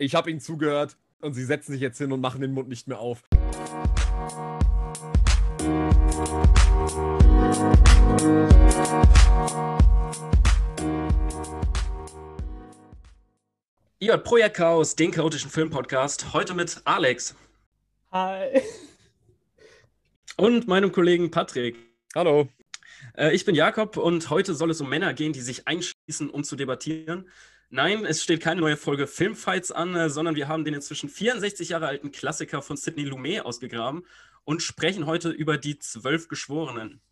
Ich habe ihnen zugehört und sie setzen sich jetzt hin und machen den Mund nicht mehr auf. Ihr hört Projekt Chaos, den chaotischen Filmpodcast. Heute mit Alex. Hi. Und meinem Kollegen Patrick. Hallo. Äh, ich bin Jakob und heute soll es um Männer gehen, die sich einschließen, um zu debattieren. Nein, es steht keine neue Folge Filmfights an, äh, sondern wir haben den inzwischen 64 Jahre alten Klassiker von Sidney Lumet ausgegraben und sprechen heute über die zwölf Geschworenen.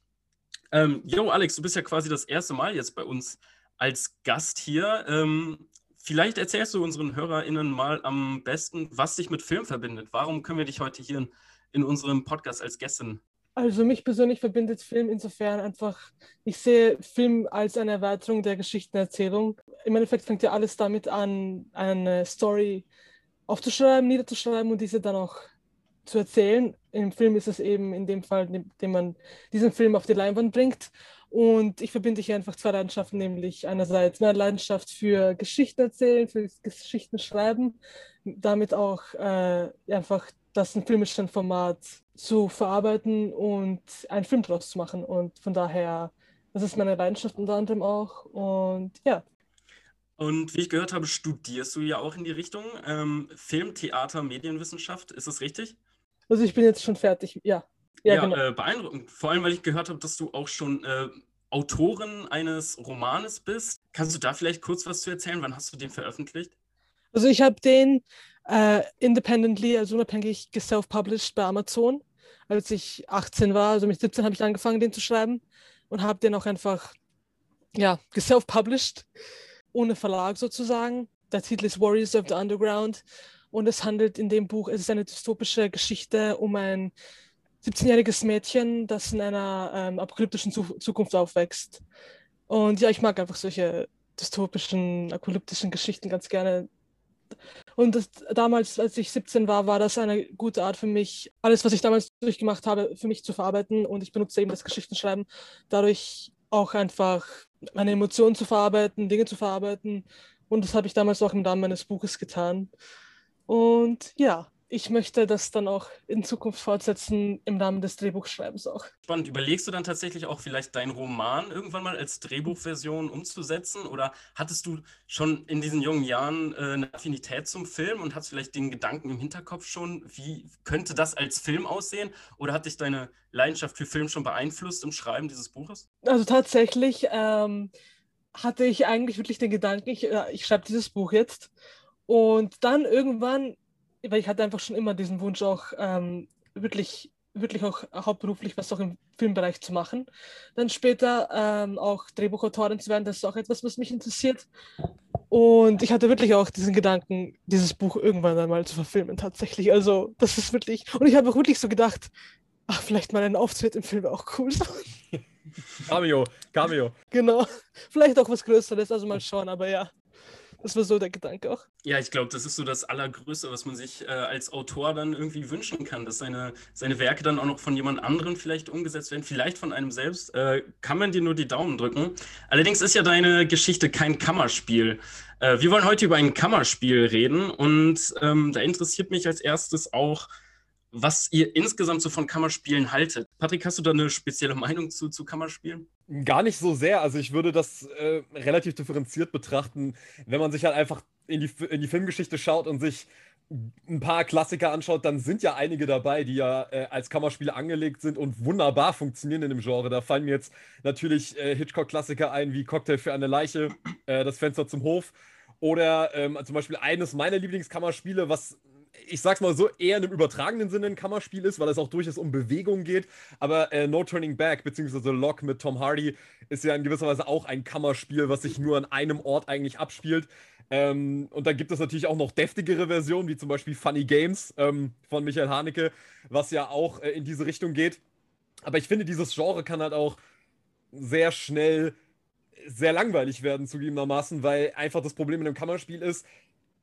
Ähm, Alex, du bist ja quasi das erste Mal jetzt bei uns als Gast hier. Ähm, vielleicht erzählst du unseren HörerInnen mal am besten, was dich mit Film verbindet. Warum können wir dich heute hier in, in unserem Podcast als Gästin also mich persönlich verbindet Film insofern einfach, ich sehe Film als eine Erweiterung der Geschichtenerzählung. Im Endeffekt fängt ja alles damit an, eine Story aufzuschreiben, niederzuschreiben und diese dann auch zu erzählen. Im Film ist es eben in dem Fall, indem man diesen Film auf die Leinwand bringt. Und ich verbinde hier einfach zwei Leidenschaften, nämlich einerseits meine Leidenschaft für Geschichten erzählen, für Geschichten schreiben, damit auch äh, einfach das in filmischen Format zu verarbeiten und einen Film draus zu machen. Und von daher, das ist meine Leidenschaft unter anderem auch. Und ja. Und wie ich gehört habe, studierst du ja auch in die Richtung ähm, Film, Theater, Medienwissenschaft. Ist das richtig? Also ich bin jetzt schon fertig, ja. Ja, ja genau. äh, beeindruckend. Vor allem, weil ich gehört habe, dass du auch schon äh, Autorin eines Romanes bist. Kannst du da vielleicht kurz was zu erzählen? Wann hast du den veröffentlicht? Also ich habe den äh, independently, also unabhängig self-published bei Amazon, als ich 18 war. Also mit 17 habe ich angefangen, den zu schreiben und habe den auch einfach, ja, self-published, ohne Verlag sozusagen. Der Titel ist Warriors of the Underground und es handelt in dem Buch, es ist eine dystopische Geschichte um ein 17-jähriges Mädchen, das in einer ähm, apokalyptischen Zukunft aufwächst. Und ja, ich mag einfach solche dystopischen, apokalyptischen Geschichten ganz gerne. Und das, damals, als ich 17 war, war das eine gute Art für mich, alles, was ich damals durchgemacht habe, für mich zu verarbeiten. Und ich benutze eben das Geschichtenschreiben, dadurch auch einfach meine Emotionen zu verarbeiten, Dinge zu verarbeiten. Und das habe ich damals auch im Rahmen meines Buches getan. Und ja, ich möchte das dann auch in Zukunft fortsetzen im Rahmen des Drehbuchschreibens auch. Spannend. Überlegst du dann tatsächlich auch vielleicht deinen Roman irgendwann mal als Drehbuchversion umzusetzen? Oder hattest du schon in diesen jungen Jahren äh, eine Affinität zum Film und hast vielleicht den Gedanken im Hinterkopf schon, wie könnte das als Film aussehen? Oder hat dich deine Leidenschaft für Film schon beeinflusst im Schreiben dieses Buches? Also tatsächlich ähm, hatte ich eigentlich wirklich den Gedanken, ich, äh, ich schreibe dieses Buch jetzt. Und dann irgendwann weil ich hatte einfach schon immer diesen Wunsch auch ähm, wirklich, wirklich auch hauptberuflich was auch im Filmbereich zu machen. Dann später ähm, auch Drehbuchautorin zu werden, das ist auch etwas, was mich interessiert. Und ich hatte wirklich auch diesen Gedanken, dieses Buch irgendwann einmal zu verfilmen, tatsächlich. Also, das ist wirklich. Und ich habe auch wirklich so gedacht, ach, vielleicht mal ein Auftritt im Film wäre auch cool. Cameo, Cameo. Genau. Vielleicht auch was Größeres, also mal schauen, aber ja. Das war so der Gedanke auch. Ja, ich glaube, das ist so das Allergrößte, was man sich äh, als Autor dann irgendwie wünschen kann, dass seine, seine Werke dann auch noch von jemand anderem vielleicht umgesetzt werden, vielleicht von einem selbst. Äh, kann man dir nur die Daumen drücken. Allerdings ist ja deine Geschichte kein Kammerspiel. Äh, wir wollen heute über ein Kammerspiel reden und ähm, da interessiert mich als erstes auch, was ihr insgesamt so von Kammerspielen haltet. Patrick, hast du da eine spezielle Meinung zu, zu Kammerspielen? Gar nicht so sehr. Also ich würde das äh, relativ differenziert betrachten, wenn man sich halt einfach in die, in die Filmgeschichte schaut und sich ein paar Klassiker anschaut, dann sind ja einige dabei, die ja äh, als Kammerspiele angelegt sind und wunderbar funktionieren in dem Genre. Da fallen mir jetzt natürlich äh, Hitchcock-Klassiker ein, wie Cocktail für eine Leiche, äh, Das Fenster zum Hof. Oder ähm, zum Beispiel eines meiner Lieblingskammerspiele, was ich sag's mal so, eher in einem übertragenen Sinne ein Kammerspiel ist, weil es auch durchaus um Bewegung geht. Aber äh, No Turning Back, beziehungsweise Lock mit Tom Hardy, ist ja in gewisser Weise auch ein Kammerspiel, was sich nur an einem Ort eigentlich abspielt. Ähm, und dann gibt es natürlich auch noch deftigere Versionen, wie zum Beispiel Funny Games ähm, von Michael Haneke, was ja auch äh, in diese Richtung geht. Aber ich finde, dieses Genre kann halt auch sehr schnell sehr langweilig werden, zugegebenermaßen, weil einfach das Problem mit einem Kammerspiel ist,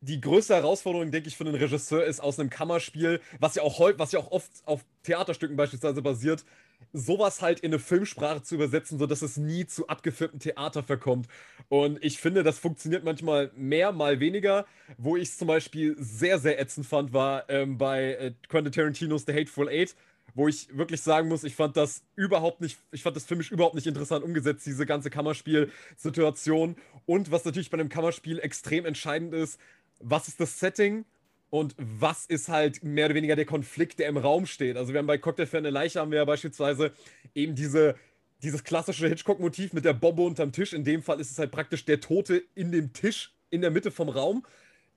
die größte Herausforderung, denke ich, für einen Regisseur ist aus einem Kammerspiel, was ja auch was ja auch oft auf Theaterstücken beispielsweise basiert, sowas halt in eine Filmsprache zu übersetzen, sodass es nie zu abgefilmten Theater verkommt. Und ich finde, das funktioniert manchmal mehr, mal weniger. Wo ich es zum Beispiel sehr, sehr ätzend fand, war ähm, bei äh, Quentin Tarantinos The Hateful Eight, wo ich wirklich sagen muss, ich fand das überhaupt nicht, ich fand das filmisch überhaupt nicht interessant umgesetzt, diese ganze Kammerspiel-Situation. Und was natürlich bei einem Kammerspiel extrem entscheidend ist, was ist das Setting und was ist halt mehr oder weniger der Konflikt, der im Raum steht. Also wir haben bei Cocktail für eine Leiche haben wir ja beispielsweise eben diese, dieses klassische Hitchcock-Motiv mit der Bombe unterm Tisch. In dem Fall ist es halt praktisch der Tote in dem Tisch in der Mitte vom Raum,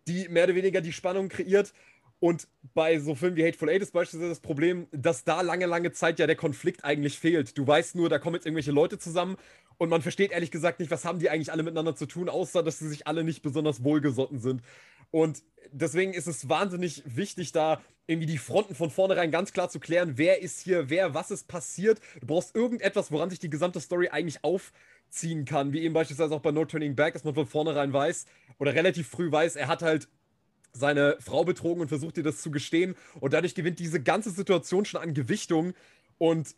die mehr oder weniger die Spannung kreiert. Und bei so Filmen wie Hateful Eight ist beispielsweise das Problem, dass da lange, lange Zeit ja der Konflikt eigentlich fehlt. Du weißt nur, da kommen jetzt irgendwelche Leute zusammen und man versteht ehrlich gesagt nicht, was haben die eigentlich alle miteinander zu tun, außer dass sie sich alle nicht besonders wohlgesotten sind. Und deswegen ist es wahnsinnig wichtig, da irgendwie die Fronten von vornherein ganz klar zu klären, wer ist hier, wer, was ist passiert. Du brauchst irgendetwas, woran sich die gesamte Story eigentlich aufziehen kann, wie eben beispielsweise auch bei No Turning Back, dass man von vornherein weiß oder relativ früh weiß, er hat halt seine Frau betrogen und versucht ihr das zu gestehen und dadurch gewinnt diese ganze Situation schon an Gewichtung und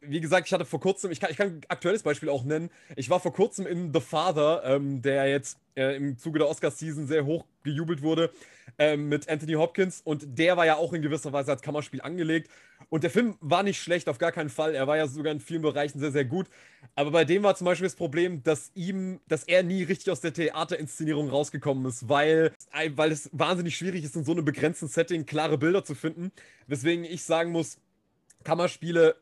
wie gesagt, ich hatte vor kurzem, ich kann, ich kann ein aktuelles Beispiel auch nennen. Ich war vor kurzem in The Father, ähm, der jetzt äh, im Zuge der Oscar-Season sehr hoch gejubelt wurde, ähm, mit Anthony Hopkins. Und der war ja auch in gewisser Weise als Kammerspiel angelegt. Und der Film war nicht schlecht, auf gar keinen Fall. Er war ja sogar in vielen Bereichen sehr, sehr gut. Aber bei dem war zum Beispiel das Problem, dass ihm, dass er nie richtig aus der Theaterinszenierung rausgekommen ist, weil, weil es wahnsinnig schwierig ist, in so einem begrenzten Setting klare Bilder zu finden. Weswegen ich sagen muss, Kammerspiele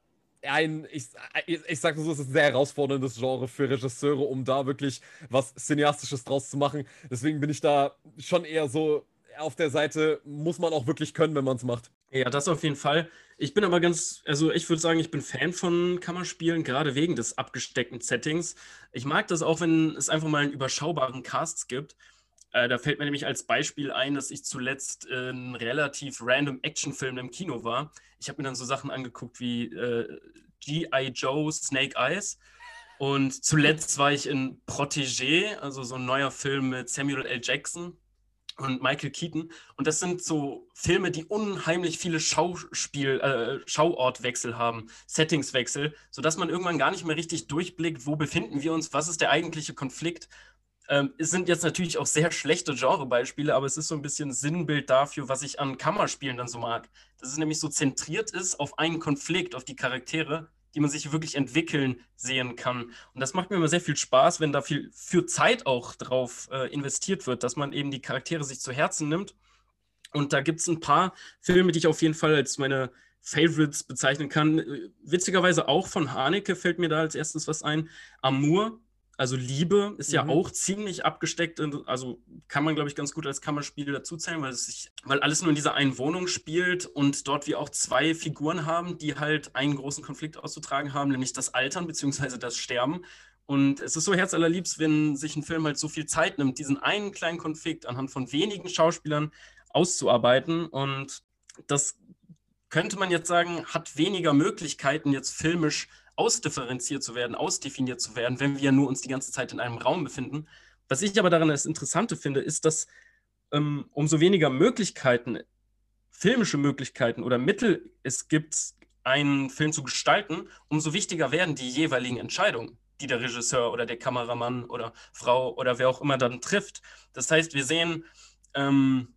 ein, ich, ich sag so, es ist ein sehr herausforderndes Genre für Regisseure, um da wirklich was Cineastisches draus zu machen. Deswegen bin ich da schon eher so auf der Seite, muss man auch wirklich können, wenn man es macht. Ja, das auf jeden Fall. Ich bin aber ganz, also ich würde sagen, ich bin Fan von Kammerspielen, gerade wegen des abgesteckten Settings. Ich mag das auch, wenn es einfach mal einen überschaubaren Casts gibt. Äh, da fällt mir nämlich als Beispiel ein, dass ich zuletzt in relativ random Actionfilm im Kino war. Ich habe mir dann so Sachen angeguckt wie äh, G.I. Joe Snake Eyes. Und zuletzt war ich in Protégé, also so ein neuer Film mit Samuel L. Jackson und Michael Keaton. Und das sind so Filme, die unheimlich viele Schauspiel, äh, Schauortwechsel haben, Settingswechsel, sodass man irgendwann gar nicht mehr richtig durchblickt, wo befinden wir uns, was ist der eigentliche Konflikt. Ähm, es sind jetzt natürlich auch sehr schlechte Genrebeispiele, aber es ist so ein bisschen Sinnbild dafür, was ich an Kammerspielen dann so mag. Dass es nämlich so zentriert ist auf einen Konflikt, auf die Charaktere, die man sich wirklich entwickeln sehen kann. Und das macht mir immer sehr viel Spaß, wenn da viel für Zeit auch drauf äh, investiert wird, dass man eben die Charaktere sich zu Herzen nimmt. Und da gibt es ein paar Filme, die ich auf jeden Fall als meine Favorites bezeichnen kann. Äh, witzigerweise auch von Haneke fällt mir da als erstes was ein. Amour also Liebe ist ja mhm. auch ziemlich abgesteckt, also kann man, glaube ich, ganz gut als Kammerspiel dazuzählen, weil, es sich, weil alles nur in dieser einen Wohnung spielt und dort wir auch zwei Figuren haben, die halt einen großen Konflikt auszutragen haben, nämlich das Altern bzw. das Sterben. Und es ist so herzallerliebst, wenn sich ein Film halt so viel Zeit nimmt, diesen einen kleinen Konflikt anhand von wenigen Schauspielern auszuarbeiten. Und das könnte man jetzt sagen, hat weniger Möglichkeiten, jetzt filmisch ausdifferenziert zu werden, ausdefiniert zu werden, wenn wir nur uns die ganze Zeit in einem Raum befinden. Was ich aber daran das Interessante finde, ist, dass ähm, umso weniger Möglichkeiten, filmische Möglichkeiten oder Mittel es gibt, einen Film zu gestalten, umso wichtiger werden die jeweiligen Entscheidungen, die der Regisseur oder der Kameramann oder Frau oder wer auch immer dann trifft. Das heißt, wir sehen ähm,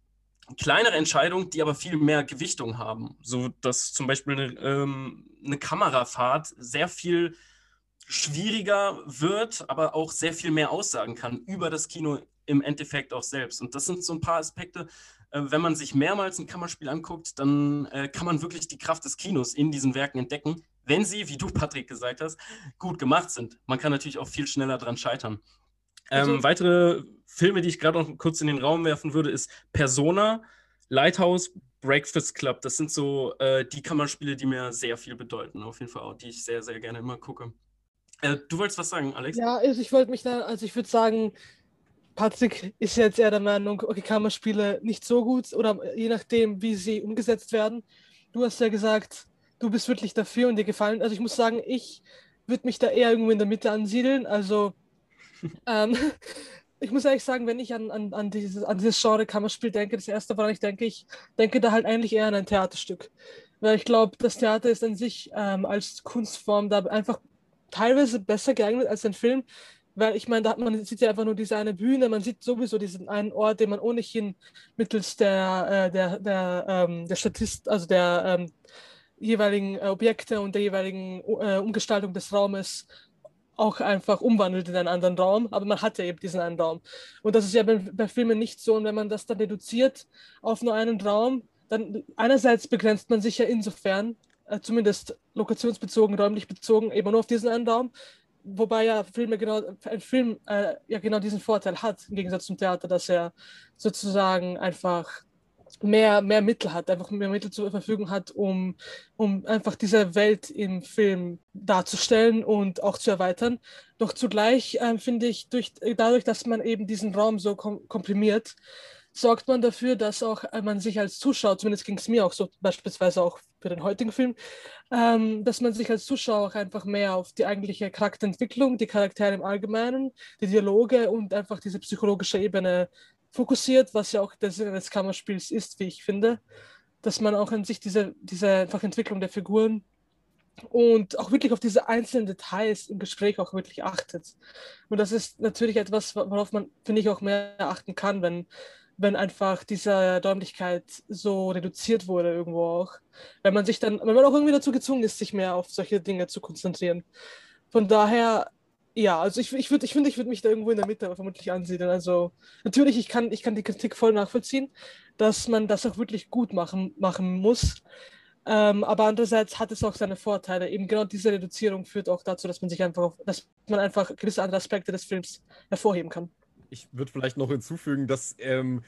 kleinere Entscheidungen, die aber viel mehr Gewichtung haben. So dass zum Beispiel eine, ähm, eine Kamerafahrt sehr viel schwieriger wird, aber auch sehr viel mehr aussagen kann über das Kino im Endeffekt auch selbst. Und das sind so ein paar Aspekte, äh, wenn man sich mehrmals ein Kammerspiel anguckt, dann äh, kann man wirklich die Kraft des Kinos in diesen Werken entdecken, wenn sie, wie du, Patrick, gesagt hast, gut gemacht sind. Man kann natürlich auch viel schneller dran scheitern. Ähm, also, weitere Filme, die ich gerade noch kurz in den Raum werfen würde, ist Persona, Lighthouse, Breakfast Club. Das sind so äh, die Kammerspiele, die mir sehr viel bedeuten, auf jeden Fall auch, die ich sehr, sehr gerne immer gucke. Äh, du wolltest was sagen, Alex? Ja, also ich wollte mich da, also ich würde sagen, Patrick ist jetzt eher der Meinung, okay, Kammerspiele nicht so gut oder je nachdem, wie sie umgesetzt werden. Du hast ja gesagt, du bist wirklich dafür und dir gefallen. Also ich muss sagen, ich würde mich da eher irgendwo in der Mitte ansiedeln. Also ähm, ich muss ehrlich sagen, wenn ich an, an, an, dieses, an dieses Genre Kammerspiel denke, das erste, woran ich denke, ich denke da halt eigentlich eher an ein Theaterstück. Weil ich glaube, das Theater ist an sich ähm, als Kunstform da einfach teilweise besser geeignet als ein Film, weil ich meine, da hat man sieht ja einfach nur diese eine Bühne, man sieht sowieso diesen einen Ort, den man ohnehin mittels der, äh, der, der, ähm, der Statist, also der ähm, jeweiligen äh, Objekte und der jeweiligen äh, Umgestaltung des Raumes auch einfach umwandelt in einen anderen Raum, aber man hat ja eben diesen einen Raum. Und das ist ja bei, bei Filmen nicht so. Und wenn man das dann reduziert auf nur einen Raum, dann einerseits begrenzt man sich ja insofern, äh, zumindest lokationsbezogen, räumlich bezogen, eben nur auf diesen einen Raum. Wobei ja Filme genau, ein Film äh, ja genau diesen Vorteil hat, im Gegensatz zum Theater, dass er sozusagen einfach mehr, mehr Mittel hat, einfach mehr Mittel zur Verfügung hat, um, um einfach diese Welt im Film darzustellen und auch zu erweitern. Doch zugleich äh, finde ich, durch, dadurch, dass man eben diesen Raum so kom komprimiert, sorgt man dafür, dass auch äh, man sich als Zuschauer, zumindest ging es mir auch so, beispielsweise auch für den heutigen Film, ähm, dass man sich als Zuschauer auch einfach mehr auf die eigentliche Charakterentwicklung, die Charaktere im Allgemeinen, die Dialoge und einfach diese psychologische Ebene fokussiert, was ja auch der Sinne des Kammerspiels ist, wie ich finde, dass man auch an sich diese, diese einfach Entwicklung der Figuren und auch wirklich auf diese einzelnen Details im Gespräch auch wirklich achtet. Und das ist natürlich etwas, worauf man, finde ich, auch mehr achten kann, wenn, wenn einfach diese Räumlichkeit so reduziert wurde irgendwo auch. Wenn man sich dann, wenn man auch irgendwie dazu gezwungen ist, sich mehr auf solche Dinge zu konzentrieren. Von daher ja, also ich, ich, würd, ich finde, ich würde mich da irgendwo in der Mitte vermutlich ansiedeln. Also natürlich, ich kann, ich kann die Kritik voll nachvollziehen, dass man das auch wirklich gut machen, machen muss. Ähm, aber andererseits hat es auch seine Vorteile. Eben genau diese Reduzierung führt auch dazu, dass man sich einfach, dass man einfach gewisse andere Aspekte des Films hervorheben kann. Ich würde vielleicht noch hinzufügen, dass ähm,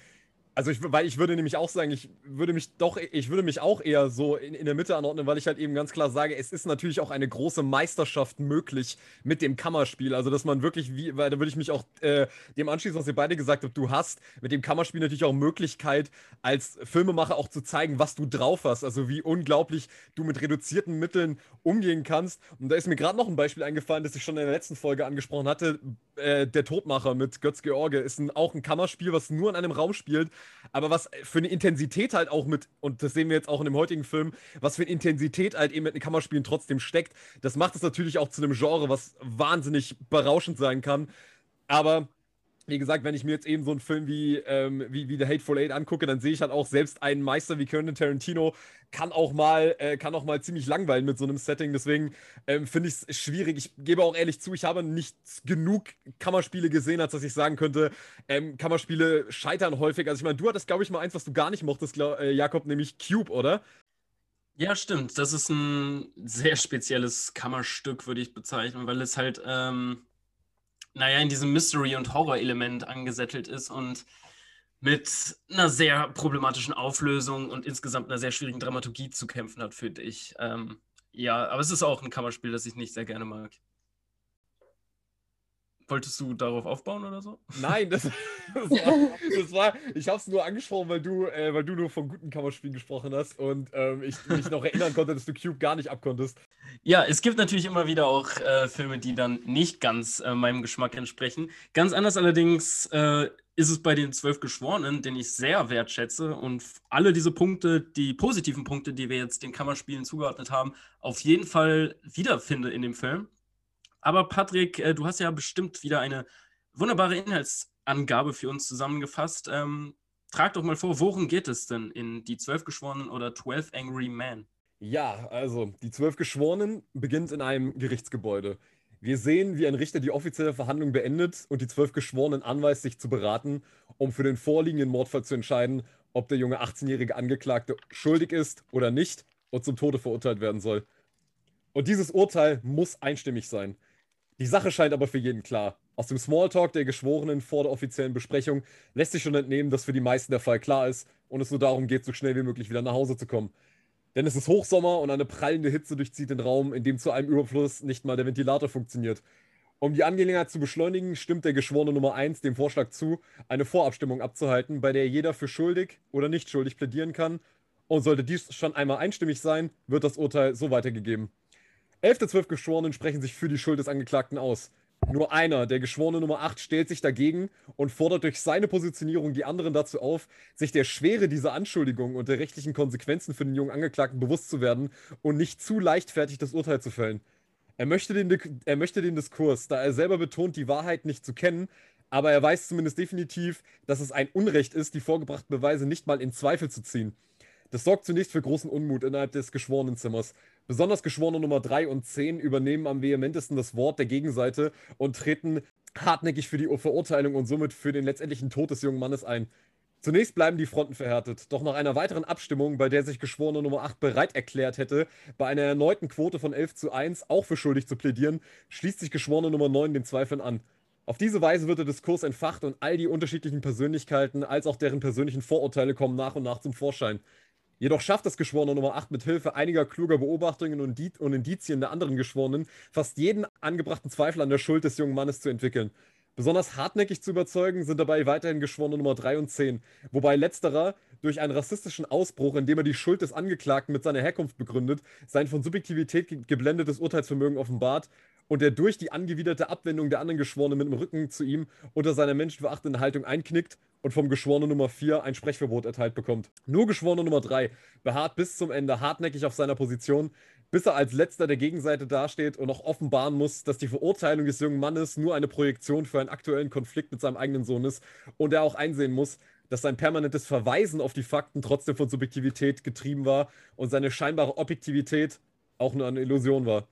also ich, weil ich würde nämlich auch sagen, ich würde mich doch, ich würde mich auch eher so in, in der Mitte anordnen, weil ich halt eben ganz klar sage, es ist natürlich auch eine große Meisterschaft möglich mit dem Kammerspiel. Also dass man wirklich, wie, weil da würde ich mich auch äh, dem anschließen, was ihr beide gesagt habt, du hast mit dem Kammerspiel natürlich auch Möglichkeit, als Filmemacher auch zu zeigen, was du drauf hast. Also wie unglaublich du mit reduzierten Mitteln umgehen kannst. Und da ist mir gerade noch ein Beispiel eingefallen, das ich schon in der letzten Folge angesprochen hatte. Äh, der Todmacher mit Götz George ist ein, auch ein Kammerspiel, was nur in einem Raum spielt aber was für eine Intensität halt auch mit, und das sehen wir jetzt auch in dem heutigen Film, was für eine Intensität halt eben mit den Kammerspielen trotzdem steckt, das macht es natürlich auch zu einem Genre, was wahnsinnig berauschend sein kann. Aber wie gesagt, wenn ich mir jetzt eben so einen Film wie, ähm, wie, wie The Hateful Eight angucke, dann sehe ich halt auch selbst einen Meister wie Quentin Tarantino kann auch mal, äh, kann auch mal ziemlich langweilen mit so einem Setting. Deswegen ähm, finde ich es schwierig. Ich gebe auch ehrlich zu, ich habe nicht genug Kammerspiele gesehen, als dass ich sagen könnte, ähm, Kammerspiele scheitern häufig. Also ich meine, du hattest, glaube ich, mal eins, was du gar nicht mochtest, glaub, äh, Jakob, nämlich Cube, oder? Ja, stimmt. Das ist ein sehr spezielles Kammerstück, würde ich bezeichnen, weil es halt ähm, naja, in diesem Mystery- und Horror-Element angesettelt ist und mit einer sehr problematischen Auflösung und insgesamt einer sehr schwierigen Dramaturgie zu kämpfen hat, finde ich. Ähm, ja, aber es ist auch ein Kammerspiel, das ich nicht sehr gerne mag. Wolltest du darauf aufbauen oder so? Nein, das, das, war, das war, ich habe es nur angesprochen, weil du, äh, weil du nur von guten Kammerspielen gesprochen hast und ähm, ich mich noch erinnern konnte, dass du Cube gar nicht abkonntest. Ja, es gibt natürlich immer wieder auch äh, Filme, die dann nicht ganz äh, meinem Geschmack entsprechen. Ganz anders allerdings äh, ist es bei den zwölf Geschworenen, den ich sehr wertschätze und alle diese Punkte, die positiven Punkte, die wir jetzt den Kammerspielen zugeordnet haben, auf jeden Fall wiederfinde in dem Film. Aber Patrick, äh, du hast ja bestimmt wieder eine wunderbare Inhaltsangabe für uns zusammengefasst. Ähm, trag doch mal vor, worum geht es denn in Die Zwölf Geschworenen oder Twelve Angry Men? Ja, also Die Zwölf Geschworenen beginnt in einem Gerichtsgebäude. Wir sehen, wie ein Richter die offizielle Verhandlung beendet und die zwölf Geschworenen anweist, sich zu beraten, um für den vorliegenden Mordfall zu entscheiden, ob der junge 18-jährige Angeklagte schuldig ist oder nicht und zum Tode verurteilt werden soll. Und dieses Urteil muss einstimmig sein. Die Sache scheint aber für jeden klar. Aus dem Smalltalk der Geschworenen vor der offiziellen Besprechung lässt sich schon entnehmen, dass für die meisten der Fall klar ist und es nur darum geht, so schnell wie möglich wieder nach Hause zu kommen. Denn es ist Hochsommer und eine prallende Hitze durchzieht den Raum, in dem zu einem Überfluss nicht mal der Ventilator funktioniert. Um die Angelegenheit zu beschleunigen, stimmt der Geschworene Nummer 1 dem Vorschlag zu, eine Vorabstimmung abzuhalten, bei der jeder für schuldig oder nicht schuldig plädieren kann. Und sollte dies schon einmal einstimmig sein, wird das Urteil so weitergegeben. Elf der zwölf Geschworenen sprechen sich für die Schuld des Angeklagten aus. Nur einer, der Geschworene Nummer 8, stellt sich dagegen und fordert durch seine Positionierung die anderen dazu auf, sich der Schwere dieser Anschuldigungen und der rechtlichen Konsequenzen für den jungen Angeklagten bewusst zu werden und nicht zu leichtfertig das Urteil zu fällen. Er möchte, den, er möchte den Diskurs, da er selber betont, die Wahrheit nicht zu kennen, aber er weiß zumindest definitiv, dass es ein Unrecht ist, die vorgebrachten Beweise nicht mal in Zweifel zu ziehen. Das sorgt zunächst für großen Unmut innerhalb des Geschworenenzimmers. Besonders Geschworene Nummer 3 und 10 übernehmen am vehementesten das Wort der Gegenseite und treten hartnäckig für die Verurteilung und somit für den letztendlichen Tod des jungen Mannes ein. Zunächst bleiben die Fronten verhärtet, doch nach einer weiteren Abstimmung, bei der sich Geschworene Nummer 8 bereit erklärt hätte, bei einer erneuten Quote von 11 zu 1 auch für schuldig zu plädieren, schließt sich Geschworene Nummer 9 den Zweifeln an. Auf diese Weise wird der Diskurs entfacht und all die unterschiedlichen Persönlichkeiten als auch deren persönlichen Vorurteile kommen nach und nach zum Vorschein. Jedoch schafft das Geschworene Nummer 8 mit Hilfe einiger kluger Beobachtungen und, Indizien der anderen Geschworenen fast jeden angebrachten Zweifel an der Schuld des jungen Mannes zu entwickeln. Besonders hartnäckig zu überzeugen sind dabei weiterhin Geschworene Nummer 3 und 10, wobei letzterer durch einen rassistischen Ausbruch, in dem er die Schuld des Angeklagten mit seiner Herkunft begründet, sein von Subjektivität geblendetes Urteilsvermögen offenbart und der durch die angewiderte Abwendung der anderen Geschworenen mit dem Rücken zu ihm unter seiner menschenverachtenden Haltung einknickt und vom Geschworenen Nummer 4 ein Sprechverbot erteilt bekommt. Nur Geschworener Nummer 3 beharrt bis zum Ende hartnäckig auf seiner Position, bis er als letzter der Gegenseite dasteht und auch offenbaren muss, dass die Verurteilung des jungen Mannes nur eine Projektion für einen aktuellen Konflikt mit seinem eigenen Sohn ist und er auch einsehen muss, dass sein permanentes Verweisen auf die Fakten trotzdem von Subjektivität getrieben war und seine scheinbare Objektivität auch nur eine Illusion war.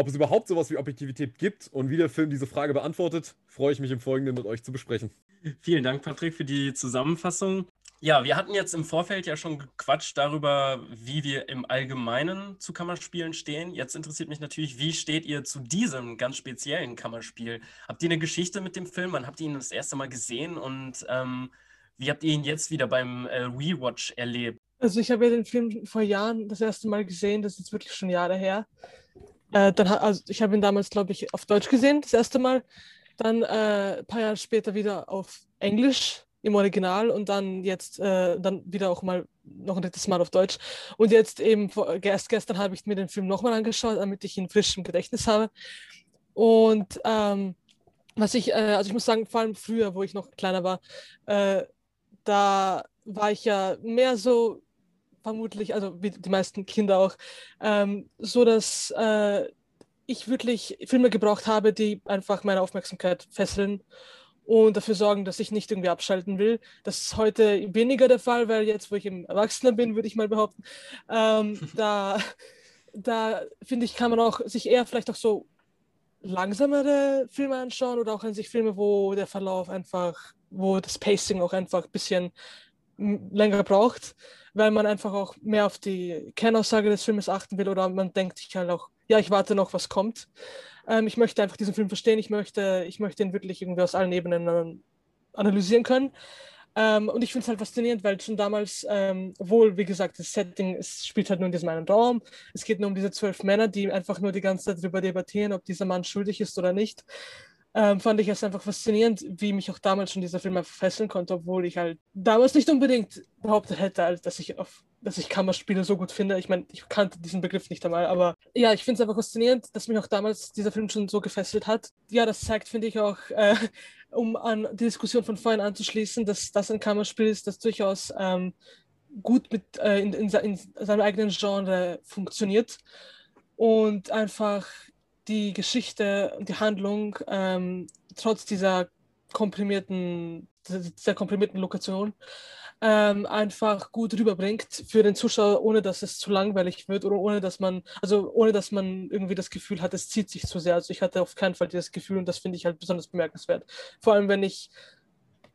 Ob es überhaupt sowas wie Objektivität gibt und wie der Film diese Frage beantwortet, freue ich mich im Folgenden mit euch zu besprechen. Vielen Dank, Patrick, für die Zusammenfassung. Ja, wir hatten jetzt im Vorfeld ja schon gequatscht darüber, wie wir im Allgemeinen zu Kammerspielen stehen. Jetzt interessiert mich natürlich, wie steht ihr zu diesem ganz speziellen Kammerspiel? Habt ihr eine Geschichte mit dem Film? Wann habt ihr ihn das erste Mal gesehen und ähm, wie habt ihr ihn jetzt wieder beim äh, Rewatch erlebt? Also ich habe ja den Film vor Jahren das erste Mal gesehen, das ist jetzt wirklich schon Jahre her. Äh, dann, also ich habe ihn damals, glaube ich, auf Deutsch gesehen, das erste Mal. Dann äh, ein paar Jahre später wieder auf Englisch im Original und dann jetzt äh, dann wieder auch mal noch ein drittes Mal auf Deutsch. Und jetzt eben vor, erst gestern habe ich mir den Film nochmal angeschaut, damit ich ihn frisch im Gedächtnis habe. Und ähm, was ich, äh, also ich muss sagen, vor allem früher, wo ich noch kleiner war, äh, da war ich ja mehr so vermutlich, also wie die meisten Kinder auch, ähm, so dass äh, ich wirklich Filme gebraucht habe, die einfach meine Aufmerksamkeit fesseln und dafür sorgen, dass ich nicht irgendwie abschalten will. Das ist heute weniger der Fall, weil jetzt, wo ich im Erwachsener bin, würde ich mal behaupten, ähm, da, da finde ich, kann man auch sich eher vielleicht auch so langsamere Filme anschauen oder auch an sich Filme, wo der Verlauf einfach, wo das Pacing auch einfach ein bisschen länger braucht, weil man einfach auch mehr auf die Kernaussage des Filmes achten will oder man denkt sich halt auch, ja, ich warte noch, was kommt. Ähm, ich möchte einfach diesen Film verstehen, ich möchte, ich möchte ihn wirklich irgendwie aus allen Ebenen analysieren können. Ähm, und ich finde es halt faszinierend, weil schon damals, ähm, obwohl, wie gesagt, das Setting es spielt halt nur in diesem einen Raum. Es geht nur um diese zwölf Männer, die einfach nur die ganze Zeit darüber debattieren, ob dieser Mann schuldig ist oder nicht ähm, fand ich es einfach faszinierend, wie mich auch damals schon dieser Film fesseln konnte, obwohl ich halt damals nicht unbedingt behauptet hätte, dass ich auf dass ich Kammerspiele so gut finde. Ich meine, ich kannte diesen Begriff nicht einmal, aber ja, ich finde es einfach faszinierend, dass mich auch damals dieser Film schon so gefesselt hat. Ja, das zeigt, finde ich auch, äh, um an die Diskussion von vorhin anzuschließen, dass das ein Kammerspiel ist, das durchaus ähm, gut mit äh, in, in, in seinem eigenen Genre funktioniert und einfach die Geschichte und die Handlung ähm, trotz dieser komprimierten, dieser komprimierten Lokation ähm, einfach gut rüberbringt für den Zuschauer, ohne dass es zu langweilig wird oder ohne dass man, also ohne dass man irgendwie das Gefühl hat, es zieht sich zu sehr. Also ich hatte auf keinen Fall dieses Gefühl und das finde ich halt besonders bemerkenswert. Vor allem, wenn ich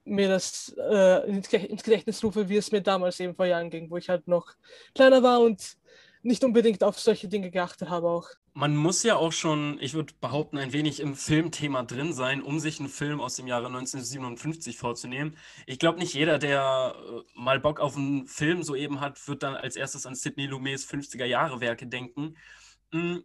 mir das äh, ins Gedächtnis rufe, wie es mir damals eben vor Jahren ging, wo ich halt noch kleiner war und nicht unbedingt auf solche Dinge geachtet habe auch. Man muss ja auch schon, ich würde behaupten, ein wenig im Filmthema drin sein, um sich einen Film aus dem Jahre 1957 vorzunehmen. Ich glaube, nicht jeder, der äh, mal Bock auf einen Film soeben hat, wird dann als erstes an Sidney Lumets 50er-Jahre-Werke denken. Mm,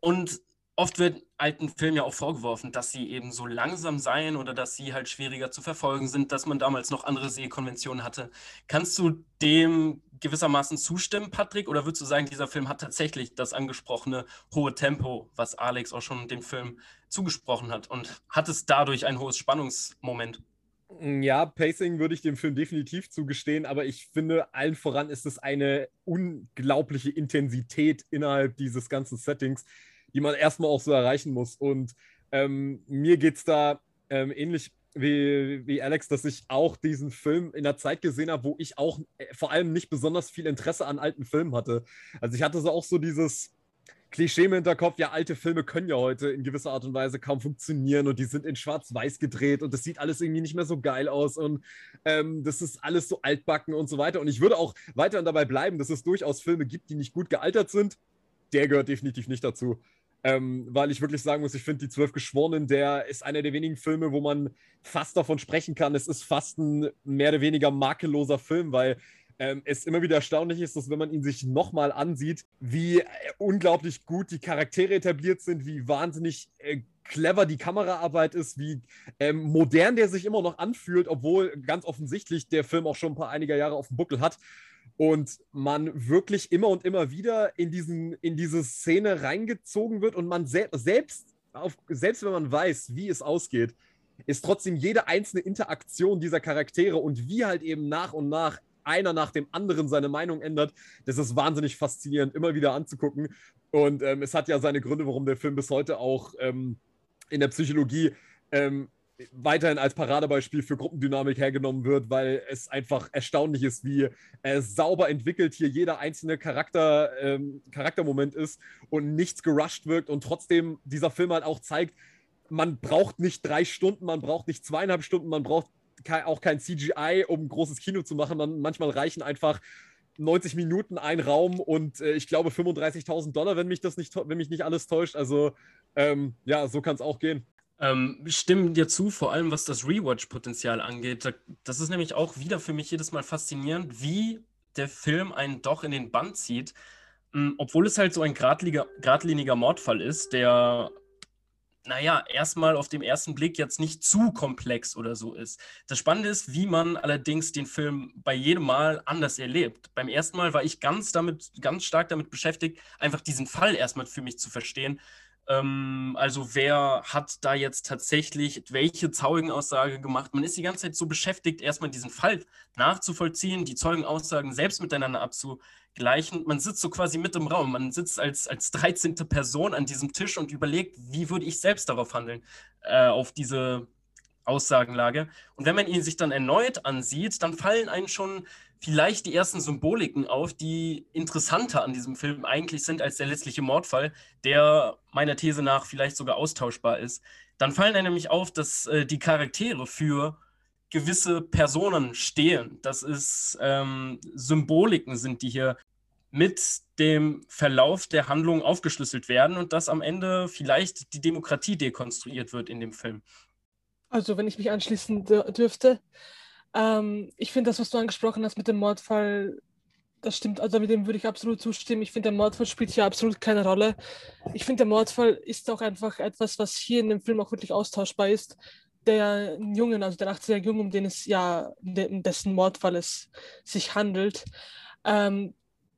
und oft wird alten Filmen ja auch vorgeworfen, dass sie eben so langsam seien oder dass sie halt schwieriger zu verfolgen sind, dass man damals noch andere Sehkonventionen hatte. Kannst du dem gewissermaßen zustimmen, Patrick? Oder würdest du sagen, dieser Film hat tatsächlich das angesprochene hohe Tempo, was Alex auch schon dem Film zugesprochen hat? Und hat es dadurch ein hohes Spannungsmoment? Ja, Pacing würde ich dem Film definitiv zugestehen, aber ich finde, allen voran ist es eine unglaubliche Intensität innerhalb dieses ganzen Settings, die man erstmal auch so erreichen muss. Und ähm, mir geht es da ähm, ähnlich wie, wie Alex, dass ich auch diesen Film in der Zeit gesehen habe, wo ich auch äh, vor allem nicht besonders viel Interesse an alten Filmen hatte. Also ich hatte so auch so dieses Klischee im Hinterkopf, ja, alte Filme können ja heute in gewisser Art und Weise kaum funktionieren und die sind in schwarz-weiß gedreht und das sieht alles irgendwie nicht mehr so geil aus und ähm, das ist alles so altbacken und so weiter. Und ich würde auch weiterhin dabei bleiben, dass es durchaus Filme gibt, die nicht gut gealtert sind. Der gehört definitiv nicht dazu. Ähm, weil ich wirklich sagen muss, ich finde die Zwölf Geschworenen, der ist einer der wenigen Filme, wo man fast davon sprechen kann, es ist fast ein mehr oder weniger makelloser Film, weil ähm, es immer wieder erstaunlich ist, dass wenn man ihn sich nochmal ansieht, wie äh, unglaublich gut die Charaktere etabliert sind, wie wahnsinnig äh, clever die Kameraarbeit ist, wie ähm, modern der sich immer noch anfühlt, obwohl ganz offensichtlich der Film auch schon ein paar einiger Jahre auf dem Buckel hat und man wirklich immer und immer wieder in, diesen, in diese Szene reingezogen wird und man se selbst, auf, selbst wenn man weiß, wie es ausgeht, ist trotzdem jede einzelne Interaktion dieser Charaktere und wie halt eben nach und nach einer nach dem anderen seine Meinung ändert, das ist wahnsinnig faszinierend, immer wieder anzugucken. Und ähm, es hat ja seine Gründe, warum der Film bis heute auch ähm, in der Psychologie ähm, weiterhin als Paradebeispiel für Gruppendynamik hergenommen wird, weil es einfach erstaunlich ist, wie äh, sauber entwickelt hier jeder einzelne Charakter, ähm, Charaktermoment ist und nichts gerusht wirkt und trotzdem dieser Film halt auch zeigt, man braucht nicht drei Stunden, man braucht nicht zweieinhalb Stunden, man braucht kein, auch kein CGI, um ein großes Kino zu machen. Man, manchmal reichen einfach 90 Minuten ein Raum und äh, ich glaube 35.000 Dollar, wenn mich das nicht, wenn mich nicht alles täuscht. Also ähm, ja, so kann es auch gehen. Ähm, stimmen dir zu, vor allem was das Rewatch-Potenzial angeht. Das ist nämlich auch wieder für mich jedes Mal faszinierend, wie der Film einen doch in den Band zieht. Ähm, obwohl es halt so ein geradliniger, geradliniger Mordfall ist, der, naja, erstmal auf dem ersten Blick jetzt nicht zu komplex oder so ist. Das Spannende ist, wie man allerdings den Film bei jedem Mal anders erlebt. Beim ersten Mal war ich ganz damit, ganz stark damit beschäftigt, einfach diesen Fall erstmal für mich zu verstehen also wer hat da jetzt tatsächlich welche Zeugenaussage gemacht? Man ist die ganze Zeit so beschäftigt, erstmal diesen Fall nachzuvollziehen, die Zeugenaussagen selbst miteinander abzugleichen. Man sitzt so quasi mit im Raum. Man sitzt als, als 13. Person an diesem Tisch und überlegt, wie würde ich selbst darauf handeln, äh, auf diese Aussagenlage. Und wenn man ihn sich dann erneut ansieht, dann fallen einem schon vielleicht die ersten Symboliken auf, die interessanter an diesem Film eigentlich sind als der letztliche Mordfall, der meiner These nach vielleicht sogar austauschbar ist. Dann fallen einem nämlich auf, dass äh, die Charaktere für gewisse Personen stehen. Das ist ähm, Symboliken sind, die hier mit dem Verlauf der Handlung aufgeschlüsselt werden und dass am Ende vielleicht die Demokratie dekonstruiert wird in dem Film. Also wenn ich mich anschließen dürfte, ähm, ich finde das, was du angesprochen hast mit dem Mordfall, das stimmt, also mit dem würde ich absolut zustimmen. Ich finde, der Mordfall spielt hier absolut keine Rolle. Ich finde, der Mordfall ist auch einfach etwas, was hier in dem Film auch wirklich austauschbar ist. Der Jungen, also der 18-jährige Junge, um den es ja, dessen Mordfall es sich handelt, ähm,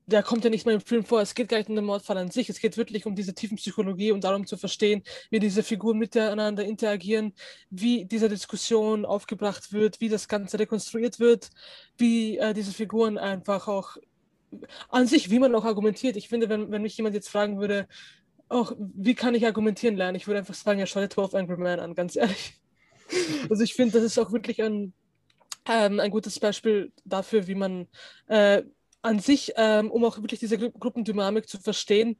der kommt ja nicht mal im Film vor. Es geht gar nicht um den Mordfall an sich. Es geht wirklich um diese tiefen Psychologie und darum zu verstehen, wie diese Figuren miteinander interagieren, wie diese Diskussion aufgebracht wird, wie das Ganze rekonstruiert wird, wie äh, diese Figuren einfach auch an sich, wie man auch argumentiert. Ich finde, wenn, wenn mich jemand jetzt fragen würde, auch, wie kann ich argumentieren lernen? Ich würde einfach sagen, ja, schau dir 12 Angry Men an, ganz ehrlich. Also ich finde, das ist auch wirklich ein, ähm, ein gutes Beispiel dafür, wie man äh, an sich, ähm, um auch wirklich diese Gru Gruppendynamik zu verstehen,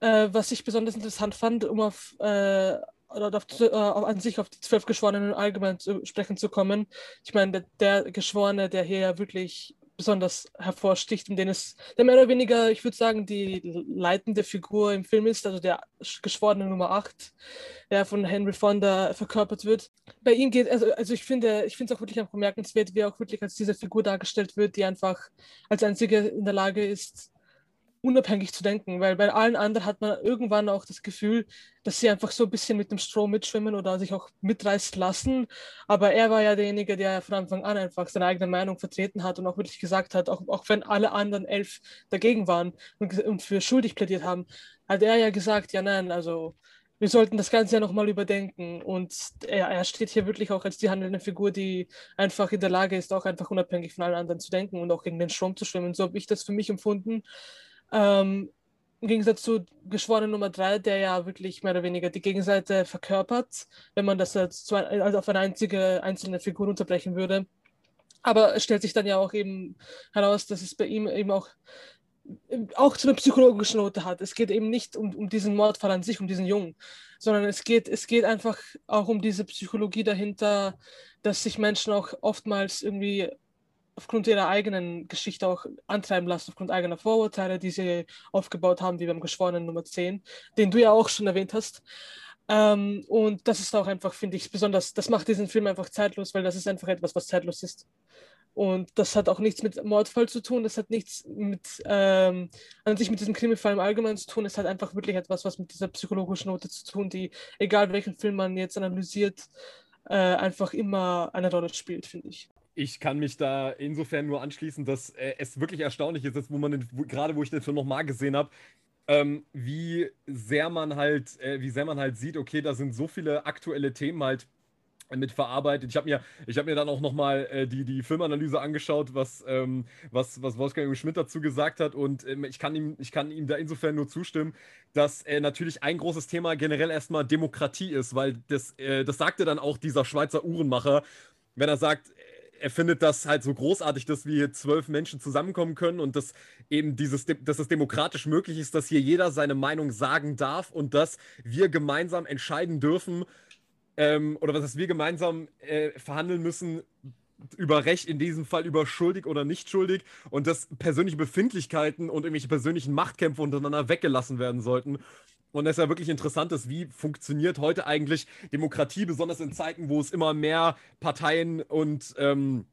äh, was ich besonders interessant fand, um auf, äh, auf äh, an sich auf die zwölf Geschworenen allgemein zu sprechen zu kommen. Ich meine, der, der Geschworene, der hier ja wirklich besonders hervorsticht, in dem es der mehr oder weniger, ich würde sagen, die leitende Figur im Film ist, also der Geschworene Nummer 8, der von Henry Fonda verkörpert wird. Bei ihm geht, also, also ich finde, ich finde es auch wirklich bemerkenswert, wie er auch wirklich als diese Figur dargestellt wird, die einfach als einzige in der Lage ist, unabhängig zu denken, weil bei allen anderen hat man irgendwann auch das Gefühl, dass sie einfach so ein bisschen mit dem Strom mitschwimmen oder sich auch mitreißen lassen. Aber er war ja derjenige, der von Anfang an einfach seine eigene Meinung vertreten hat und auch wirklich gesagt hat, auch, auch wenn alle anderen elf dagegen waren und, und für schuldig plädiert haben, hat er ja gesagt, ja nein, also wir sollten das Ganze ja nochmal überdenken. Und er, er steht hier wirklich auch als die handelnde Figur, die einfach in der Lage ist, auch einfach unabhängig von allen anderen zu denken und auch gegen den Strom zu schwimmen. So habe ich das für mich empfunden. Ähm, Im Gegensatz zu Geschworenen Nummer 3, der ja wirklich mehr oder weniger die Gegenseite verkörpert, wenn man das als, als auf eine einzige einzelne Figur unterbrechen würde. Aber es stellt sich dann ja auch eben heraus, dass es bei ihm eben auch auch zu einer psychologischen Note hat. Es geht eben nicht um, um diesen Mordfall an sich, um diesen Jungen, sondern es geht, es geht einfach auch um diese Psychologie dahinter, dass sich Menschen auch oftmals irgendwie aufgrund ihrer eigenen Geschichte auch antreiben lassen, aufgrund eigener Vorurteile, die sie aufgebaut haben, wie beim Geschworenen Nummer 10, den du ja auch schon erwähnt hast. Ähm, und das ist auch einfach, finde ich, besonders, das macht diesen Film einfach zeitlos, weil das ist einfach etwas, was zeitlos ist. Und das hat auch nichts mit Mordfall zu tun, das hat nichts mit ähm, an sich mit diesem Krimifall im Allgemeinen zu tun. Es hat einfach wirklich etwas, was mit dieser psychologischen Note zu tun, die, egal welchen Film man jetzt analysiert, äh, einfach immer eine Rolle spielt, finde ich. Ich kann mich da insofern nur anschließen, dass äh, es wirklich erstaunlich ist, wo man gerade wo ich den Film nochmal gesehen habe, ähm, wie sehr man halt, äh, wie sehr man halt sieht, okay, da sind so viele aktuelle Themen halt mit verarbeitet. Ich habe mir, hab mir dann auch nochmal äh, die, die Filmanalyse angeschaut, was, ähm, was, was Wolfgang Schmidt dazu gesagt hat. Und ähm, ich, kann ihm, ich kann ihm da insofern nur zustimmen, dass äh, natürlich ein großes Thema generell erstmal Demokratie ist, weil das, äh, das sagte dann auch dieser Schweizer Uhrenmacher, wenn er sagt, er findet das halt so großartig, dass wir hier zwölf Menschen zusammenkommen können und dass eben dieses, dass es demokratisch möglich ist, dass hier jeder seine Meinung sagen darf und dass wir gemeinsam entscheiden dürfen, ähm, oder was wir gemeinsam äh, verhandeln müssen über Recht, in diesem Fall über schuldig oder nicht schuldig und dass persönliche Befindlichkeiten und irgendwelche persönlichen Machtkämpfe untereinander weggelassen werden sollten. Und es ist ja wirklich interessant ist, wie funktioniert heute eigentlich Demokratie, besonders in Zeiten, wo es immer mehr Parteien und ähm,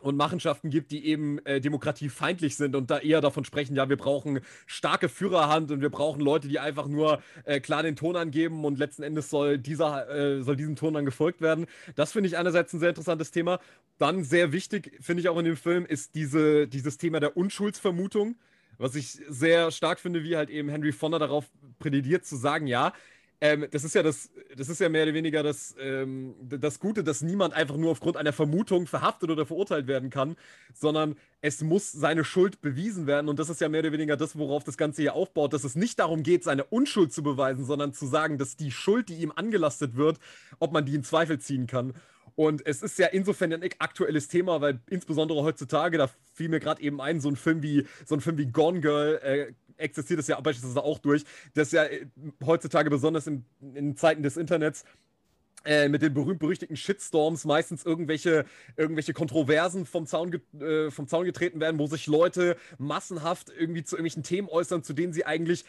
und Machenschaften gibt, die eben äh, demokratiefeindlich sind und da eher davon sprechen, ja, wir brauchen starke Führerhand und wir brauchen Leute, die einfach nur äh, klar den Ton angeben und letzten Endes soll dieser äh, soll diesem Ton dann gefolgt werden. Das finde ich einerseits ein sehr interessantes Thema. Dann sehr wichtig finde ich auch in dem Film ist diese, dieses Thema der Unschuldsvermutung, was ich sehr stark finde, wie halt eben Henry Fonda darauf prädidiert zu sagen, ja, ähm, das ist ja das, das ist ja mehr oder weniger das, ähm, das Gute, dass niemand einfach nur aufgrund einer Vermutung verhaftet oder verurteilt werden kann, sondern es muss seine Schuld bewiesen werden. Und das ist ja mehr oder weniger das, worauf das Ganze hier aufbaut, dass es nicht darum geht, seine Unschuld zu beweisen, sondern zu sagen, dass die Schuld, die ihm angelastet wird, ob man die in Zweifel ziehen kann. Und es ist ja insofern ein aktuelles Thema, weil insbesondere heutzutage, da fiel mir gerade eben ein, so ein Film wie so ein Film wie Gone Girl äh, existiert es ja beispielsweise auch durch, dass ja äh, heutzutage besonders in, in Zeiten des Internets äh, mit den berühmt-berüchtigten Shitstorms meistens irgendwelche, irgendwelche Kontroversen vom Zaun, äh, vom Zaun getreten werden, wo sich Leute massenhaft irgendwie zu irgendwelchen Themen äußern, zu denen sie eigentlich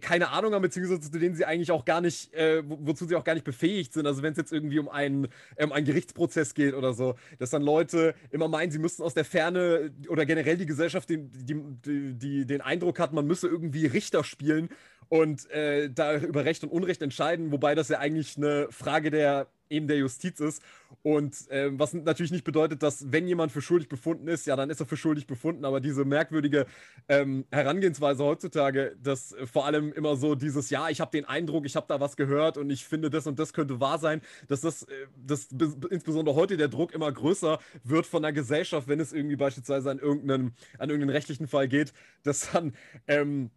keine Ahnung haben, beziehungsweise zu denen sie eigentlich auch gar nicht, äh, wozu sie auch gar nicht befähigt sind. Also wenn es jetzt irgendwie um einen, ähm, einen Gerichtsprozess geht oder so, dass dann Leute immer meinen, sie müssten aus der Ferne oder generell die Gesellschaft den, die, die, die, den Eindruck hat, man müsse irgendwie Richter spielen und äh, da über Recht und Unrecht entscheiden, wobei das ja eigentlich eine Frage der eben der Justiz ist. Und äh, was natürlich nicht bedeutet, dass wenn jemand für schuldig befunden ist, ja, dann ist er für schuldig befunden. Aber diese merkwürdige ähm, Herangehensweise heutzutage, dass äh, vor allem immer so dieses, ja, ich habe den Eindruck, ich habe da was gehört und ich finde, das und das könnte wahr sein, dass das, äh, dass insbesondere heute der Druck immer größer wird von der Gesellschaft, wenn es irgendwie beispielsweise an irgendeinen, an irgendeinen rechtlichen Fall geht, dass dann ähm,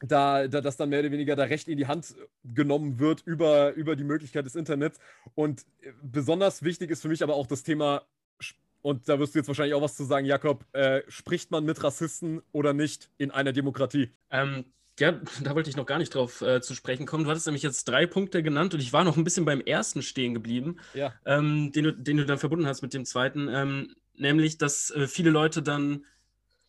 da, da das dann mehr oder weniger da Recht in die Hand genommen wird über, über die Möglichkeit des Internets. Und äh, besonders wichtig ist für mich aber auch das Thema, und da wirst du jetzt wahrscheinlich auch was zu sagen, Jakob, äh, spricht man mit Rassisten oder nicht in einer Demokratie? Ähm, ja, da wollte ich noch gar nicht drauf äh, zu sprechen kommen. Du hattest nämlich jetzt drei Punkte genannt und ich war noch ein bisschen beim ersten stehen geblieben, ja. ähm, den, du, den du dann verbunden hast mit dem zweiten. Ähm, nämlich, dass äh, viele Leute dann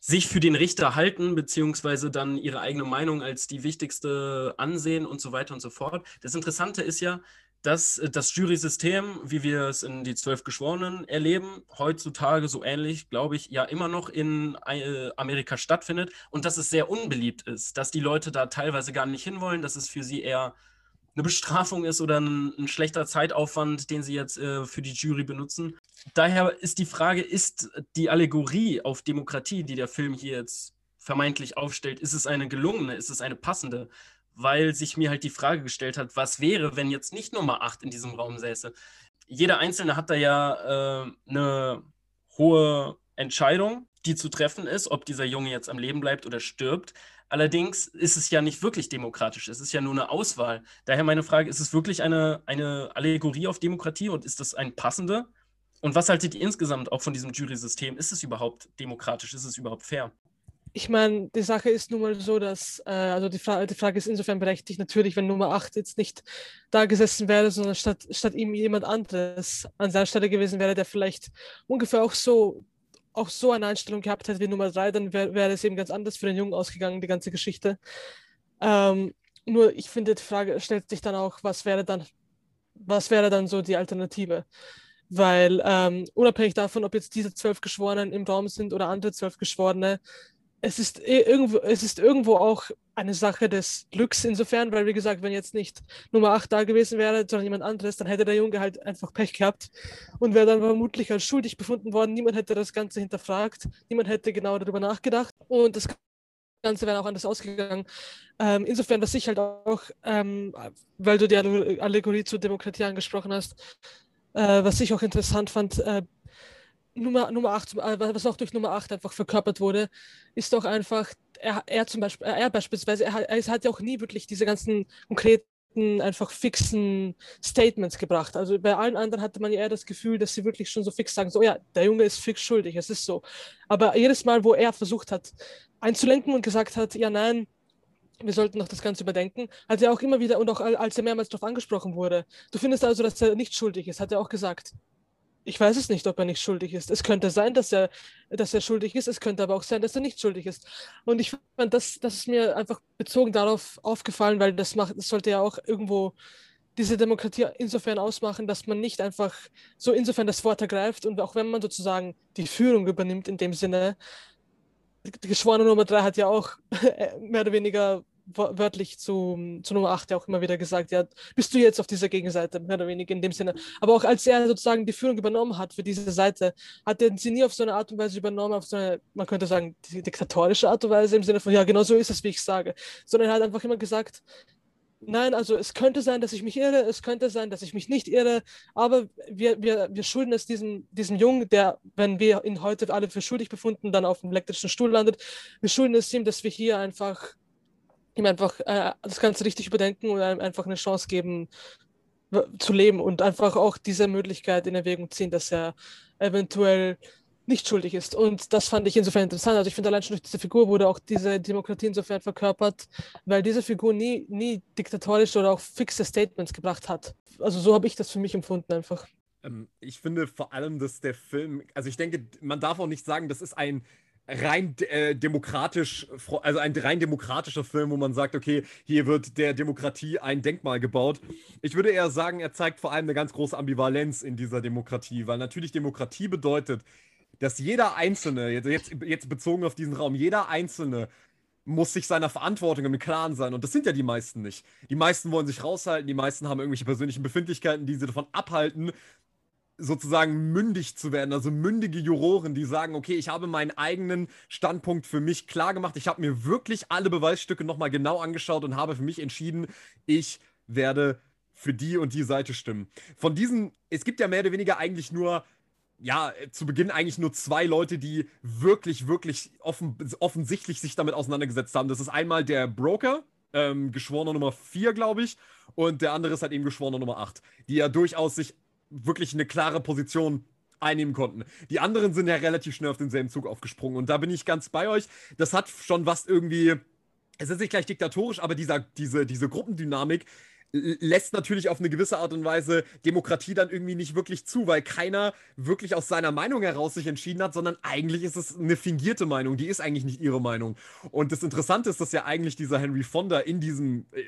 sich für den Richter halten, beziehungsweise dann ihre eigene Meinung als die wichtigste ansehen und so weiter und so fort. Das Interessante ist ja, dass das Jury-System, wie wir es in die zwölf Geschworenen erleben, heutzutage so ähnlich, glaube ich, ja immer noch in äh, Amerika stattfindet und dass es sehr unbeliebt ist, dass die Leute da teilweise gar nicht hinwollen, dass es für sie eher eine Bestrafung ist oder ein, ein schlechter Zeitaufwand, den sie jetzt äh, für die Jury benutzen. Daher ist die Frage, ist die Allegorie auf Demokratie, die der Film hier jetzt vermeintlich aufstellt, ist es eine gelungene, ist es eine passende? weil sich mir halt die Frage gestellt hat, was wäre, wenn jetzt nicht Nummer 8 in diesem Raum säße. Jeder Einzelne hat da ja äh, eine hohe Entscheidung, die zu treffen ist, ob dieser Junge jetzt am Leben bleibt oder stirbt. Allerdings ist es ja nicht wirklich demokratisch, es ist ja nur eine Auswahl. Daher meine Frage, ist es wirklich eine, eine Allegorie auf Demokratie und ist das ein passende? Und was haltet ihr insgesamt auch von diesem Jury-System? Ist es überhaupt demokratisch? Ist es überhaupt fair? ich meine, die Sache ist nun mal so, dass, äh, also die, Fra die, Frage ist insofern berechtigt, natürlich, wenn Nummer 8 jetzt nicht da gesessen wäre, sondern statt, statt ihm jemand anderes an seiner Stelle gewesen wäre, der vielleicht ungefähr auch so, auch so eine Einstellung gehabt hätte wie Nummer 3, dann wäre wär es eben ganz anders für den Jungen ausgegangen, die ganze Geschichte. Ähm, nur ich finde, die Frage stellt sich dann auch, was wäre dann, was wäre dann so die Alternative? Weil ähm, unabhängig davon, ob jetzt diese zwölf Geschworenen im Raum sind oder andere zwölf Geschworene, es ist irgendwo, es ist irgendwo auch eine Sache des Glücks insofern, weil wie gesagt, wenn jetzt nicht Nummer 8 da gewesen wäre, sondern jemand anderes, dann hätte der Junge halt einfach Pech gehabt und wäre dann vermutlich als schuldig befunden worden. Niemand hätte das Ganze hinterfragt, niemand hätte genau darüber nachgedacht und das Ganze wäre auch anders ausgegangen. Ähm, insofern, was ich halt auch, ähm, weil du die Allegorie zur Demokratie angesprochen hast, äh, was ich auch interessant fand, äh, Nummer, Nummer 8, äh, was auch durch Nummer 8 einfach verkörpert wurde, ist doch einfach, er, er zum Beispiel, er beispielsweise, er, er hat ja auch nie wirklich diese ganzen konkreten, einfach fixen Statements gebracht. Also bei allen anderen hatte man ja eher das Gefühl, dass sie wirklich schon so fix sagen, so ja, der Junge ist fix schuldig, es ist so. Aber jedes Mal, wo er versucht hat, einzulenken und gesagt hat, ja, nein, wir sollten noch das Ganze überdenken, hat er auch immer wieder und auch als er mehrmals darauf angesprochen wurde, du findest also, dass er nicht schuldig ist, hat er auch gesagt, ich weiß es nicht, ob er nicht schuldig ist. Es könnte sein, dass er, dass er schuldig ist, es könnte aber auch sein, dass er nicht schuldig ist. Und ich fand, das, das ist mir einfach bezogen darauf aufgefallen, weil das macht, das sollte ja auch irgendwo diese Demokratie insofern ausmachen, dass man nicht einfach so insofern das Wort ergreift und auch wenn man sozusagen die Führung übernimmt in dem Sinne, die Geschworene Nummer 3 hat ja auch mehr oder weniger wörtlich zu, zu Nummer 8 ja auch immer wieder gesagt, ja, bist du jetzt auf dieser Gegenseite, mehr oder weniger in dem Sinne. Aber auch als er sozusagen die Führung übernommen hat für diese Seite, hat er sie nie auf so eine Art und Weise übernommen, auf so eine, man könnte sagen, diktatorische Art und Weise, im Sinne von, ja, genau so ist es, wie ich sage. Sondern er hat einfach immer gesagt, Nein, also es könnte sein, dass ich mich irre, es könnte sein, dass ich mich nicht irre, aber wir, wir, wir schulden es diesem, diesem Jungen, der, wenn wir ihn heute alle für schuldig befunden, dann auf dem elektrischen Stuhl landet, wir schulden es ihm, dass wir hier einfach ihm einfach äh, das Ganze richtig überdenken und einem einfach eine Chance geben, zu leben und einfach auch diese Möglichkeit in Erwägung ziehen, dass er eventuell nicht schuldig ist. Und das fand ich insofern interessant. Also ich finde allein schon durch diese Figur wurde auch diese Demokratie insofern verkörpert, weil diese Figur nie, nie diktatorische oder auch fixe Statements gebracht hat. Also so habe ich das für mich empfunden einfach. Ähm, ich finde vor allem, dass der Film, also ich denke, man darf auch nicht sagen, das ist ein rein äh, demokratisch, also ein rein demokratischer Film, wo man sagt, okay, hier wird der Demokratie ein Denkmal gebaut. Ich würde eher sagen, er zeigt vor allem eine ganz große Ambivalenz in dieser Demokratie, weil natürlich Demokratie bedeutet, dass jeder Einzelne, jetzt, jetzt bezogen auf diesen Raum, jeder Einzelne muss sich seiner Verantwortung im Klaren sein. Und das sind ja die meisten nicht. Die meisten wollen sich raushalten, die meisten haben irgendwelche persönlichen Befindlichkeiten, die sie davon abhalten, sozusagen mündig zu werden, also mündige Juroren, die sagen, okay, ich habe meinen eigenen Standpunkt für mich klar gemacht, ich habe mir wirklich alle Beweisstücke nochmal genau angeschaut und habe für mich entschieden, ich werde für die und die Seite stimmen. Von diesen, es gibt ja mehr oder weniger eigentlich nur, ja, zu Beginn eigentlich nur zwei Leute, die wirklich, wirklich offen, offensichtlich sich damit auseinandergesetzt haben. Das ist einmal der Broker, ähm, Geschworener Nummer 4, glaube ich, und der andere ist halt eben Geschworener Nummer 8, die ja durchaus sich wirklich eine klare Position einnehmen konnten. Die anderen sind ja relativ schnell auf denselben Zug aufgesprungen und da bin ich ganz bei euch. Das hat schon was irgendwie, es ist nicht gleich diktatorisch, aber dieser, diese, diese Gruppendynamik lässt natürlich auf eine gewisse Art und Weise Demokratie dann irgendwie nicht wirklich zu, weil keiner wirklich aus seiner Meinung heraus sich entschieden hat, sondern eigentlich ist es eine fingierte Meinung, die ist eigentlich nicht ihre Meinung. Und das Interessante ist, dass ja eigentlich dieser Henry Fonda in diesem äh,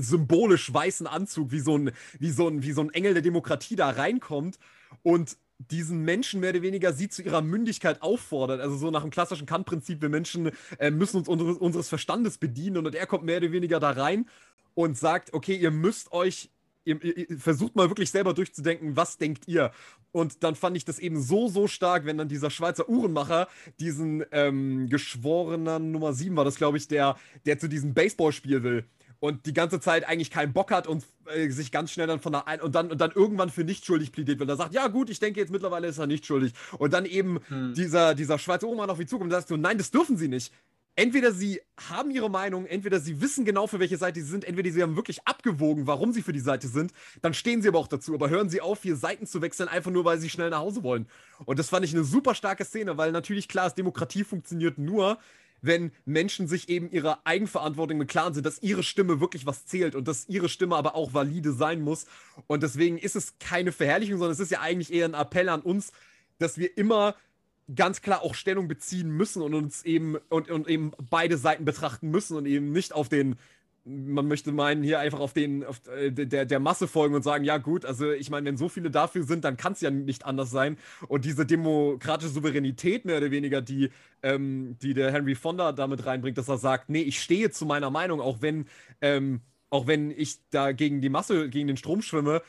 symbolisch weißen Anzug wie so, ein, wie, so ein, wie so ein Engel der Demokratie da reinkommt und diesen Menschen mehr oder weniger sie zu ihrer Mündigkeit auffordert. Also so nach dem klassischen Kant-Prinzip, wir Menschen äh, müssen uns unseres, unseres Verstandes bedienen und er kommt mehr oder weniger da rein und sagt, okay, ihr müsst euch, ihr, ihr, versucht mal wirklich selber durchzudenken, was denkt ihr? Und dann fand ich das eben so, so stark, wenn dann dieser Schweizer Uhrenmacher diesen ähm, geschworenen Nummer 7 war das, glaube ich, der, der zu diesem Baseballspiel will und die ganze Zeit eigentlich keinen Bock hat und äh, sich ganz schnell dann von der ein und dann und dann irgendwann für nicht schuldig plädiert, weil er sagt, ja gut, ich denke jetzt mittlerweile ist er nicht schuldig und dann eben hm. dieser dieser schwarze Oma auf ihn zukommt und sagt so, nein, das dürfen sie nicht entweder sie haben ihre Meinung, entweder sie wissen genau, für welche Seite sie sind, entweder sie haben wirklich abgewogen, warum sie für die Seite sind, dann stehen sie aber auch dazu. Aber hören sie auf, hier Seiten zu wechseln, einfach nur, weil sie schnell nach Hause wollen. Und das fand ich eine super starke Szene, weil natürlich klar ist, Demokratie funktioniert nur, wenn Menschen sich eben ihrer Eigenverantwortung im Klaren sind, dass ihre Stimme wirklich was zählt und dass ihre Stimme aber auch valide sein muss. Und deswegen ist es keine Verherrlichung, sondern es ist ja eigentlich eher ein Appell an uns, dass wir immer ganz klar auch Stellung beziehen müssen und uns eben und, und eben beide Seiten betrachten müssen und eben nicht auf den man möchte meinen, hier einfach auf den, auf äh, der, der Masse folgen und sagen, ja gut, also ich meine, wenn so viele dafür sind, dann kann es ja nicht anders sein. Und diese demokratische Souveränität mehr oder weniger, die, ähm, die der Henry Fonda damit reinbringt, dass er sagt, nee, ich stehe zu meiner Meinung, auch wenn, ähm, auch wenn ich da gegen die Masse, gegen den Strom schwimme,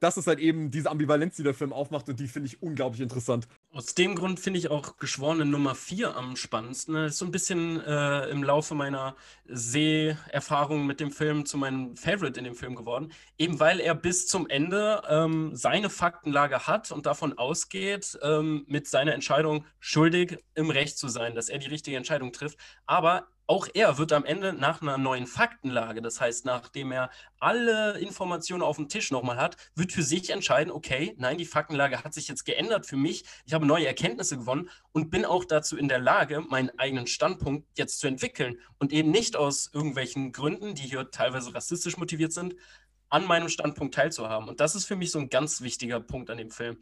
das ist halt eben diese Ambivalenz, die der Film aufmacht und die finde ich unglaublich interessant. Aus dem Grund finde ich auch Geschworene Nummer 4 am spannendsten. Das ist so ein bisschen äh, im Laufe meiner Seherfahrung mit dem Film zu meinem Favorite in dem Film geworden. Eben weil er bis zum Ende ähm, seine Faktenlage hat und davon ausgeht, ähm, mit seiner Entscheidung schuldig im Recht zu sein, dass er die richtige Entscheidung trifft. Aber auch er wird am Ende nach einer neuen Faktenlage, das heißt, nachdem er alle Informationen auf dem Tisch nochmal hat, wird für sich entscheiden, okay, nein, die Faktenlage hat sich jetzt geändert für mich, ich habe neue Erkenntnisse gewonnen und bin auch dazu in der Lage, meinen eigenen Standpunkt jetzt zu entwickeln und eben nicht aus irgendwelchen Gründen, die hier teilweise rassistisch motiviert sind, an meinem Standpunkt teilzuhaben. Und das ist für mich so ein ganz wichtiger Punkt an dem Film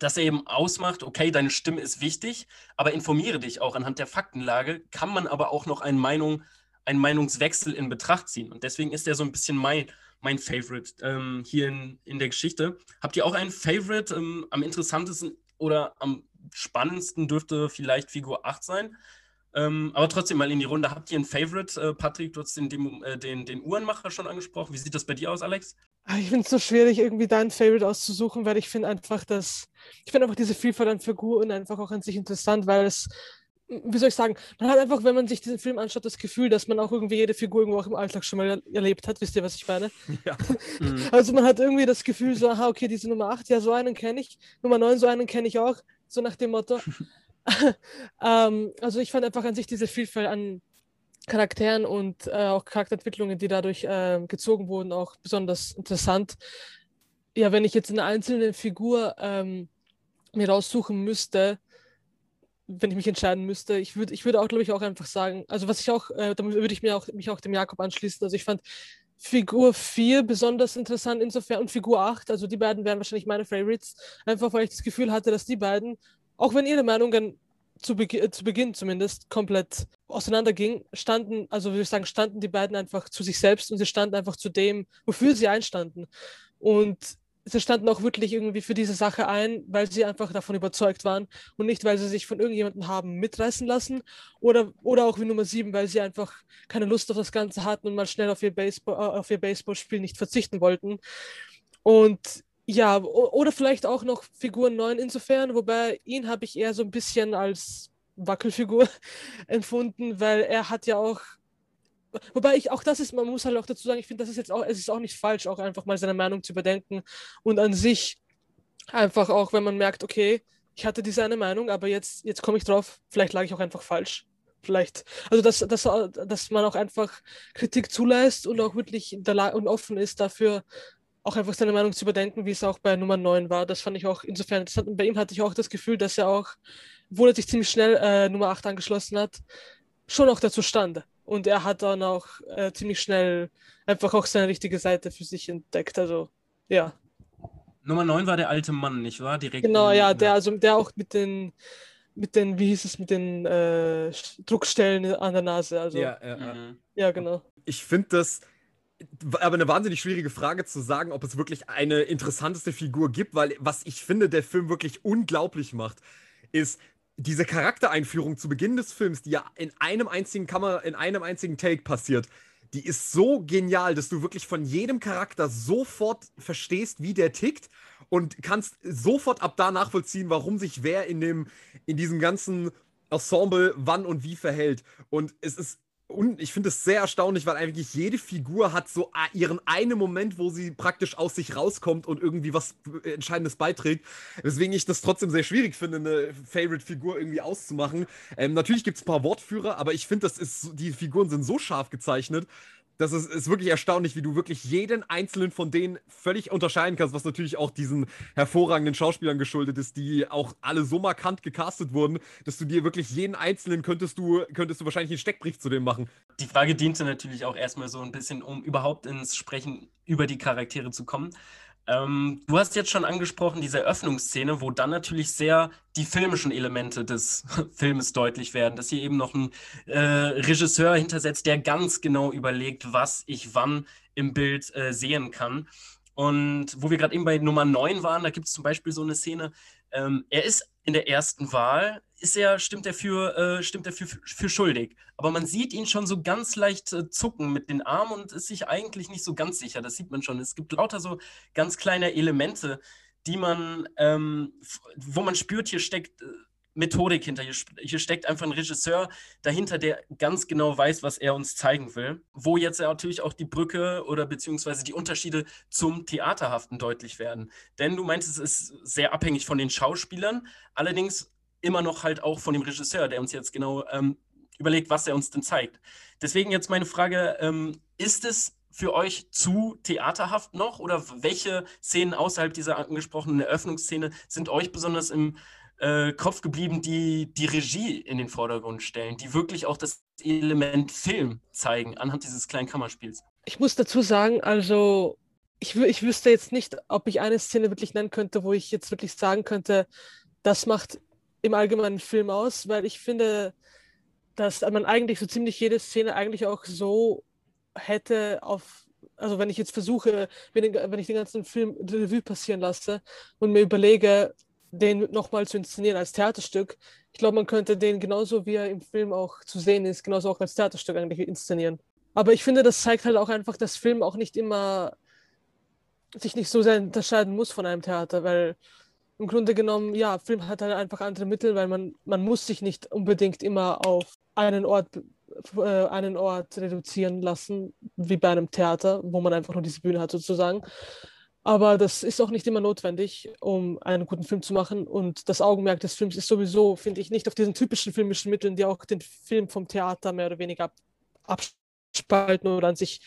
dass er eben ausmacht, okay, deine Stimme ist wichtig, aber informiere dich auch anhand der Faktenlage, kann man aber auch noch eine Meinung, einen Meinungswechsel in Betracht ziehen. Und deswegen ist er so ein bisschen mein, mein Favorite ähm, hier in, in der Geschichte. Habt ihr auch einen Favorite? Ähm, am interessantesten oder am spannendsten dürfte vielleicht Figur 8 sein. Ähm, aber trotzdem mal in die Runde. Habt ihr einen Favorite? Äh, Patrick, du hast den, den, äh, den Uhrenmacher schon angesprochen. Wie sieht das bei dir aus, Alex? Ah, ich finde es so schwierig, irgendwie deinen Favorite auszusuchen, weil ich finde einfach, dass ich finde einfach diese Vielfalt an Figuren einfach auch an sich interessant, weil es, wie soll ich sagen, man hat einfach, wenn man sich diesen Film anschaut, das Gefühl, dass man auch irgendwie jede Figur irgendwo auch im Alltag schon mal erlebt hat. Wisst ihr, was ich meine? Ja. Mhm. Also man hat irgendwie das Gefühl, so, aha, okay, diese Nummer 8, ja, so einen kenne ich, Nummer 9, so einen kenne ich auch, so nach dem Motto. ähm, also ich fand einfach an sich diese Vielfalt an Charakteren und äh, auch Charakterentwicklungen, die dadurch äh, gezogen wurden, auch besonders interessant. Ja, wenn ich jetzt eine einzelne Figur ähm, mir raussuchen müsste, wenn ich mich entscheiden müsste, ich würde ich würd auch, glaube ich, auch einfach sagen, also was ich auch, äh, da würde ich mir auch, mich auch dem Jakob anschließen. Also ich fand Figur 4 besonders interessant insofern und Figur 8, also die beiden wären wahrscheinlich meine Favorites, einfach weil ich das Gefühl hatte, dass die beiden, auch wenn ihre Meinungen zu, Be zu Beginn zumindest komplett auseinanderging, standen, also würde ich sagen, standen die beiden einfach zu sich selbst und sie standen einfach zu dem, wofür sie einstanden. Und sie standen auch wirklich irgendwie für diese Sache ein, weil sie einfach davon überzeugt waren und nicht, weil sie sich von irgendjemandem haben mitreißen lassen oder, oder auch wie Nummer sieben, weil sie einfach keine Lust auf das Ganze hatten und mal schnell auf ihr, Baseball, äh, auf ihr Baseballspiel nicht verzichten wollten. Und ja, oder vielleicht auch noch Figur 9 insofern, wobei ihn habe ich eher so ein bisschen als Wackelfigur empfunden, weil er hat ja auch Wobei ich auch das ist, man muss halt auch dazu sagen, ich finde, das ist jetzt auch, es ist auch nicht falsch, auch einfach mal seine Meinung zu überdenken und an sich einfach auch, wenn man merkt, okay, ich hatte diese eine Meinung, aber jetzt, jetzt komme ich drauf, vielleicht lag ich auch einfach falsch. Vielleicht, also dass, dass, dass man auch einfach Kritik zulässt und auch wirklich und offen ist dafür, auch einfach seine Meinung zu überdenken, wie es auch bei Nummer 9 war. Das fand ich auch insofern interessant. Und bei ihm hatte ich auch das Gefühl, dass er auch, obwohl er sich ziemlich schnell äh, Nummer 8 angeschlossen hat, schon auch dazu stand Und er hat dann auch äh, ziemlich schnell einfach auch seine richtige Seite für sich entdeckt. Also, ja. Nummer 9 war der alte Mann, nicht wahr? Direkt genau, ja, der, also der auch mit den, mit den, wie hieß es, mit den äh, Druckstellen an der Nase. Also, ja, ja, ja. Mhm. ja genau. Ich finde das aber eine wahnsinnig schwierige Frage zu sagen, ob es wirklich eine interessanteste Figur gibt, weil was ich finde, der Film wirklich unglaublich macht, ist, diese Charaktereinführung zu Beginn des Films, die ja in einem einzigen Kammer, in einem einzigen Take passiert, die ist so genial, dass du wirklich von jedem Charakter sofort verstehst, wie der tickt und kannst sofort ab da nachvollziehen, warum sich wer in dem, in diesem ganzen Ensemble wann und wie verhält. Und es ist und ich finde es sehr erstaunlich, weil eigentlich jede Figur hat so ihren einen Moment, wo sie praktisch aus sich rauskommt und irgendwie was Entscheidendes beiträgt. Weswegen ich das trotzdem sehr schwierig finde, eine Favorite-Figur irgendwie auszumachen. Ähm, natürlich gibt es ein paar Wortführer, aber ich finde, die Figuren sind so scharf gezeichnet, das ist, ist wirklich erstaunlich, wie du wirklich jeden einzelnen von denen völlig unterscheiden kannst, was natürlich auch diesen hervorragenden Schauspielern geschuldet ist, die auch alle so markant gecastet wurden, dass du dir wirklich jeden einzelnen könntest du, könntest du wahrscheinlich einen Steckbrief zu dem machen. Die Frage diente natürlich auch erstmal so ein bisschen, um überhaupt ins Sprechen über die Charaktere zu kommen. Ähm, du hast jetzt schon angesprochen, diese Öffnungsszene, wo dann natürlich sehr die filmischen Elemente des Filmes deutlich werden, dass hier eben noch ein äh, Regisseur hintersetzt, der ganz genau überlegt, was ich wann im Bild äh, sehen kann. Und wo wir gerade eben bei Nummer 9 waren, da gibt es zum Beispiel so eine Szene, ähm, er ist in der ersten Wahl, ist er, stimmt er für, äh, stimmt er für, für, schuldig. Aber man sieht ihn schon so ganz leicht äh, zucken mit den Armen und ist sich eigentlich nicht so ganz sicher. Das sieht man schon. Es gibt lauter so ganz kleine Elemente, die man, ähm, wo man spürt, hier steckt äh, Methodik hinter. Hier, hier, steckt einfach ein Regisseur dahinter, der ganz genau weiß, was er uns zeigen will. Wo jetzt natürlich auch die Brücke oder beziehungsweise die Unterschiede zum Theaterhaften deutlich werden. Denn du meintest, es ist sehr abhängig von den Schauspielern, allerdings immer noch halt auch von dem Regisseur, der uns jetzt genau ähm, überlegt, was er uns denn zeigt. Deswegen jetzt meine Frage, ähm, ist es für euch zu theaterhaft noch oder welche Szenen außerhalb dieser angesprochenen Eröffnungsszene sind euch besonders im äh, Kopf geblieben, die die Regie in den Vordergrund stellen, die wirklich auch das Element Film zeigen anhand dieses kleinen Kammerspiels. Ich muss dazu sagen, also ich, ich wüsste jetzt nicht, ob ich eine Szene wirklich nennen könnte, wo ich jetzt wirklich sagen könnte, das macht im allgemeinen Film aus, weil ich finde, dass man eigentlich so ziemlich jede Szene eigentlich auch so hätte auf, also wenn ich jetzt versuche, wenn ich den ganzen Film Revue passieren lasse und mir überlege, den nochmal zu inszenieren als Theaterstück. Ich glaube, man könnte den genauso wie er im Film auch zu sehen ist, genauso auch als Theaterstück eigentlich inszenieren. Aber ich finde, das zeigt halt auch einfach, dass Film auch nicht immer sich nicht so sehr unterscheiden muss von einem Theater, weil im Grunde genommen, ja, Film hat halt einfach andere Mittel, weil man, man muss sich nicht unbedingt immer auf einen Ort, äh, einen Ort reduzieren lassen, wie bei einem Theater, wo man einfach nur diese Bühne hat sozusagen, aber das ist auch nicht immer notwendig, um einen guten Film zu machen. Und das Augenmerk des Films ist sowieso, finde ich, nicht auf diesen typischen filmischen Mitteln, die auch den Film vom Theater mehr oder weniger abspalten oder an sich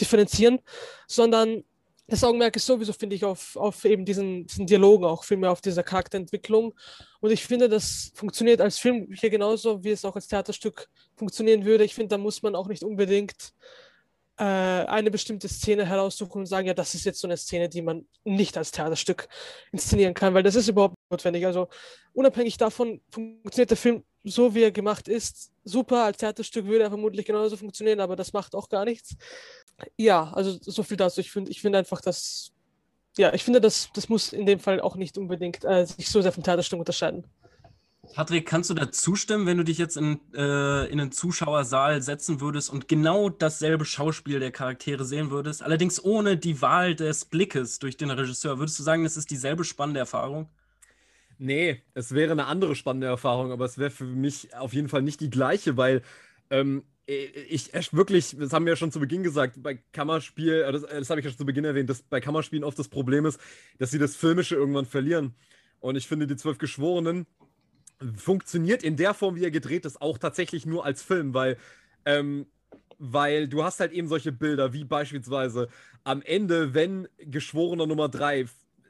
differenzieren, sondern das Augenmerk ist sowieso, finde ich, auf, auf eben diesen, diesen Dialogen, auch vielmehr auf dieser Charakterentwicklung. Und ich finde, das funktioniert als Film hier genauso, wie es auch als Theaterstück funktionieren würde. Ich finde, da muss man auch nicht unbedingt äh, eine bestimmte Szene heraussuchen und sagen, ja, das ist jetzt so eine Szene, die man nicht als Theaterstück inszenieren kann, weil das ist überhaupt notwendig. Also unabhängig davon funktioniert der Film so, wie er gemacht ist, super. Als Theaterstück würde er vermutlich genauso funktionieren, aber das macht auch gar nichts. Ja, also so viel dazu. Ich finde ich find einfach, dass, ja, ich finde, das, das muss in dem Fall auch nicht unbedingt äh, sich so sehr vom Theaterstück unterscheiden. Patrick, kannst du da zustimmen, wenn du dich jetzt in, äh, in einen Zuschauersaal setzen würdest und genau dasselbe Schauspiel der Charaktere sehen würdest, allerdings ohne die Wahl des Blickes durch den Regisseur? Würdest du sagen, das ist dieselbe spannende Erfahrung? Nee, es wäre eine andere spannende Erfahrung, aber es wäre für mich auf jeden Fall nicht die gleiche, weil ähm, ich wirklich, das haben wir ja schon zu Beginn gesagt, bei Kammerspiel, äh, das, äh, das habe ich ja schon zu Beginn erwähnt, dass bei Kammerspielen oft das Problem ist, dass sie das Filmische irgendwann verlieren. Und ich finde, die Zwölf Geschworenen funktioniert in der Form, wie er gedreht ist, auch tatsächlich nur als Film, weil, ähm, weil du hast halt eben solche Bilder, wie beispielsweise am Ende, wenn Geschworener Nummer 3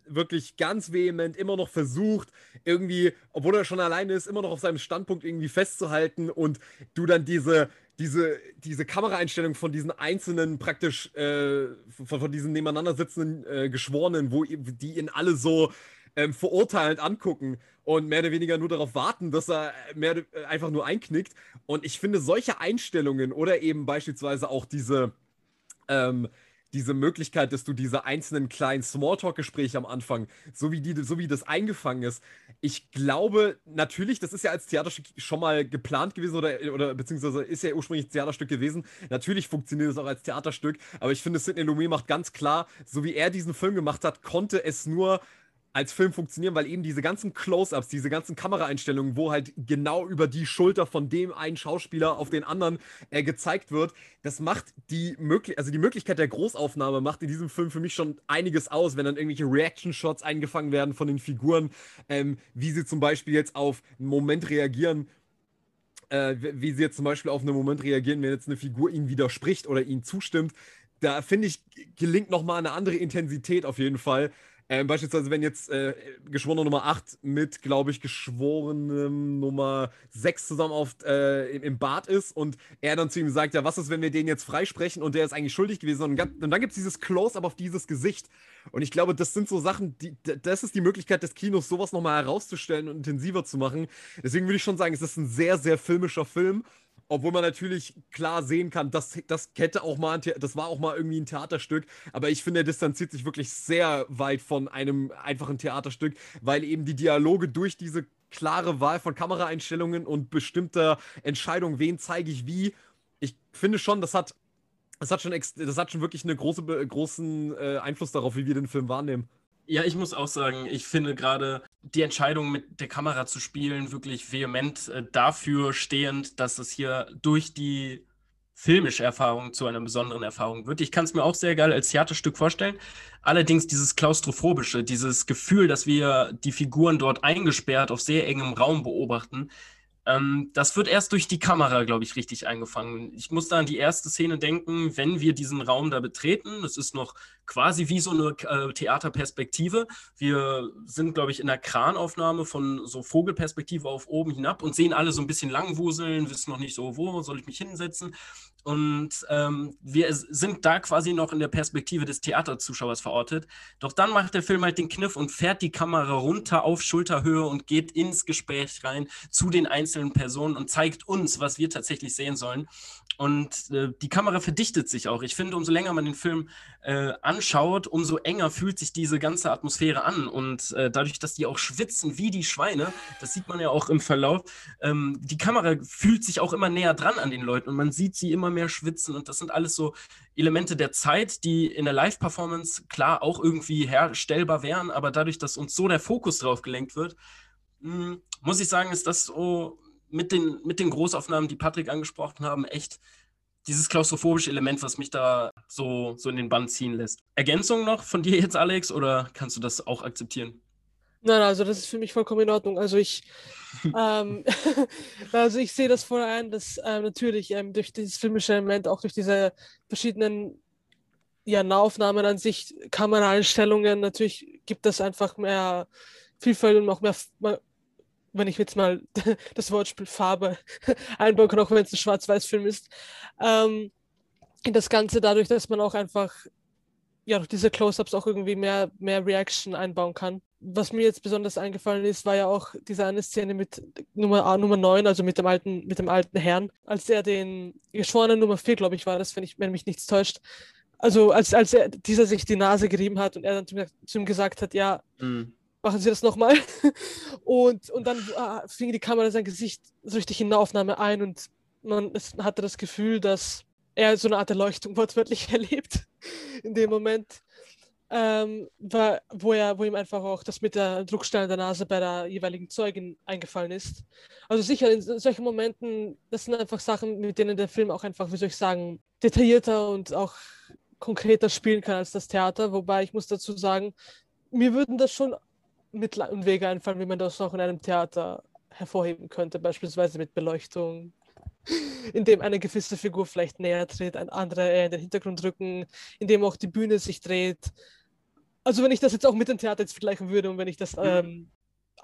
wirklich ganz vehement immer noch versucht, irgendwie, obwohl er schon alleine ist, immer noch auf seinem Standpunkt irgendwie festzuhalten und du dann diese, diese, diese Kameraeinstellung von diesen einzelnen praktisch, äh, von, von, diesen nebeneinander sitzenden äh, Geschworenen, wo die ihn alle so ähm, verurteilend angucken und mehr oder weniger nur darauf warten, dass er mehr, äh, einfach nur einknickt. Und ich finde solche Einstellungen oder eben beispielsweise auch diese, ähm, diese Möglichkeit, dass du diese einzelnen kleinen Smalltalk-Gespräche am Anfang, so wie, die, so wie das eingefangen ist, ich glaube natürlich, das ist ja als Theaterstück schon mal geplant gewesen oder, oder beziehungsweise ist ja ursprünglich ein Theaterstück gewesen. Natürlich funktioniert es auch als Theaterstück, aber ich finde, Sidney Lumet macht ganz klar, so wie er diesen Film gemacht hat, konnte es nur als Film funktionieren, weil eben diese ganzen Close-ups, diese ganzen Kameraeinstellungen, wo halt genau über die Schulter von dem einen Schauspieler auf den anderen äh, gezeigt wird, das macht die Möglichkeit, also die Möglichkeit der Großaufnahme macht in diesem Film für mich schon einiges aus, wenn dann irgendwelche Reaction-Shots eingefangen werden von den Figuren, ähm, wie sie zum Beispiel jetzt auf einen Moment reagieren, äh, wie sie jetzt zum Beispiel auf einen Moment reagieren, wenn jetzt eine Figur ihnen widerspricht oder ihnen zustimmt. Da finde ich, gelingt nochmal eine andere Intensität auf jeden Fall. Ähm, beispielsweise, wenn jetzt äh, Geschworener Nummer 8 mit, glaube ich, Geschworenem Nummer 6 zusammen auf, äh, im, im Bad ist und er dann zu ihm sagt, ja, was ist, wenn wir den jetzt freisprechen und der ist eigentlich schuldig gewesen und, und dann gibt es dieses Close-up auf dieses Gesicht. Und ich glaube, das sind so Sachen, die, das ist die Möglichkeit des Kinos, sowas nochmal herauszustellen und intensiver zu machen. Deswegen würde ich schon sagen, es ist ein sehr, sehr filmischer Film obwohl man natürlich klar sehen kann, das, das hätte auch mal, das war auch mal irgendwie ein Theaterstück. Aber ich finde, er distanziert sich wirklich sehr weit von einem einfachen Theaterstück, weil eben die Dialoge durch diese klare Wahl von Kameraeinstellungen und bestimmter Entscheidung, wen zeige ich wie, ich finde schon, das hat, das hat schon, das hat schon wirklich einen große, großen äh, Einfluss darauf, wie wir den Film wahrnehmen. Ja, ich muss auch sagen, ich finde gerade die Entscheidung mit der Kamera zu spielen wirklich vehement äh, dafür stehend, dass es hier durch die filmische Erfahrung zu einer besonderen Erfahrung wird. Ich kann es mir auch sehr geil als Theaterstück vorstellen. Allerdings dieses klaustrophobische, dieses Gefühl, dass wir die Figuren dort eingesperrt auf sehr engem Raum beobachten, ähm, das wird erst durch die Kamera, glaube ich, richtig eingefangen. Ich muss da an die erste Szene denken, wenn wir diesen Raum da betreten. Das ist noch quasi wie so eine äh, Theaterperspektive. Wir sind, glaube ich, in der Kranaufnahme von so Vogelperspektive auf oben hinab und sehen alle so ein bisschen langwuseln, wissen noch nicht so, wo soll ich mich hinsetzen. Und ähm, wir sind da quasi noch in der Perspektive des Theaterzuschauers verortet. Doch dann macht der Film halt den Kniff und fährt die Kamera runter auf Schulterhöhe und geht ins Gespräch rein zu den einzelnen Personen und zeigt uns, was wir tatsächlich sehen sollen. Und äh, die Kamera verdichtet sich auch. Ich finde, umso länger man den Film äh, anschaut, umso enger fühlt sich diese ganze Atmosphäre an. Und äh, dadurch, dass die auch schwitzen wie die Schweine, das sieht man ja auch im Verlauf, ähm, die Kamera fühlt sich auch immer näher dran an den Leuten und man sieht sie immer mehr schwitzen. Und das sind alles so Elemente der Zeit, die in der Live-Performance klar auch irgendwie herstellbar wären, aber dadurch, dass uns so der Fokus drauf gelenkt wird, mh, hm, muss ich sagen, ist das so mit den, mit den Großaufnahmen, die Patrick angesprochen haben, echt dieses klaustrophobische Element, was mich da so, so in den Bann ziehen lässt. Ergänzung noch von dir jetzt, Alex, oder kannst du das auch akzeptieren? Nein, also das ist für mich vollkommen in Ordnung. Also ich, ähm, also ich sehe das voll ein, dass äh, natürlich ähm, durch dieses filmische Element, auch durch diese verschiedenen ja, Nahaufnahmen an sich, Kameraeinstellungen, natürlich gibt das einfach mehr Vielfalt und auch mehr, wenn ich jetzt mal das Wortspiel Farbe einbauen kann, auch wenn es ein Schwarz-Weiß-Film ist, ähm, das Ganze dadurch, dass man auch einfach ja, durch diese Close-Ups auch irgendwie mehr, mehr Reaction einbauen kann. Was mir jetzt besonders eingefallen ist, war ja auch diese eine Szene mit Nummer, A, Nummer 9, also mit dem alten, mit dem alten Herrn, als er den Geschworenen Nummer 4, glaube ich, war das, wenn, ich, wenn mich nichts täuscht. Also als, als er, dieser sich die Nase gerieben hat und er dann zu, zu ihm gesagt hat, ja, mhm machen Sie das nochmal. Und, und dann äh, fing die Kamera sein Gesicht so richtig in der Aufnahme ein und man hatte das Gefühl, dass er so eine Art Erleuchtung wortwörtlich erlebt in dem Moment. Ähm, war, wo, er, wo ihm einfach auch das mit der Druckstelle der Nase bei der jeweiligen Zeugin eingefallen ist. Also sicher, in solchen Momenten, das sind einfach Sachen, mit denen der Film auch einfach, wie soll ich sagen, detaillierter und auch konkreter spielen kann als das Theater. Wobei ich muss dazu sagen, mir würden das schon Mittel und Wege einfallen, wie man das auch in einem Theater hervorheben könnte, beispielsweise mit Beleuchtung, indem eine gewisse Figur vielleicht näher tritt, ein anderer eher in den Hintergrund rücken, indem auch die Bühne sich dreht. Also wenn ich das jetzt auch mit dem Theater jetzt vergleichen würde und wenn ich das mhm. ähm,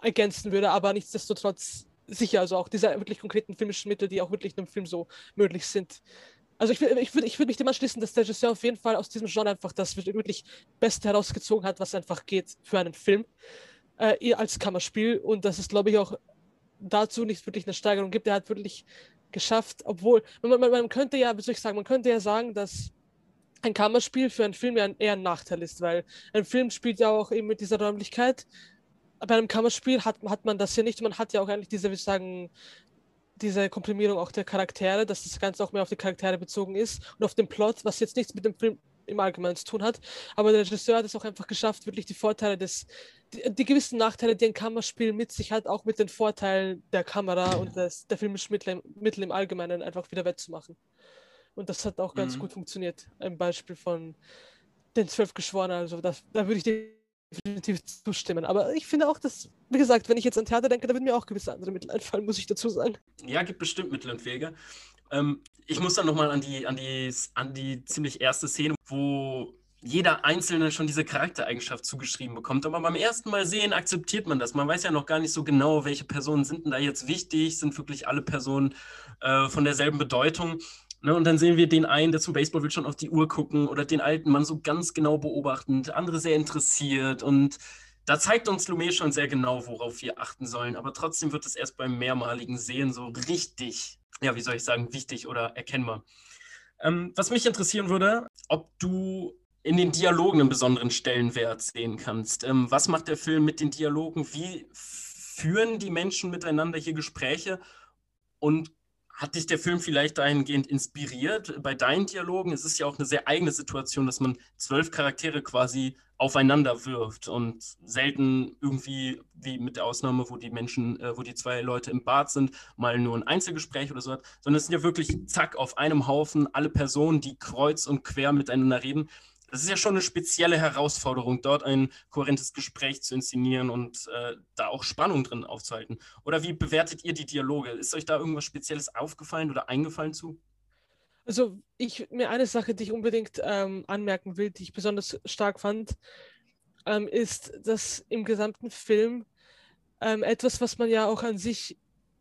ergänzen würde, aber nichtsdestotrotz sicher, also auch diese wirklich konkreten filmischen Mittel, die auch wirklich im Film so möglich sind. Also ich, ich würde ich würd mich dem anschließen, dass der Regisseur auf jeden Fall aus diesem Genre einfach das wirklich Beste herausgezogen hat, was einfach geht für einen Film äh, als Kammerspiel. Und dass es, glaube ich, auch dazu nicht wirklich eine Steigerung gibt. Er hat wirklich geschafft, obwohl, man, man, man könnte ja, wie soll ich sagen, man könnte ja sagen, dass ein Kammerspiel für einen Film ja eher ein Nachteil ist, weil ein Film spielt ja auch eben mit dieser Räumlichkeit. Bei einem Kammerspiel hat, hat man das ja nicht. Man hat ja auch eigentlich diese, wie sagen, diese Komprimierung auch der Charaktere, dass das Ganze auch mehr auf die Charaktere bezogen ist und auf den Plot, was jetzt nichts mit dem Film im Allgemeinen zu tun hat. Aber der Regisseur hat es auch einfach geschafft, wirklich die Vorteile des, die, die gewissen Nachteile, die ein Kammerspiel mit sich hat, auch mit den Vorteilen der Kamera und des, der filmischen Mittel, Mittel im Allgemeinen einfach wieder wettzumachen. Und das hat auch ganz mhm. gut funktioniert. Ein Beispiel von den zwölf Geschworenen, also das, da würde ich definitiv zustimmen. Aber ich finde auch, dass, wie gesagt, wenn ich jetzt an Theater denke, da würden mir auch gewisse andere Mittel einfallen, muss ich dazu sagen. Ja, gibt bestimmt Mittel und Wege. Ähm, ich muss dann nochmal an die, an, die, an die ziemlich erste Szene, wo jeder Einzelne schon diese Charaktereigenschaft zugeschrieben bekommt. Aber beim ersten Mal sehen akzeptiert man das. Man weiß ja noch gar nicht so genau, welche Personen sind denn da jetzt wichtig, sind wirklich alle Personen äh, von derselben Bedeutung. Ne, und dann sehen wir den einen, der zum Baseball will, schon auf die Uhr gucken oder den alten Mann so ganz genau beobachtend, andere sehr interessiert. Und da zeigt uns Lumet schon sehr genau, worauf wir achten sollen. Aber trotzdem wird es erst beim mehrmaligen Sehen so richtig ja, wie soll ich sagen, wichtig oder erkennbar. Ähm, was mich interessieren würde, ob du in den Dialogen einen besonderen Stellenwert sehen kannst. Ähm, was macht der Film mit den Dialogen? Wie führen die Menschen miteinander hier Gespräche? Und hat dich der Film vielleicht dahingehend inspiriert? Bei deinen Dialogen ist es ja auch eine sehr eigene Situation, dass man zwölf Charaktere quasi aufeinander wirft und selten irgendwie, wie mit der Ausnahme, wo die Menschen, äh, wo die zwei Leute im Bad sind, mal nur ein Einzelgespräch oder so hat, sondern es sind ja wirklich zack auf einem Haufen alle Personen, die kreuz und quer miteinander reden. Das ist ja schon eine spezielle Herausforderung, dort ein kohärentes Gespräch zu inszenieren und äh, da auch Spannung drin aufzuhalten. Oder wie bewertet ihr die Dialoge? Ist euch da irgendwas Spezielles aufgefallen oder eingefallen zu? Also ich mir eine Sache, die ich unbedingt ähm, anmerken will, die ich besonders stark fand, ähm, ist, dass im gesamten Film ähm, etwas, was man ja auch an sich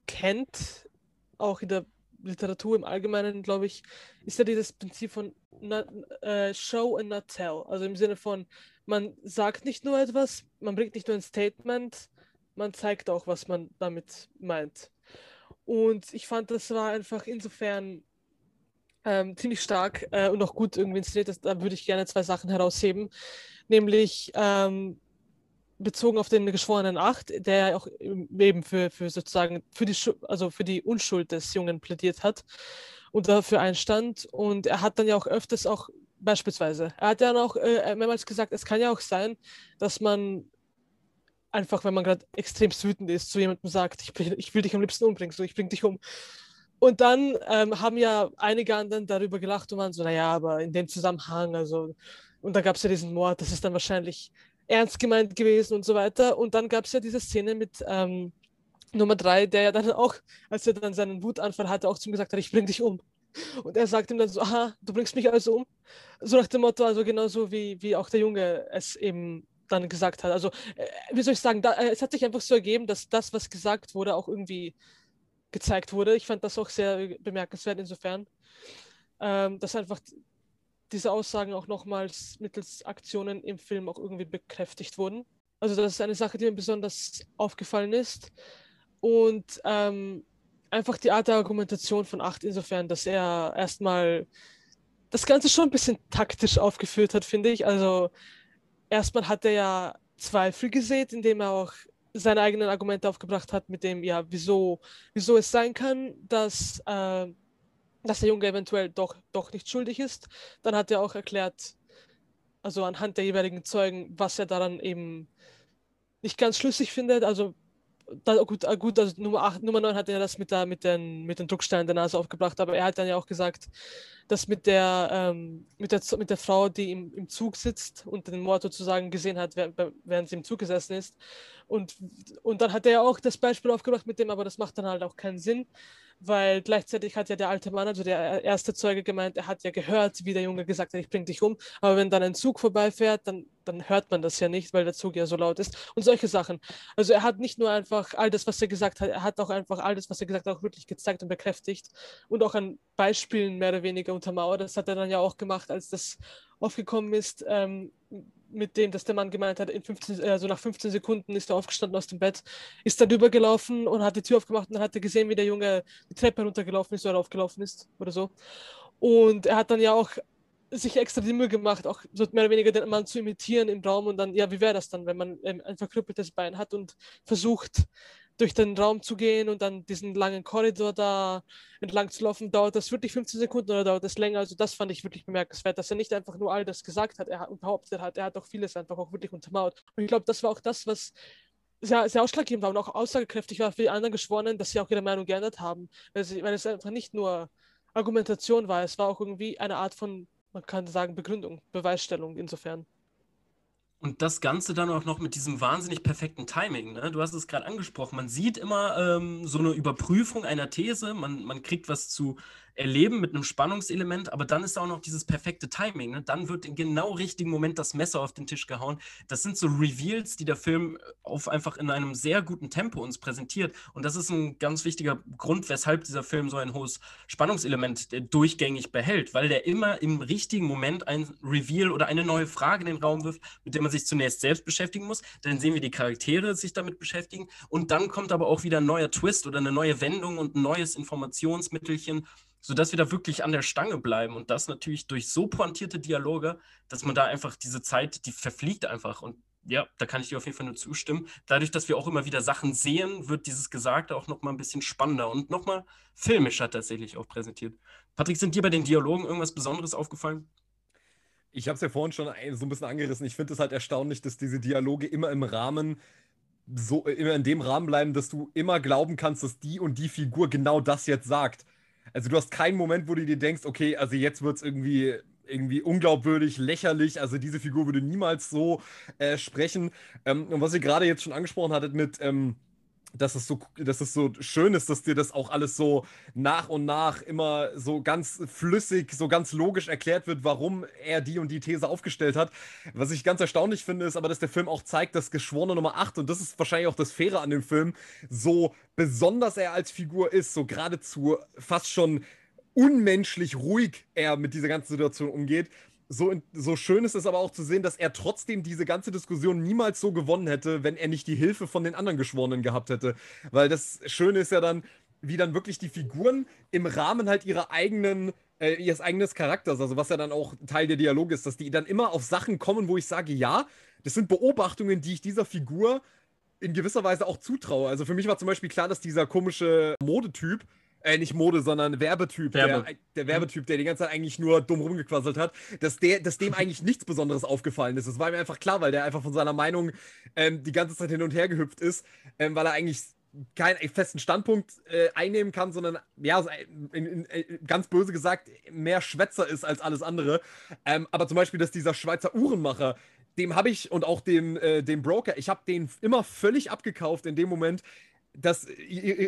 kennt, auch in der Literatur im Allgemeinen, glaube ich, ist ja dieses Prinzip von not, äh, Show and not tell. Also im Sinne von, man sagt nicht nur etwas, man bringt nicht nur ein Statement, man zeigt auch, was man damit meint. Und ich fand, das war einfach insofern ähm, ziemlich stark äh, und auch gut irgendwie inszeniert. Das, da würde ich gerne zwei Sachen herausheben. Nämlich ähm, bezogen auf den geschworenen Acht, der auch eben für, für sozusagen für die, also für die Unschuld des Jungen plädiert hat und dafür einstand. Und er hat dann ja auch öfters auch beispielsweise, er hat ja dann auch äh, mehrmals gesagt, es kann ja auch sein, dass man einfach, wenn man gerade extrem wütend ist, zu jemandem sagt, ich, ich will dich am liebsten umbringen, so ich bring dich um. Und dann ähm, haben ja einige anderen darüber gelacht und waren so, naja, aber in dem Zusammenhang, also, und da gab es ja diesen Mord, das ist dann wahrscheinlich ernst gemeint gewesen und so weiter. Und dann gab es ja diese Szene mit ähm, Nummer drei, der ja dann auch, als er dann seinen Wutanfall hatte, auch zu ihm gesagt hat, ich bring dich um. Und er sagt ihm dann so, aha, du bringst mich also um. So nach dem Motto, also genauso wie, wie auch der Junge es eben dann gesagt hat. Also, äh, wie soll ich sagen, da, äh, es hat sich einfach so ergeben, dass das, was gesagt wurde, auch irgendwie gezeigt wurde. Ich fand das auch sehr bemerkenswert insofern, ähm, dass einfach diese Aussagen auch nochmals mittels Aktionen im Film auch irgendwie bekräftigt wurden. Also das ist eine Sache, die mir besonders aufgefallen ist. Und ähm, einfach die Art der Argumentation von Acht insofern, dass er erstmal das Ganze schon ein bisschen taktisch aufgeführt hat, finde ich. Also erstmal hat er ja Zweifel gesät, indem er auch seine eigenen Argumente aufgebracht hat, mit dem, ja, wieso, wieso es sein kann, dass, äh, dass der Junge eventuell doch, doch nicht schuldig ist. Dann hat er auch erklärt, also anhand der jeweiligen Zeugen, was er daran eben nicht ganz schlüssig findet. Also da, gut, äh, gut, also Nummer, 8, Nummer 9 hat er das mit, der, mit, den, mit den Drucksteinen der Nase aufgebracht, aber er hat dann ja auch gesagt, dass mit der, ähm, mit der, mit der Frau, die im, im Zug sitzt und den Mord sozusagen gesehen hat, während sie im Zug gesessen ist. Und, und dann hat er ja auch das Beispiel aufgebracht mit dem, aber das macht dann halt auch keinen Sinn, weil gleichzeitig hat ja der alte Mann, also der erste Zeuge gemeint, er hat ja gehört, wie der Junge gesagt hat, ich bring dich um, aber wenn dann ein Zug vorbeifährt, dann, dann hört man das ja nicht, weil der Zug ja so laut ist und solche Sachen. Also er hat nicht nur einfach all das, was er gesagt hat, er hat auch einfach all das, was er gesagt hat, auch wirklich gezeigt und bekräftigt und auch an Beispielen mehr oder weniger untermauert. Das hat er dann ja auch gemacht, als das aufgekommen ist, ähm, mit dem, dass der Mann gemeint hat, in 15, also nach 15 Sekunden ist er aufgestanden aus dem Bett, ist dann übergelaufen und hat die Tür aufgemacht und hat gesehen, wie der Junge die Treppe runtergelaufen ist oder aufgelaufen ist oder so. Und er hat dann ja auch sich extra die Mühe gemacht, auch so mehr oder weniger den Mann zu imitieren im Raum und dann, ja, wie wäre das dann, wenn man ein verkrüppeltes Bein hat und versucht, durch den Raum zu gehen und dann diesen langen Korridor da entlang zu laufen, dauert das wirklich 15 Sekunden oder dauert das länger? Also das fand ich wirklich bemerkenswert, dass er nicht einfach nur all das gesagt hat er, und behauptet hat, er hat auch vieles einfach auch wirklich untermauert. Und ich glaube, das war auch das, was sehr, sehr ausschlaggebend war und auch aussagekräftig war für die anderen Geschworenen, dass sie auch ihre Meinung geändert haben. Weil, sie, weil es einfach nicht nur Argumentation war, es war auch irgendwie eine Art von, man kann sagen, Begründung, Beweisstellung insofern. Und das Ganze dann auch noch mit diesem wahnsinnig perfekten Timing. Ne? Du hast es gerade angesprochen. Man sieht immer ähm, so eine Überprüfung einer These. Man, man kriegt was zu erleben mit einem Spannungselement, aber dann ist auch noch dieses perfekte Timing. Ne? Dann wird im genau richtigen Moment das Messer auf den Tisch gehauen. Das sind so Reveals, die der Film auf einfach in einem sehr guten Tempo uns präsentiert. Und das ist ein ganz wichtiger Grund, weshalb dieser Film so ein hohes Spannungselement äh, durchgängig behält, weil der immer im richtigen Moment ein Reveal oder eine neue Frage in den Raum wirft, mit der man sich zunächst selbst beschäftigen muss. Dann sehen wir die Charaktere sich damit beschäftigen und dann kommt aber auch wieder ein neuer Twist oder eine neue Wendung und ein neues Informationsmittelchen sodass wir da wirklich an der Stange bleiben und das natürlich durch so pointierte Dialoge, dass man da einfach diese Zeit, die verfliegt einfach und ja, da kann ich dir auf jeden Fall nur zustimmen. Dadurch, dass wir auch immer wieder Sachen sehen, wird dieses Gesagte auch nochmal ein bisschen spannender und nochmal filmischer tatsächlich auch präsentiert. Patrick, sind dir bei den Dialogen irgendwas Besonderes aufgefallen? Ich habe es ja vorhin schon so ein bisschen angerissen. Ich finde es halt erstaunlich, dass diese Dialoge immer im Rahmen so immer in dem Rahmen bleiben, dass du immer glauben kannst, dass die und die Figur genau das jetzt sagt. Also du hast keinen Moment, wo du dir denkst, okay, also jetzt wird es irgendwie irgendwie unglaubwürdig, lächerlich. Also diese Figur würde niemals so äh, sprechen. Ähm, und was ihr gerade jetzt schon angesprochen hattet mit, ähm, dass es so, dass es so schön ist, dass dir das auch alles so nach und nach immer so ganz flüssig, so ganz logisch erklärt wird, warum er die und die These aufgestellt hat. Was ich ganz erstaunlich finde, ist aber, dass der Film auch zeigt, dass Geschworene Nummer 8, und das ist wahrscheinlich auch das Faire an dem Film, so besonders er als Figur ist, so geradezu fast schon unmenschlich ruhig er mit dieser ganzen Situation umgeht so, so schön ist es aber auch zu sehen, dass er trotzdem diese ganze Diskussion niemals so gewonnen hätte, wenn er nicht die Hilfe von den anderen Geschworenen gehabt hätte. Weil das Schöne ist ja dann, wie dann wirklich die Figuren im Rahmen halt ihrer eigenen, äh, ihres eigenen Charakters, also was ja dann auch Teil der Dialoge ist, dass die dann immer auf Sachen kommen, wo ich sage, ja, das sind Beobachtungen, die ich dieser Figur in gewisser Weise auch zutraue. Also für mich war zum Beispiel klar, dass dieser komische Modetyp äh, nicht Mode, sondern Werbetyp, Werbe. der, der Werbetyp, der die ganze Zeit eigentlich nur dumm rumgequasselt hat, dass, der, dass dem eigentlich nichts Besonderes aufgefallen ist. Das war mir einfach klar, weil der einfach von seiner Meinung ähm, die ganze Zeit hin und her gehüpft ist, ähm, weil er eigentlich keinen festen Standpunkt äh, einnehmen kann, sondern ja, in, in, in, ganz böse gesagt, mehr Schwätzer ist als alles andere. Ähm, aber zum Beispiel, dass dieser Schweizer Uhrenmacher, dem habe ich und auch dem, äh, dem Broker, ich habe den immer völlig abgekauft in dem Moment, dass,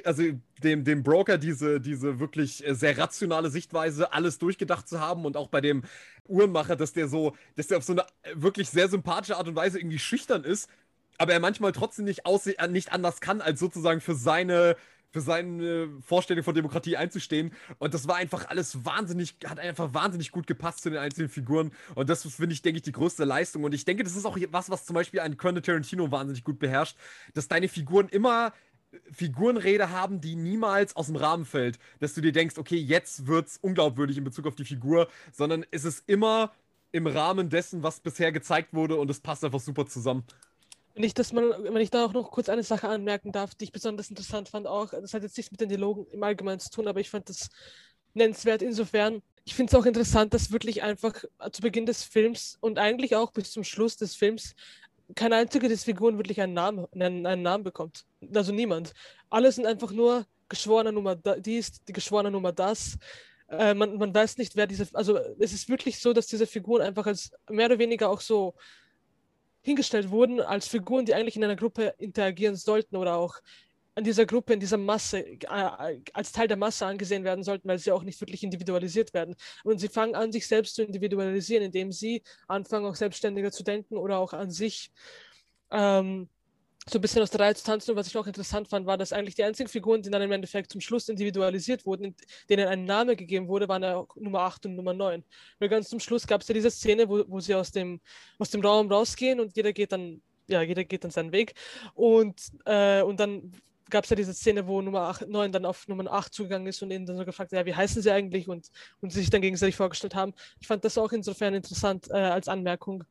also dem, dem Broker diese, diese wirklich äh, sehr rationale Sichtweise, alles durchgedacht zu haben und auch bei dem Uhrenmacher, dass der so, dass der auf so eine äh, wirklich sehr sympathische Art und Weise irgendwie schüchtern ist, aber er manchmal trotzdem nicht, äh, nicht anders kann, als sozusagen für seine, für seine Vorstellung von Demokratie einzustehen. Und das war einfach alles wahnsinnig, hat einfach wahnsinnig gut gepasst zu den einzelnen Figuren. Und das finde ich, denke ich, die größte Leistung. Und ich denke, das ist auch was, was zum Beispiel ein Quentin Tarantino wahnsinnig gut beherrscht, dass deine Figuren immer Figurenrede haben, die niemals aus dem Rahmen fällt, dass du dir denkst, okay, jetzt wird's unglaubwürdig in Bezug auf die Figur, sondern es ist immer im Rahmen dessen, was bisher gezeigt wurde und es passt einfach super zusammen. Wenn ich, das mal, wenn ich da auch noch kurz eine Sache anmerken darf, die ich besonders interessant fand, auch, das hat jetzt nichts mit den Dialogen im Allgemeinen zu tun, aber ich fand das nennenswert insofern. Ich finde es auch interessant, dass wirklich einfach zu Beginn des Films und eigentlich auch bis zum Schluss des Films keine einzige der Figuren wirklich einen Namen, einen, einen Namen bekommt. Also niemand. Alle sind einfach nur geschworene Nummer dies, die geschworene Nummer das. Äh, man, man weiß nicht, wer diese. Also es ist wirklich so, dass diese Figuren einfach als mehr oder weniger auch so hingestellt wurden, als Figuren, die eigentlich in einer Gruppe interagieren sollten oder auch an dieser Gruppe, in dieser Masse, äh, als Teil der Masse angesehen werden sollten, weil sie auch nicht wirklich individualisiert werden. Und sie fangen an, sich selbst zu individualisieren, indem sie anfangen, auch selbstständiger zu denken oder auch an sich ähm, so ein bisschen aus der Reihe zu tanzen. Und was ich auch interessant fand, war, dass eigentlich die einzigen Figuren, die dann im Endeffekt zum Schluss individualisiert wurden, denen ein Name gegeben wurde, waren ja Nummer 8 und Nummer 9. Weil ganz zum Schluss gab es ja diese Szene, wo, wo sie aus dem, aus dem Raum rausgehen und jeder geht dann, ja, jeder geht dann seinen Weg. Und, äh, und dann gab es ja diese Szene, wo Nummer 8, 9 dann auf Nummer 8 zugegangen ist und ihnen dann so gefragt, ja, wie heißen sie eigentlich und, und sie sich dann gegenseitig vorgestellt haben. Ich fand das auch insofern interessant äh, als Anmerkung.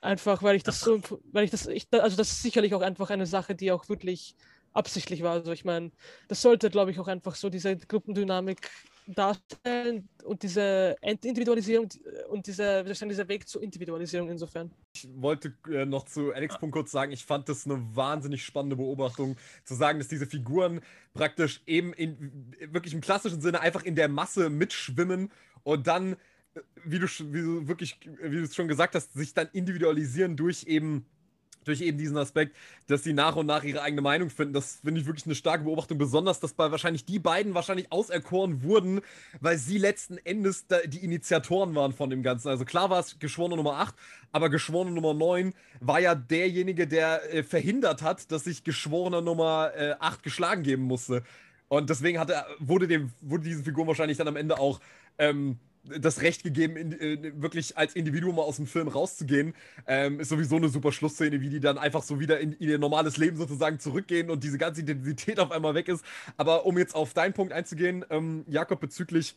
Einfach, weil ich das so, weil ich das, ich, also das ist sicherlich auch einfach eine Sache, die auch wirklich absichtlich war. Also ich meine, das sollte, glaube ich, auch einfach so diese Gruppendynamik darstellen und diese Individualisierung und diese, dieser Weg zur Individualisierung insofern. Ich wollte äh, noch zu Alex Punkt kurz sagen, ich fand das eine wahnsinnig spannende Beobachtung, zu sagen, dass diese Figuren praktisch eben in wirklich im klassischen Sinne einfach in der Masse mitschwimmen und dann wie du, wie du wirklich, wie du es schon gesagt hast, sich dann individualisieren durch eben durch eben diesen Aspekt, dass sie nach und nach ihre eigene Meinung finden. Das finde ich wirklich eine starke Beobachtung, besonders, dass bei wahrscheinlich die beiden wahrscheinlich auserkoren wurden, weil sie letzten Endes die Initiatoren waren von dem Ganzen. Also klar war es Geschworene Nummer 8, aber Geschworene Nummer 9 war ja derjenige, der äh, verhindert hat, dass sich Geschworener Nummer äh, 8 geschlagen geben musste. Und deswegen hatte, wurde, dem, wurde diesen Figuren wahrscheinlich dann am Ende auch ähm, das Recht gegeben, in, in, wirklich als Individuum aus dem Film rauszugehen. Ähm, ist sowieso eine super Schlussszene, wie die dann einfach so wieder in, in, ihr normales Leben sozusagen zurückgehen und diese ganze Intensität auf einmal weg ist. Aber um jetzt auf deinen Punkt einzugehen, ähm, Jakob, bezüglich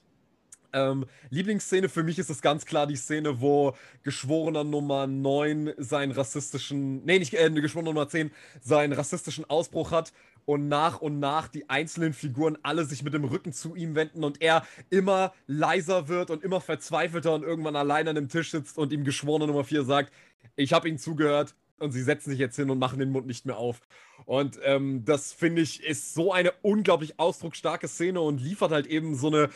ähm, Lieblingsszene für mich ist es ganz klar die Szene, wo Geschworener Nummer 9 seinen rassistischen, nee, nicht äh, Geschworener Nummer 10 seinen rassistischen Ausbruch hat und nach und nach die einzelnen Figuren alle sich mit dem Rücken zu ihm wenden und er immer leiser wird und immer verzweifelter und irgendwann allein an dem Tisch sitzt und ihm Geschworener Nummer 4 sagt, ich habe ihnen zugehört, und sie setzen sich jetzt hin und machen den Mund nicht mehr auf. Und ähm, das finde ich ist so eine unglaublich ausdrucksstarke Szene und liefert halt eben so eine äh,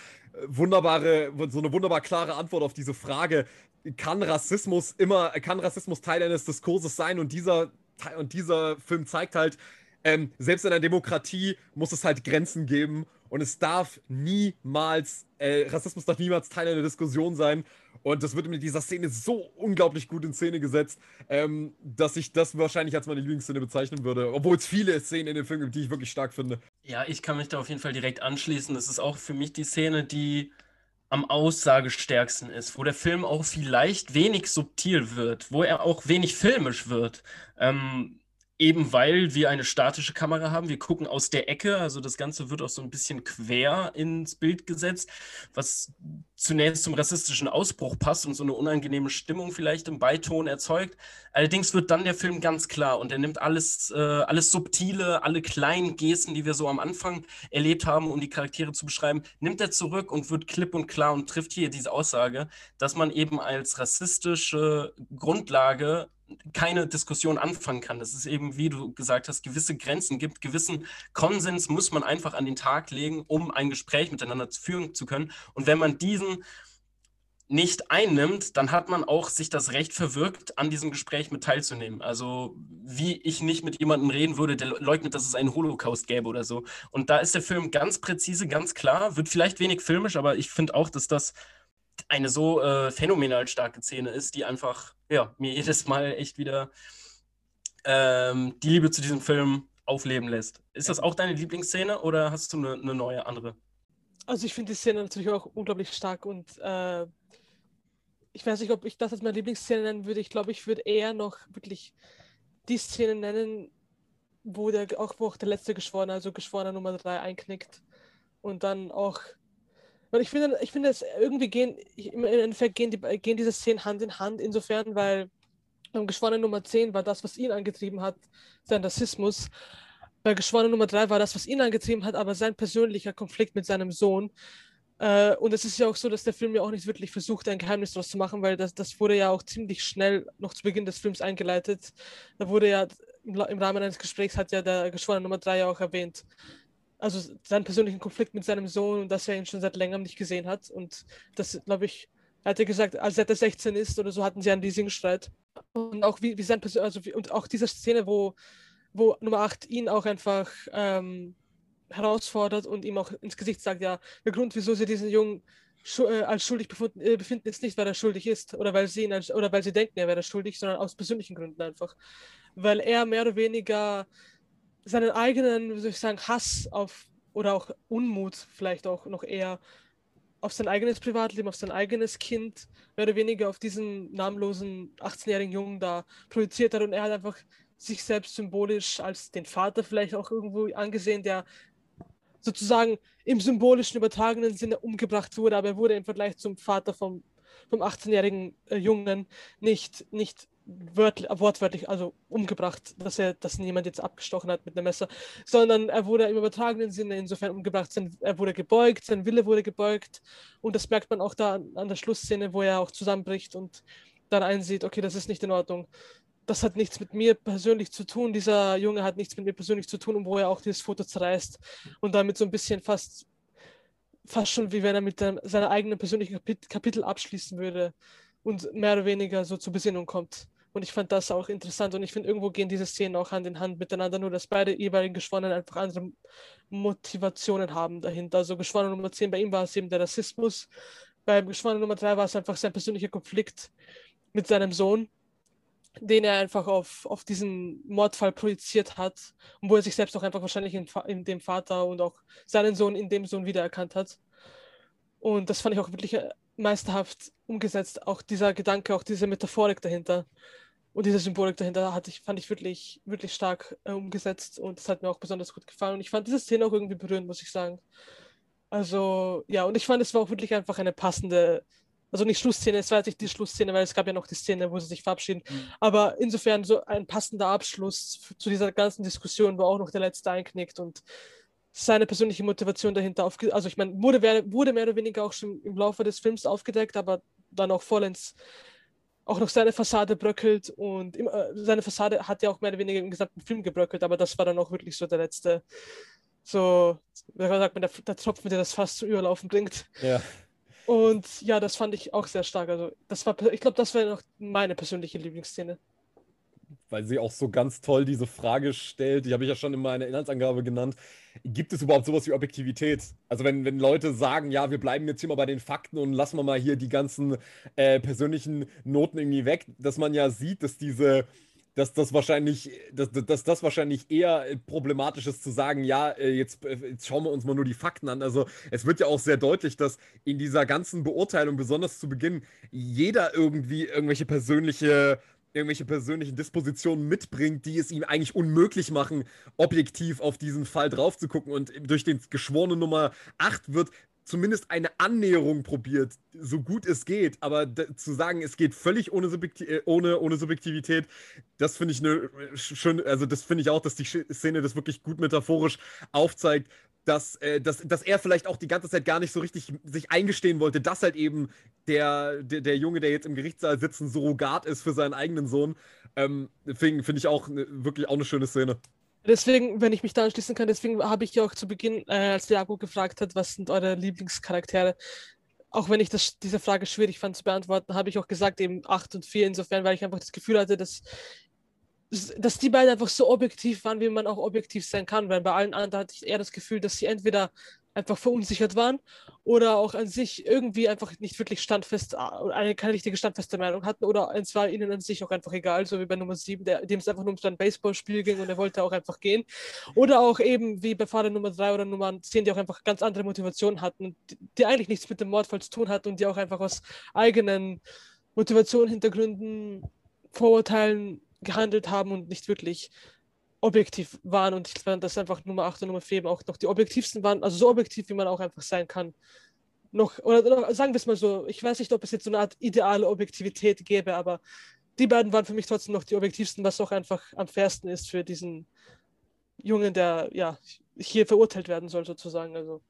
wunderbare, so eine wunderbar klare Antwort auf diese Frage: Kann Rassismus immer, kann Rassismus Teil eines Diskurses sein? Und dieser und dieser Film zeigt halt, ähm, selbst in einer Demokratie muss es halt Grenzen geben und es darf niemals, äh, Rassismus darf niemals Teil einer Diskussion sein. Und das wird mit dieser Szene so unglaublich gut in Szene gesetzt, ähm, dass ich das wahrscheinlich als meine Lieblingsszene bezeichnen würde. Obwohl es viele Szenen in dem Film gibt, die ich wirklich stark finde. Ja, ich kann mich da auf jeden Fall direkt anschließen. Das ist auch für mich die Szene, die am aussagestärksten ist, wo der Film auch vielleicht wenig subtil wird, wo er auch wenig filmisch wird. Ähm, Eben weil wir eine statische Kamera haben. Wir gucken aus der Ecke, also das Ganze wird auch so ein bisschen quer ins Bild gesetzt, was zunächst zum rassistischen Ausbruch passt und so eine unangenehme Stimmung vielleicht im Beiton erzeugt. Allerdings wird dann der Film ganz klar und er nimmt alles, äh, alles Subtile, alle kleinen Gesten, die wir so am Anfang erlebt haben, um die Charaktere zu beschreiben, nimmt er zurück und wird klipp und klar und trifft hier diese Aussage, dass man eben als rassistische Grundlage keine Diskussion anfangen kann. Das ist eben, wie du gesagt hast, gewisse Grenzen gibt, gewissen Konsens muss man einfach an den Tag legen, um ein Gespräch miteinander führen zu können. Und wenn man diesen nicht einnimmt, dann hat man auch sich das Recht verwirkt, an diesem Gespräch mit teilzunehmen. Also wie ich nicht mit jemandem reden würde, der leugnet, dass es einen Holocaust gäbe oder so. Und da ist der Film ganz präzise, ganz klar, wird vielleicht wenig filmisch, aber ich finde auch, dass das eine so äh, phänomenal starke Szene ist, die einfach ja, mir jedes Mal echt wieder ähm, die Liebe zu diesem Film aufleben lässt. Ist das auch deine Lieblingsszene oder hast du eine, eine neue andere? Also ich finde die Szene natürlich auch unglaublich stark und äh, ich weiß nicht, ob ich das als meine Lieblingsszene nennen würde. Ich glaube, ich würde eher noch wirklich die Szene nennen, wo der auch, wo auch der letzte Geschworene, also Geschworener Nummer 3 einknickt und dann auch weil ich finde, ich finde, es irgendwie gehen, im Endeffekt gehen, die, gehen diese Szenen Hand in Hand, insofern, weil beim Geschworenen Nummer 10 war das, was ihn angetrieben hat, sein Rassismus. Bei Geschworenen Nummer 3 war das, was ihn angetrieben hat, aber sein persönlicher Konflikt mit seinem Sohn. Äh, und es ist ja auch so, dass der Film ja auch nicht wirklich versucht, ein Geheimnis daraus zu machen, weil das, das wurde ja auch ziemlich schnell noch zu Beginn des Films eingeleitet. Da wurde ja im, im Rahmen eines Gesprächs hat ja der Geschworene Nummer 3 ja auch erwähnt, also seinen persönlichen Konflikt mit seinem Sohn und dass er ihn schon seit längerem nicht gesehen hat. Und das, glaube ich, er hatte gesagt, als er 16 ist oder so, hatten sie einen riesigen Streit. Und auch wie, wie sein Persön also wie, und auch diese Szene, wo wo Nummer 8 ihn auch einfach ähm, herausfordert und ihm auch ins Gesicht sagt, ja, der Grund, wieso sie diesen Jungen äh, als schuldig befunden, äh, befinden, ist nicht, weil er schuldig ist oder weil sie ihn als, oder weil sie denken, er wäre schuldig, sondern aus persönlichen Gründen einfach. Weil er mehr oder weniger seinen eigenen, wie soll ich sagen, Hass auf oder auch Unmut vielleicht auch noch eher auf sein eigenes Privatleben, auf sein eigenes Kind, mehr oder weniger auf diesen namenlosen 18-jährigen Jungen da projiziert hat. Und er hat einfach sich selbst symbolisch als den Vater vielleicht auch irgendwo angesehen, der sozusagen im symbolischen übertragenen Sinne umgebracht wurde, aber er wurde im Vergleich zum Vater vom, vom 18-jährigen äh, Jungen nicht, nicht wortwörtlich, also umgebracht, dass er, dass niemand jetzt abgestochen hat mit einem Messer, sondern er wurde im übertragenen Sinne insofern umgebracht, er wurde gebeugt, sein Wille wurde gebeugt und das merkt man auch da an, der Schlussszene, wo er auch zusammenbricht und dann einsieht, okay, das ist nicht in Ordnung. Das hat nichts mit mir persönlich zu tun. Dieser Junge hat nichts mit mir persönlich zu tun, und wo er auch dieses Foto zerreißt und damit so ein bisschen fast, fast schon wie wenn er mit seiner eigenen persönlichen Kapitel abschließen würde und mehr oder weniger so zur Besinnung kommt. Und ich fand das auch interessant und ich finde, irgendwo gehen diese Szenen auch Hand in Hand miteinander, nur dass beide jeweiligen Geschworenen einfach andere Motivationen haben dahinter. Also Geschworener Nummer 10, bei ihm war es eben der Rassismus, beim Geschworenen Nummer 3 war es einfach sein persönlicher Konflikt mit seinem Sohn, den er einfach auf, auf diesen Mordfall projiziert hat und wo er sich selbst auch einfach wahrscheinlich in, in dem Vater und auch seinen Sohn in dem Sohn wiedererkannt hat. Und das fand ich auch wirklich äh, meisterhaft umgesetzt. Auch dieser Gedanke, auch diese Metaphorik dahinter und diese Symbolik dahinter hatte ich, fand ich wirklich, wirklich stark äh, umgesetzt und das hat mir auch besonders gut gefallen. Und ich fand diese Szene auch irgendwie berührend, muss ich sagen. Also, ja, und ich fand, es war auch wirklich einfach eine passende, also nicht Schlussszene, es war jetzt nicht die Schlussszene, weil es gab ja noch die Szene, wo sie sich verabschieden. Mhm. Aber insofern so ein passender Abschluss zu dieser ganzen Diskussion, wo auch noch der letzte einknickt und seine persönliche Motivation dahinter aufgedeckt. Also ich meine, wurde, wurde mehr oder weniger auch schon im Laufe des Films aufgedeckt, aber dann auch vollends auch noch seine Fassade bröckelt und im, äh, seine Fassade hat ja auch mehr oder weniger im gesamten Film gebröckelt, aber das war dann auch wirklich so der letzte, so, wie sagt man, der, der Tropfen, der das fast zum Überlaufen bringt. Ja. Und ja, das fand ich auch sehr stark. Also, das war, ich glaube, das war noch meine persönliche Lieblingsszene weil sie auch so ganz toll diese Frage stellt, die habe ich ja schon in meiner Inhaltsangabe genannt. Gibt es überhaupt sowas wie Objektivität? Also wenn, wenn Leute sagen, ja, wir bleiben jetzt hier mal bei den Fakten und lassen wir mal hier die ganzen äh, persönlichen Noten irgendwie weg, dass man ja sieht, dass diese, dass das wahrscheinlich, dass, dass das wahrscheinlich eher problematisch ist zu sagen, ja, äh, jetzt, äh, jetzt, schauen wir uns mal nur die Fakten an. Also es wird ja auch sehr deutlich, dass in dieser ganzen Beurteilung, besonders zu Beginn, jeder irgendwie irgendwelche persönliche irgendwelche persönlichen Dispositionen mitbringt, die es ihm eigentlich unmöglich machen, objektiv auf diesen Fall drauf zu gucken. Und durch den geschworenen Nummer 8 wird zumindest eine Annäherung probiert, so gut es geht. Aber zu sagen, es geht völlig ohne, Subjekti äh, ohne, ohne Subjektivität, das finde ich eine schön, also das finde ich auch, dass die Szene das wirklich gut metaphorisch aufzeigt, dass, äh, dass, dass er vielleicht auch die ganze Zeit gar nicht so richtig sich eingestehen wollte, dass halt eben der, der, der Junge, der jetzt im Gerichtssaal sitzt, ein Surrogat ist für seinen eigenen Sohn. Ähm, Finde find ich auch ne, wirklich auch eine schöne Szene. Deswegen, wenn ich mich da anschließen kann, deswegen habe ich ja auch zu Beginn, äh, als Diago gefragt hat, was sind eure Lieblingscharaktere, auch wenn ich das, diese Frage schwierig fand zu beantworten, habe ich auch gesagt, eben 8 und 4, insofern, weil ich einfach das Gefühl hatte, dass dass die beiden einfach so objektiv waren, wie man auch objektiv sein kann, weil bei allen anderen hatte ich eher das Gefühl, dass sie entweder einfach verunsichert waren oder auch an sich irgendwie einfach nicht wirklich standfest, eine keine richtige standfeste Meinung hatten oder es war ihnen an sich auch einfach egal, so wie bei Nummer 7, der, dem es einfach nur um sein Baseballspiel ging und er wollte auch einfach gehen. Oder auch eben wie bei Fahrer Nummer 3 oder Nummer 10, die auch einfach ganz andere Motivationen hatten, die, die eigentlich nichts mit dem Mordfall zu tun hatten und die auch einfach aus eigenen Motivationen, Hintergründen, Vorurteilen gehandelt haben und nicht wirklich objektiv waren. Und ich fand, dass einfach Nummer 8 und Nummer 4 auch noch die objektivsten waren, also so objektiv, wie man auch einfach sein kann. Noch, oder, oder sagen wir es mal so, ich weiß nicht, ob es jetzt so eine Art ideale Objektivität gäbe, aber die beiden waren für mich trotzdem noch die objektivsten, was auch einfach am fairsten ist für diesen Jungen, der ja hier verurteilt werden soll, sozusagen. Also.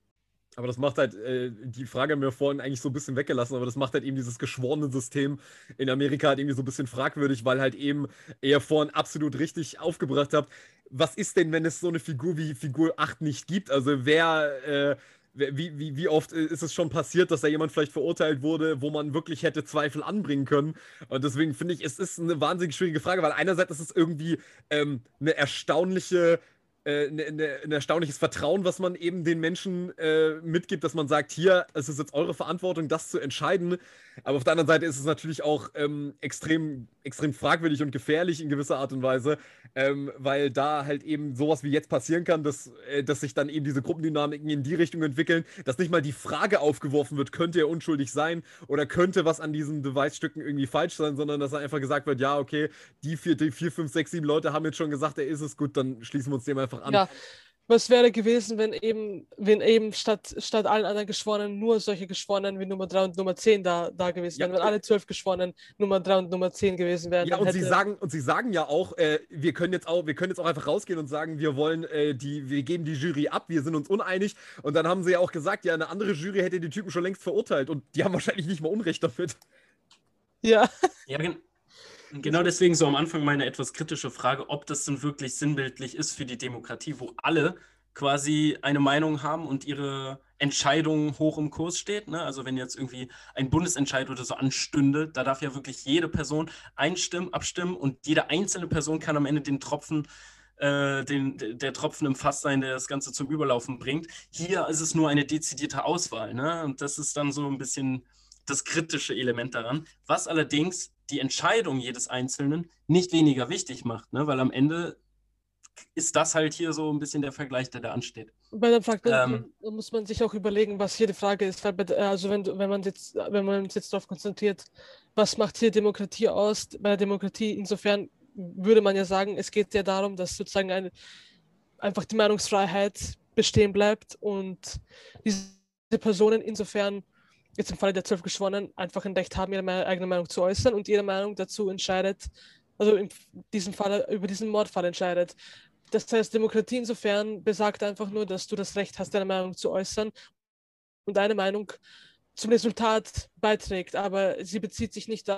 Aber das macht halt, äh, die Frage haben wir vorhin eigentlich so ein bisschen weggelassen, aber das macht halt eben dieses geschworene System in Amerika halt irgendwie so ein bisschen fragwürdig, weil halt eben ihr vorhin absolut richtig aufgebracht habt, was ist denn, wenn es so eine Figur wie Figur 8 nicht gibt? Also wer, äh, wie, wie, wie oft ist es schon passiert, dass da jemand vielleicht verurteilt wurde, wo man wirklich hätte Zweifel anbringen können? Und deswegen finde ich, es ist eine wahnsinnig schwierige Frage, weil einerseits ist es irgendwie ähm, eine erstaunliche äh, ne, ne, ein erstaunliches Vertrauen, was man eben den Menschen äh, mitgibt, dass man sagt, hier, es ist jetzt eure Verantwortung, das zu entscheiden. Aber auf der anderen Seite ist es natürlich auch ähm, extrem, extrem fragwürdig und gefährlich in gewisser Art und Weise, ähm, weil da halt eben sowas wie jetzt passieren kann, dass, äh, dass sich dann eben diese Gruppendynamiken in die Richtung entwickeln, dass nicht mal die Frage aufgeworfen wird, könnte er unschuldig sein oder könnte was an diesen Beweisstücken irgendwie falsch sein, sondern dass einfach gesagt wird, ja, okay, die vier, die vier fünf, sechs, sieben Leute haben jetzt schon gesagt, er ist es gut, dann schließen wir uns dem einfach an. Ja, was wäre gewesen, wenn eben, wenn eben statt, statt allen anderen Geschworenen nur solche Geschworenen wie Nummer 3 und Nummer 10 da, da gewesen wären, wenn alle zwölf Geschworenen Nummer 3 und Nummer 10 gewesen wären. Ja, und sie sagen, und sie sagen ja auch, äh, wir können jetzt auch, wir können jetzt auch einfach rausgehen und sagen, wir wollen äh, die, wir geben die Jury ab, wir sind uns uneinig. Und dann haben sie ja auch gesagt, ja, eine andere Jury hätte die Typen schon längst verurteilt und die haben wahrscheinlich nicht mal Unrecht damit. Ja. Ja, Genau deswegen so am Anfang meine etwas kritische Frage, ob das denn wirklich sinnbildlich ist für die Demokratie, wo alle quasi eine Meinung haben und ihre Entscheidung hoch im Kurs steht. Ne? Also wenn jetzt irgendwie ein Bundesentscheid oder so anstünde, da darf ja wirklich jede Person einstimmen, abstimmen und jede einzelne Person kann am Ende den Tropfen, äh, den, der Tropfen im Fass sein, der das Ganze zum Überlaufen bringt. Hier ist es nur eine dezidierte Auswahl. Ne? Und das ist dann so ein bisschen das kritische Element daran, was allerdings die Entscheidung jedes Einzelnen nicht weniger wichtig macht, ne? weil am Ende ist das halt hier so ein bisschen der Vergleich, der da ansteht. Bei der Frage ähm, muss man sich auch überlegen, was hier die Frage ist. Also wenn, wenn man jetzt, wenn man uns jetzt darauf konzentriert, was macht hier Demokratie aus? Bei der Demokratie insofern würde man ja sagen, es geht ja darum, dass sozusagen eine, einfach die Meinungsfreiheit bestehen bleibt und diese Personen insofern jetzt im Falle der zwölf Geschworenen einfach ein Recht haben, ihre eigene Meinung zu äußern und ihre Meinung dazu entscheidet, also in diesem Fall über diesen Mordfall entscheidet. Das heißt, Demokratie insofern besagt einfach nur, dass du das Recht hast, deine Meinung zu äußern und deine Meinung zum Resultat beiträgt, aber sie bezieht sich nicht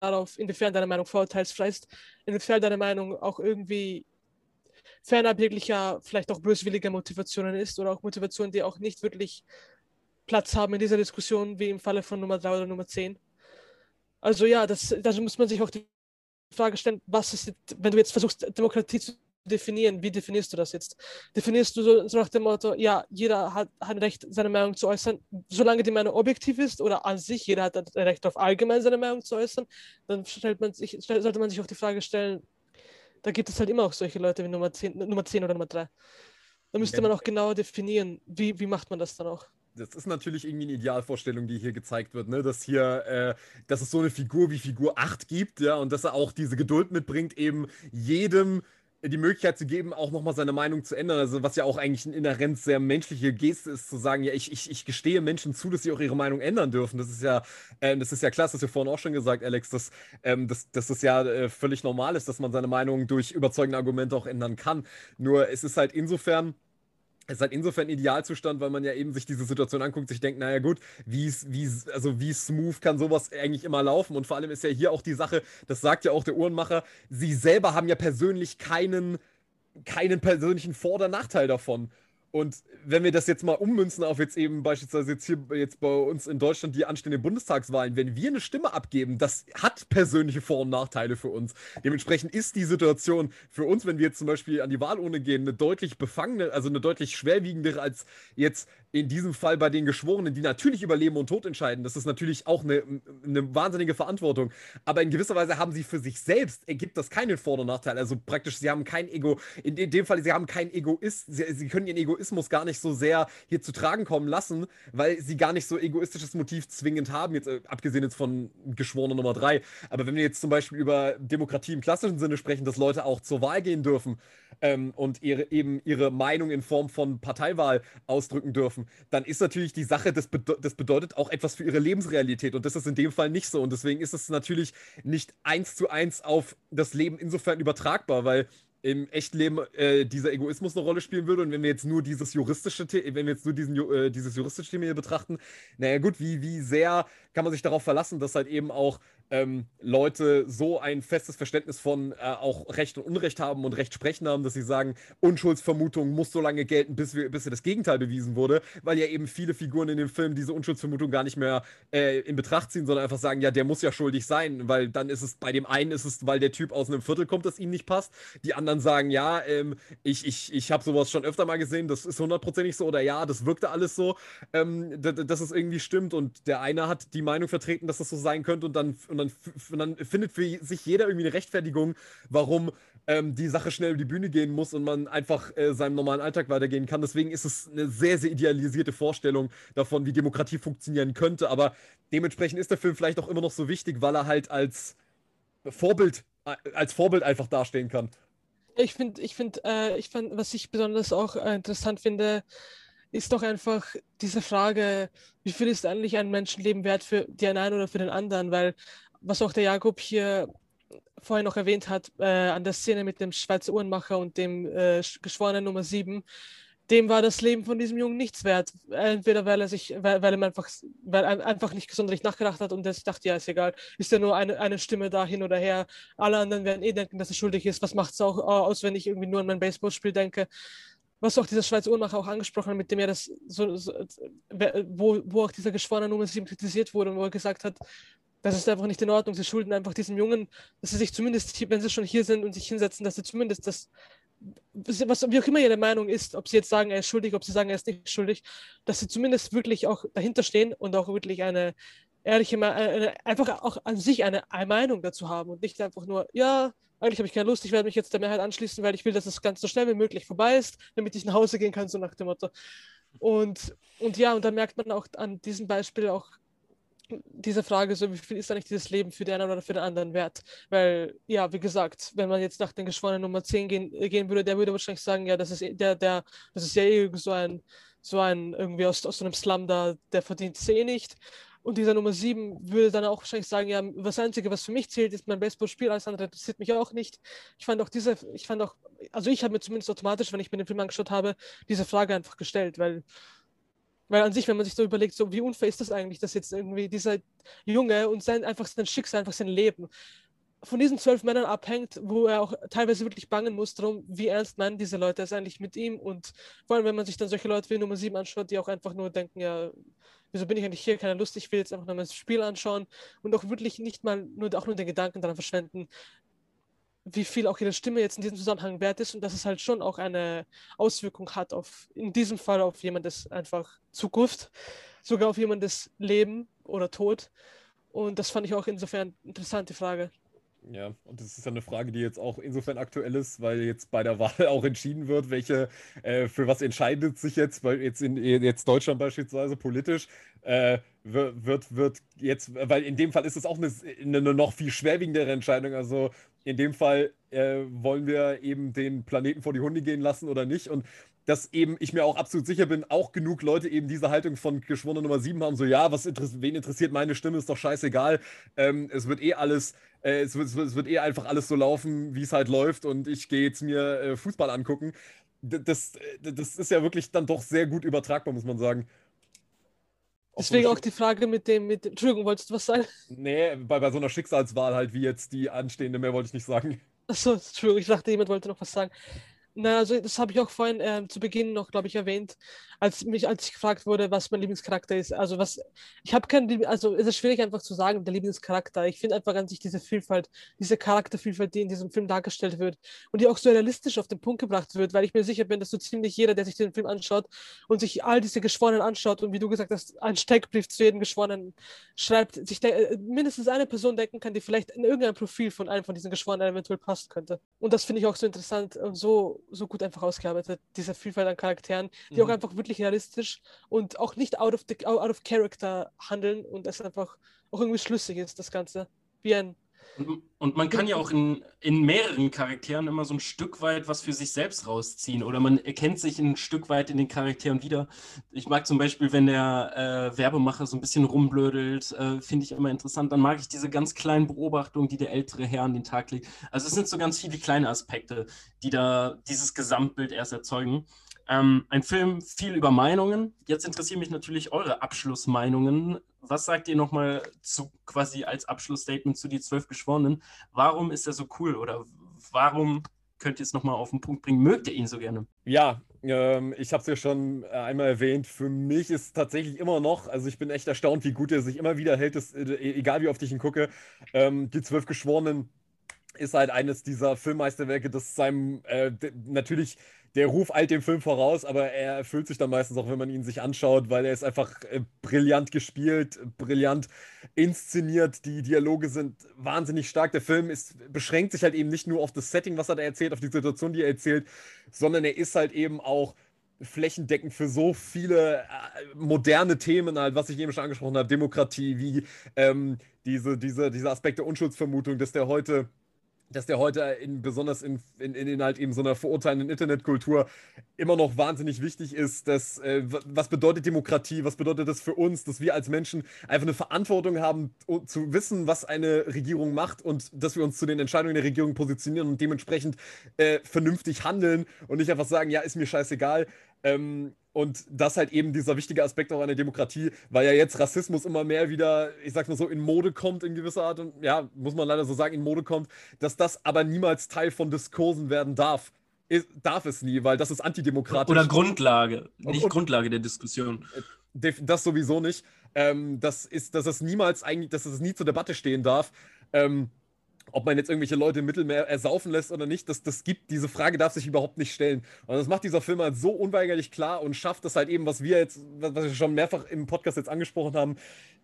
darauf, inwiefern deine Meinung vorurteilsfrei ist, inwiefern deine Meinung auch irgendwie fernab jeglicher, vielleicht auch böswilliger Motivationen ist oder auch Motivationen, die auch nicht wirklich Platz haben in dieser Diskussion, wie im Falle von Nummer 3 oder Nummer 10. Also ja, das, da muss man sich auch die Frage stellen, was ist, wenn du jetzt versuchst, Demokratie zu definieren, wie definierst du das jetzt? Definierst du so, so nach dem Motto, ja, jeder hat, hat ein Recht, seine Meinung zu äußern, solange die Meinung objektiv ist oder an sich, jeder hat ein Recht auf allgemein seine Meinung zu äußern, dann stellt man sich, sollte man sich auch die Frage stellen, da gibt es halt immer auch solche Leute wie Nummer 10, Nummer 10 oder Nummer 3. Da müsste man auch genau definieren, wie, wie macht man das dann auch das ist natürlich irgendwie eine Idealvorstellung, die hier gezeigt wird, ne? dass hier, äh, dass es so eine Figur wie Figur 8 gibt, ja, und dass er auch diese Geduld mitbringt, eben jedem die Möglichkeit zu geben, auch nochmal seine Meinung zu ändern. Also, was ja auch eigentlich eine inhärent sehr menschliche Geste ist, zu sagen, ja, ich, ich, ich gestehe Menschen zu, dass sie auch ihre Meinung ändern dürfen. Das ist ja, äh, das ist ja klasse, das hast du vorhin auch schon gesagt, Alex, dass, ähm, dass, dass das ja äh, völlig normal ist, dass man seine Meinung durch überzeugende Argumente auch ändern kann. Nur es ist halt insofern es ist halt insofern ein Idealzustand, weil man ja eben sich diese Situation anguckt, sich denkt, naja gut, wie, wie, also wie smooth kann sowas eigentlich immer laufen? Und vor allem ist ja hier auch die Sache, das sagt ja auch der Uhrenmacher, sie selber haben ja persönlich keinen, keinen persönlichen Vor- oder Nachteil davon. Und wenn wir das jetzt mal ummünzen auf jetzt eben beispielsweise jetzt hier jetzt bei uns in Deutschland die anstehenden Bundestagswahlen, wenn wir eine Stimme abgeben, das hat persönliche Vor- und Nachteile für uns. Dementsprechend ist die Situation für uns, wenn wir jetzt zum Beispiel an die Wahlurne gehen, eine deutlich befangene, also eine deutlich schwerwiegendere als jetzt in diesem Fall bei den Geschworenen, die natürlich über Leben und Tod entscheiden. Das ist natürlich auch eine, eine wahnsinnige Verantwortung. Aber in gewisser Weise haben sie für sich selbst, ergibt das keinen Vor- und Nachteil. Also praktisch, sie haben kein Ego, in dem Fall, sie haben keinen Egoist, sie, sie können ihren Egoismus gar nicht so sehr hier zu tragen kommen lassen, weil sie gar nicht so egoistisches Motiv zwingend haben, jetzt äh, abgesehen jetzt von Geschworener Nummer drei. Aber wenn wir jetzt zum Beispiel über Demokratie im klassischen Sinne sprechen, dass Leute auch zur Wahl gehen dürfen ähm, und ihre, eben ihre Meinung in Form von Parteiwahl ausdrücken dürfen, dann ist natürlich die Sache, das, bede das bedeutet auch etwas für ihre Lebensrealität. Und das ist in dem Fall nicht so. Und deswegen ist es natürlich nicht eins zu eins auf das Leben insofern übertragbar, weil im Echtleben äh, dieser Egoismus eine Rolle spielen würde. Und wenn wir jetzt nur dieses juristische, wenn wir jetzt nur diesen, äh, dieses juristische Thema hier betrachten, naja gut, wie, wie sehr kann man sich darauf verlassen, dass halt eben auch ähm, Leute so ein festes Verständnis von äh, auch Recht und Unrecht haben und Recht sprechen haben, dass sie sagen, Unschuldsvermutung muss so lange gelten, bis, wir, bis das Gegenteil bewiesen wurde, weil ja eben viele Figuren in dem Film diese Unschuldsvermutung gar nicht mehr äh, in Betracht ziehen, sondern einfach sagen, ja, der muss ja schuldig sein, weil dann ist es, bei dem einen ist es, weil der Typ aus einem Viertel kommt, das ihm nicht passt, die anderen sagen, ja, ähm, ich, ich, ich habe sowas schon öfter mal gesehen, das ist hundertprozentig so oder ja, das wirkte alles so, ähm, dass es irgendwie stimmt und der eine hat die Meinung vertreten, dass das so sein könnte und dann und dann, und dann findet für sich jeder irgendwie eine Rechtfertigung, warum ähm, die Sache schnell über die Bühne gehen muss und man einfach äh, seinem normalen Alltag weitergehen kann. Deswegen ist es eine sehr, sehr idealisierte Vorstellung davon, wie Demokratie funktionieren könnte. Aber dementsprechend ist der Film vielleicht auch immer noch so wichtig, weil er halt als Vorbild, äh, als Vorbild einfach dastehen kann. Ich finde, ich finde, äh, ich fand, was ich besonders auch äh, interessant finde, ist doch einfach diese Frage, wie viel ist eigentlich ein Menschenleben wert für den einen oder für den anderen? Weil was auch der Jakob hier vorhin noch erwähnt hat, äh, an der Szene mit dem Schweizer Uhrenmacher und dem äh, Geschworenen Nummer 7, dem war das Leben von diesem Jungen nichts wert. Entweder weil er sich, weil, weil einfach, weil er einfach nicht sonderlich nachgedacht hat und er sich dachte, ja, ist egal, ist ja nur eine, eine Stimme da hin oder her. Alle anderen werden eh denken, dass er schuldig ist. Was macht es auch aus, wenn ich irgendwie nur an mein Baseballspiel denke? Was auch dieser Schweizer Uhrmacher auch angesprochen hat, mit dem er das so, so wo, wo auch dieser geschworene Nummer 7 kritisiert wurde und wo er gesagt hat, das ist einfach nicht in Ordnung. Sie schulden einfach diesem Jungen, dass sie sich zumindest, wenn sie schon hier sind und sich hinsetzen, dass sie zumindest das, was, wie auch immer ihre Meinung ist, ob sie jetzt sagen, er ist schuldig, ob sie sagen, er ist nicht schuldig, dass sie zumindest wirklich auch dahinter stehen und auch wirklich eine ehrliche, eine, einfach auch an sich eine Meinung dazu haben und nicht einfach nur, ja, eigentlich habe ich keine Lust, ich werde mich jetzt der Mehrheit anschließen, weil ich will, dass das Ganze so schnell wie möglich vorbei ist, damit ich nach Hause gehen kann, so nach dem Motto. Und, und ja, und da merkt man auch an diesem Beispiel auch diese Frage, so wie viel ist eigentlich dieses Leben für den einen oder für den anderen wert? Weil, ja, wie gesagt, wenn man jetzt nach den Geschworenen Nummer 10 gehen, äh, gehen würde, der würde wahrscheinlich sagen, ja, das ist eh, der, der, das ist ja eh so ein, so ein, irgendwie aus, aus so einem Slum da, der verdient es eh nicht. Und dieser Nummer 7 würde dann auch wahrscheinlich sagen, ja, das Einzige, was für mich zählt, ist mein Baseballspiel, alles andere interessiert mich auch nicht. Ich fand auch diese, ich fand auch, also ich habe mir zumindest automatisch, wenn ich mir den Film angeschaut habe, diese Frage einfach gestellt, weil weil an sich, wenn man sich so überlegt, so wie unfair ist das eigentlich, dass jetzt irgendwie dieser Junge und sein einfach sein Schicksal, einfach sein Leben von diesen zwölf Männern abhängt, wo er auch teilweise wirklich bangen muss darum, wie ernst meinen diese Leute es eigentlich mit ihm. Und vor allem, wenn man sich dann solche Leute wie Nummer 7 anschaut, die auch einfach nur denken, ja, wieso bin ich eigentlich hier, keine Lust, ich will jetzt einfach nur mein Spiel anschauen und auch wirklich nicht mal nur, auch nur den Gedanken daran verschwenden, wie viel auch ihre Stimme jetzt in diesem Zusammenhang wert ist und dass es halt schon auch eine Auswirkung hat auf, in diesem Fall auf jemandes einfach Zukunft, sogar auf jemandes Leben oder Tod. Und das fand ich auch insofern interessante Frage. Ja, und das ist ja eine Frage, die jetzt auch insofern aktuell ist, weil jetzt bei der Wahl auch entschieden wird, welche, äh, für was entscheidet sich jetzt, weil jetzt in jetzt Deutschland beispielsweise politisch, äh, wird, wird jetzt, weil in dem Fall ist es auch eine, eine noch viel schwerwiegendere Entscheidung. Also in dem Fall äh, wollen wir eben den Planeten vor die Hunde gehen lassen oder nicht. Und dass eben ich mir auch absolut sicher bin, auch genug Leute eben diese Haltung von Geschworener Nummer 7 haben, so ja, was interessiert, wen interessiert meine Stimme, ist doch scheißegal. Ähm, es wird eh alles, äh, es, wird, es, wird, eh einfach alles so laufen, wie es halt läuft und ich gehe jetzt mir äh, Fußball angucken. Das, das ist ja wirklich dann doch sehr gut übertragbar, muss man sagen. Deswegen auch die Frage mit dem, mit dem, Entschuldigung, wolltest du was sagen? Nee, bei, bei so einer Schicksalswahl halt, wie jetzt die anstehende, mehr wollte ich nicht sagen. Achso, Entschuldigung, ich dachte, jemand wollte noch was sagen. Na, also das habe ich auch vorhin äh, zu Beginn noch, glaube ich, erwähnt, als mich, als ich gefragt wurde, was mein Lieblingscharakter ist. Also was, ich habe keinen, also es ist schwierig einfach zu sagen, der Lieblingscharakter. Ich finde einfach an sich diese Vielfalt, diese Charaktervielfalt, die in diesem Film dargestellt wird und die auch so realistisch auf den Punkt gebracht wird, weil ich mir sicher bin, dass so ziemlich jeder, der sich den Film anschaut und sich all diese Geschworenen anschaut und wie du gesagt hast, einen Steckbrief zu jedem Geschworenen schreibt, sich äh, mindestens eine Person denken kann, die vielleicht in irgendein Profil von einem von diesen Geschworenen eventuell passen könnte. Und das finde ich auch so interessant und so so gut einfach ausgearbeitet, diese Vielfalt an Charakteren, die mhm. auch einfach wirklich realistisch und auch nicht out of, the, out of character handeln und es einfach auch irgendwie schlüssig ist, das Ganze. Wie ein, Und, und, man kann ja auch in, in mehreren Charakteren immer so ein Stück weit was für sich selbst rausziehen oder man erkennt sich ein Stück weit in den Charakteren wieder. Ich mag zum Beispiel, wenn der äh, Werbemacher so ein bisschen rumblödelt, äh, finde ich immer interessant. Dann mag ich diese ganz kleinen Beobachtungen, die der ältere Herr an den Tag legt. Also es sind so ganz viele kleine Aspekte, die da dieses Gesamtbild erst erzeugen. Ähm, ein Film viel über Meinungen. Jetzt interessieren mich natürlich eure Abschlussmeinungen. Was sagt ihr nochmal zu quasi als Abschlussstatement zu die zwölf Geschworenen? Warum ist er so cool oder warum könnt ihr es nochmal auf den Punkt bringen? Mögt ihr ihn so gerne? Ja, ähm, ich habe es ja schon äh, einmal erwähnt. Für mich ist tatsächlich immer noch, also ich bin echt erstaunt, wie gut er sich immer wieder hält, das, äh, egal wie oft ich ihn gucke. Ähm, die zwölf Geschworenen ist halt eines dieser Filmmeisterwerke, das seinem äh, natürlich der Ruf eilt dem Film voraus, aber er erfüllt sich dann meistens auch, wenn man ihn sich anschaut, weil er ist einfach äh, brillant gespielt, brillant inszeniert. Die Dialoge sind wahnsinnig stark. Der Film ist, beschränkt sich halt eben nicht nur auf das Setting, was er da erzählt, auf die Situation, die er erzählt, sondern er ist halt eben auch flächendeckend für so viele äh, moderne Themen, halt, was ich eben schon angesprochen habe, Demokratie, wie ähm, diese, diese, dieser Aspekt der Unschuldsvermutung, dass der heute dass der heute in, besonders in, in, in halt eben so einer verurteilenden Internetkultur immer noch wahnsinnig wichtig ist, dass, äh, was bedeutet Demokratie, was bedeutet das für uns, dass wir als Menschen einfach eine Verantwortung haben, zu wissen, was eine Regierung macht und dass wir uns zu den Entscheidungen der Regierung positionieren und dementsprechend äh, vernünftig handeln und nicht einfach sagen, ja, ist mir scheißegal. Ähm, und das halt eben dieser wichtige Aspekt auch einer Demokratie, weil ja jetzt Rassismus immer mehr wieder, ich sag mal so, in Mode kommt in gewisser Art und ja, muss man leider so sagen, in Mode kommt, dass das aber niemals Teil von Diskursen werden darf. Ist, darf es nie, weil das ist antidemokratisch. Oder Grundlage, nicht und, Grundlage der Diskussion. Äh, das sowieso nicht. Ähm, das ist, dass es niemals eigentlich, dass es nie zur Debatte stehen darf. Ähm, ob man jetzt irgendwelche Leute im Mittelmeer ersaufen lässt oder nicht, das, das gibt, diese Frage darf sich überhaupt nicht stellen. Und das macht dieser Film halt so unweigerlich klar und schafft das halt eben, was wir jetzt, was wir schon mehrfach im Podcast jetzt angesprochen haben,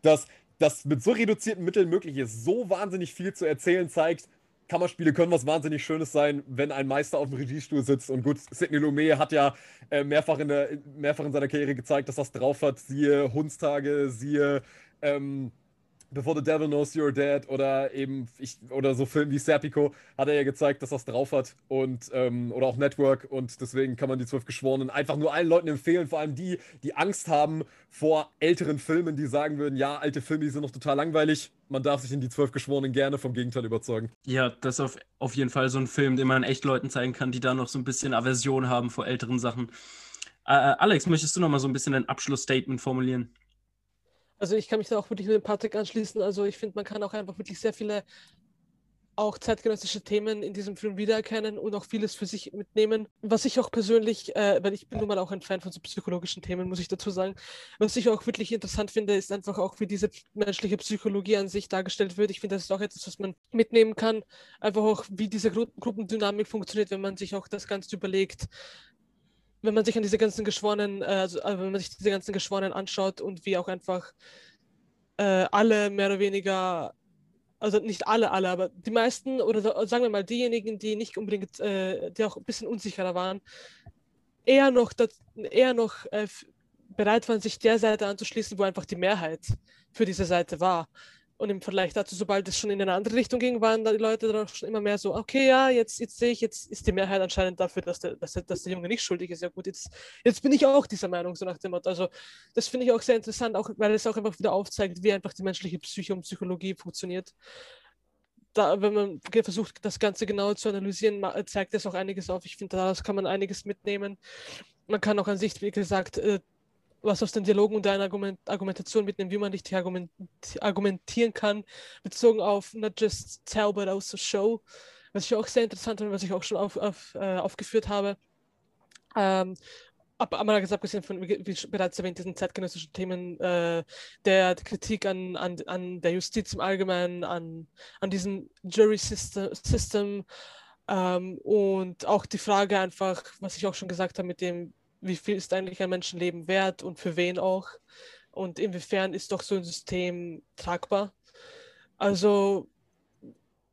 dass das mit so reduzierten Mitteln möglich ist, so wahnsinnig viel zu erzählen zeigt. Kammerspiele können was wahnsinnig Schönes sein, wenn ein Meister auf dem Regiestuhl sitzt. Und gut, Sidney Lumet hat ja äh, mehrfach, in der, mehrfach in seiner Karriere gezeigt, dass das drauf hat. Siehe Hundstage, siehe ähm, Before the Devil Knows You're Dead oder eben ich, oder so Filme wie Serpico hat er ja gezeigt, dass das drauf hat und ähm, oder auch Network und deswegen kann man die zwölf Geschworenen einfach nur allen Leuten empfehlen, vor allem die, die Angst haben vor älteren Filmen, die sagen würden, ja, alte Filme, die sind noch total langweilig. Man darf sich in die zwölf Geschworenen gerne vom Gegenteil überzeugen. Ja, das ist auf, auf jeden Fall so ein Film, den man echt Leuten zeigen kann, die da noch so ein bisschen Aversion haben vor älteren Sachen. Äh, äh Alex, möchtest du noch mal so ein bisschen ein Abschlussstatement formulieren? Also ich kann mich da auch wirklich mit dem Patrick anschließen. Also ich finde, man kann auch einfach wirklich sehr viele auch zeitgenössische Themen in diesem Film wiedererkennen und auch vieles für sich mitnehmen. Was ich auch persönlich, äh, weil ich bin nun mal auch ein Fan von so psychologischen Themen, muss ich dazu sagen, was ich auch wirklich interessant finde, ist einfach auch, wie diese menschliche Psychologie an sich dargestellt wird. Ich finde, das ist auch etwas, was man mitnehmen kann. Einfach auch, wie diese Gru Gruppendynamik funktioniert, wenn man sich auch das Ganze überlegt, wenn man sich an diese ganzen Geschworenen, äh, also äh, wenn man sich diese ganzen Geschworenen anschaut und wie auch einfach äh, alle mehr oder weniger, also nicht alle, alle, aber die meisten oder sagen wir mal diejenigen, die nicht unbedingt, äh, die auch ein bisschen unsicherer waren, eher noch, das, eher noch äh, bereit waren, sich der Seite anzuschließen, wo einfach die Mehrheit für diese Seite war. Und im Vergleich dazu, sobald es schon in eine andere Richtung ging, waren die Leute dann auch schon immer mehr so, okay, ja, jetzt, jetzt sehe ich, jetzt ist die Mehrheit anscheinend dafür, dass der, dass, der, dass der Junge nicht schuldig ist. Ja gut, jetzt, jetzt bin ich auch dieser Meinung, so nach dem Motto. Also das finde ich auch sehr interessant, auch weil es auch einfach wieder aufzeigt, wie einfach die menschliche Psyche und Psychologie funktioniert. Da, wenn man versucht, das Ganze genau zu analysieren, zeigt es auch einiges auf. Ich finde, daraus kann man einiges mitnehmen. Man kann auch an sich, wie gesagt, äh, was aus den Dialogen und deiner Argument Argumentation mitnehmen, wie man richtig argument argumentieren kann, bezogen auf not just tell, but also show. Was ich auch sehr interessant finde, was ich auch schon auf, auf, äh, aufgeführt habe. Ähm, aber gesagt, abgesehen von, wie, bereits erwähnt, diesen zeitgenössischen Themen äh, der Kritik an, an, an der Justiz im Allgemeinen, an, an diesem Jury System, System ähm, und auch die Frage einfach, was ich auch schon gesagt habe, mit dem, wie viel ist eigentlich ein Menschenleben wert und für wen auch? Und inwiefern ist doch so ein System tragbar? Also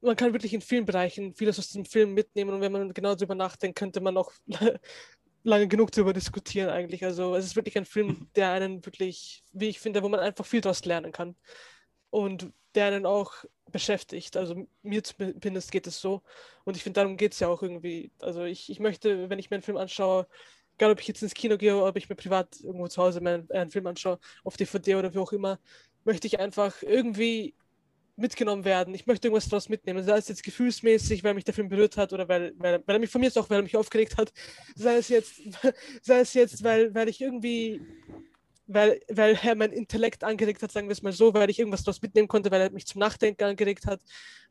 man kann wirklich in vielen Bereichen vieles aus diesem Film mitnehmen und wenn man genau darüber nachdenkt, könnte man auch lange genug darüber diskutieren eigentlich. Also es ist wirklich ein Film, der einen wirklich, wie ich finde, wo man einfach viel daraus lernen kann. und der einen auch beschäftigt. Also mir zumindest geht es so. Und ich finde, darum geht es ja auch irgendwie. Also ich, ich möchte, wenn ich mir einen Film anschaue, egal ob ich jetzt ins Kino gehe oder ob ich mir privat irgendwo zu Hause meinen, einen Film anschaue, auf DVD oder wie auch immer, möchte ich einfach irgendwie mitgenommen werden. Ich möchte irgendwas daraus mitnehmen. Sei es jetzt gefühlsmäßig, weil mich der Film berührt hat oder weil, weil, weil er mich von mir ist auch, weil er mich aufgeregt hat. Sei es jetzt, sei es jetzt, weil, weil ich irgendwie weil, weil er mein Intellekt angeregt hat, sagen wir es mal so, weil ich irgendwas daraus mitnehmen konnte, weil er mich zum Nachdenken angeregt hat.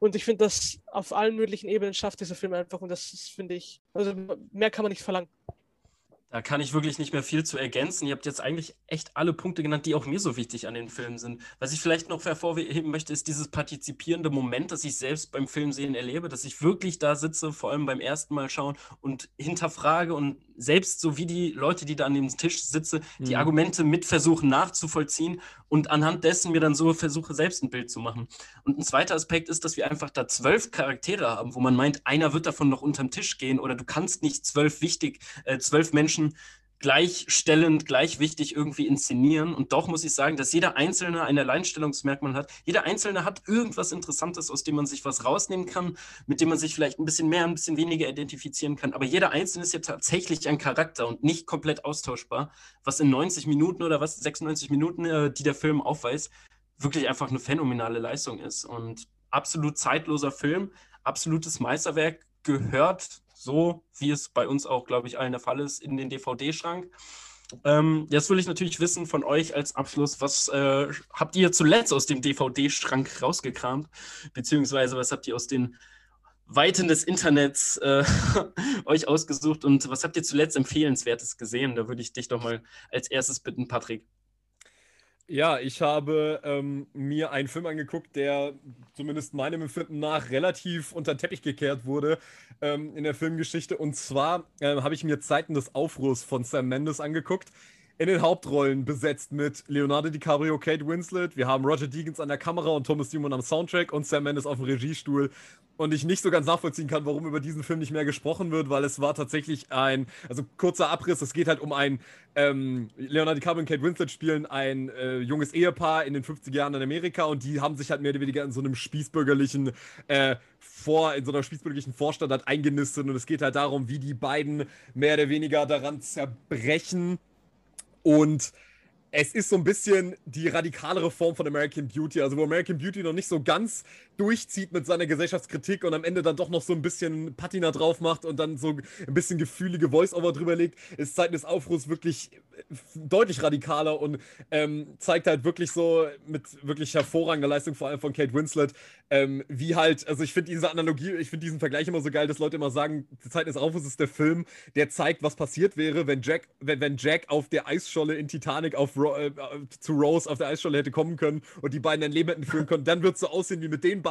Und ich finde, das auf allen möglichen Ebenen schafft dieser Film einfach. Und das finde ich, also mehr kann man nicht verlangen. Da kann ich wirklich nicht mehr viel zu ergänzen. Ihr habt jetzt eigentlich echt alle Punkte genannt, die auch mir so wichtig an den Filmen sind. Was ich vielleicht noch hervorheben möchte, ist dieses partizipierende Moment, das ich selbst beim Filmsehen erlebe, dass ich wirklich da sitze, vor allem beim ersten Mal schauen und hinterfrage und selbst so wie die Leute, die da an dem Tisch sitzen, die mhm. Argumente mit versuchen nachzuvollziehen und anhand dessen mir dann so versuche, selbst ein Bild zu machen. Und ein zweiter Aspekt ist, dass wir einfach da zwölf Charaktere haben, wo man meint, einer wird davon noch unterm Tisch gehen oder du kannst nicht zwölf wichtig, äh, zwölf Menschen gleichstellend, gleich wichtig irgendwie inszenieren. Und doch muss ich sagen, dass jeder Einzelne ein Alleinstellungsmerkmal hat. Jeder Einzelne hat irgendwas Interessantes, aus dem man sich was rausnehmen kann, mit dem man sich vielleicht ein bisschen mehr, ein bisschen weniger identifizieren kann. Aber jeder Einzelne ist ja tatsächlich ein Charakter und nicht komplett austauschbar, was in 90 Minuten oder was, 96 Minuten, äh, die der Film aufweist, wirklich einfach eine phänomenale Leistung ist. Und absolut zeitloser Film, absolutes Meisterwerk, gehört so wie es bei uns auch, glaube ich, allen der Fall ist, in den DVD-Schrank. Ähm, jetzt will ich natürlich wissen von euch als Abschluss, was äh, habt ihr zuletzt aus dem DVD-Schrank rausgekramt? Beziehungsweise was habt ihr aus den Weiten des Internets äh, euch ausgesucht und was habt ihr zuletzt Empfehlenswertes gesehen? Da würde ich dich doch mal als erstes bitten, Patrick. Ja, ich habe ähm, mir einen Film angeguckt, der zumindest meinem Empfinden nach relativ unter den Teppich gekehrt wurde ähm, in der Filmgeschichte. Und zwar äh, habe ich mir Zeiten des Aufruhrs von Sam Mendes angeguckt. In den Hauptrollen besetzt mit Leonardo DiCaprio, Kate Winslet. Wir haben Roger Deakins an der Kamera und Thomas Newman am Soundtrack und Sam Mendes auf dem Regiestuhl. Und ich nicht so ganz nachvollziehen kann, warum über diesen Film nicht mehr gesprochen wird, weil es war tatsächlich ein, also kurzer Abriss, es geht halt um ein, ähm, Leonardo DiCaprio und Kate Winslet spielen ein äh, junges Ehepaar in den 50er Jahren in Amerika und die haben sich halt mehr oder weniger in so einem spießbürgerlichen, äh, vor, in so einer spießbürgerlichen Vorstadt halt eingenistet. Und es geht halt darum, wie die beiden mehr oder weniger daran zerbrechen und es ist so ein bisschen die radikalere Form von American Beauty, also wo American Beauty noch nicht so ganz durchzieht mit seiner Gesellschaftskritik und am Ende dann doch noch so ein bisschen Patina drauf macht und dann so ein bisschen gefühlige Voice-Over drüber legt, ist Zeiten des Aufruhrs wirklich deutlich radikaler und ähm, zeigt halt wirklich so mit wirklich hervorragender Leistung, vor allem von Kate Winslet, ähm, wie halt, also ich finde diese Analogie, ich finde diesen Vergleich immer so geil, dass Leute immer sagen, Zeiten des Aufruhrs ist der Film, der zeigt, was passiert wäre, wenn Jack, wenn, wenn Jack auf der Eisscholle in Titanic auf Ro äh, zu Rose auf der Eisscholle hätte kommen können und die beiden ein Leben hätten führen können, dann wird es so aussehen wie mit den beiden,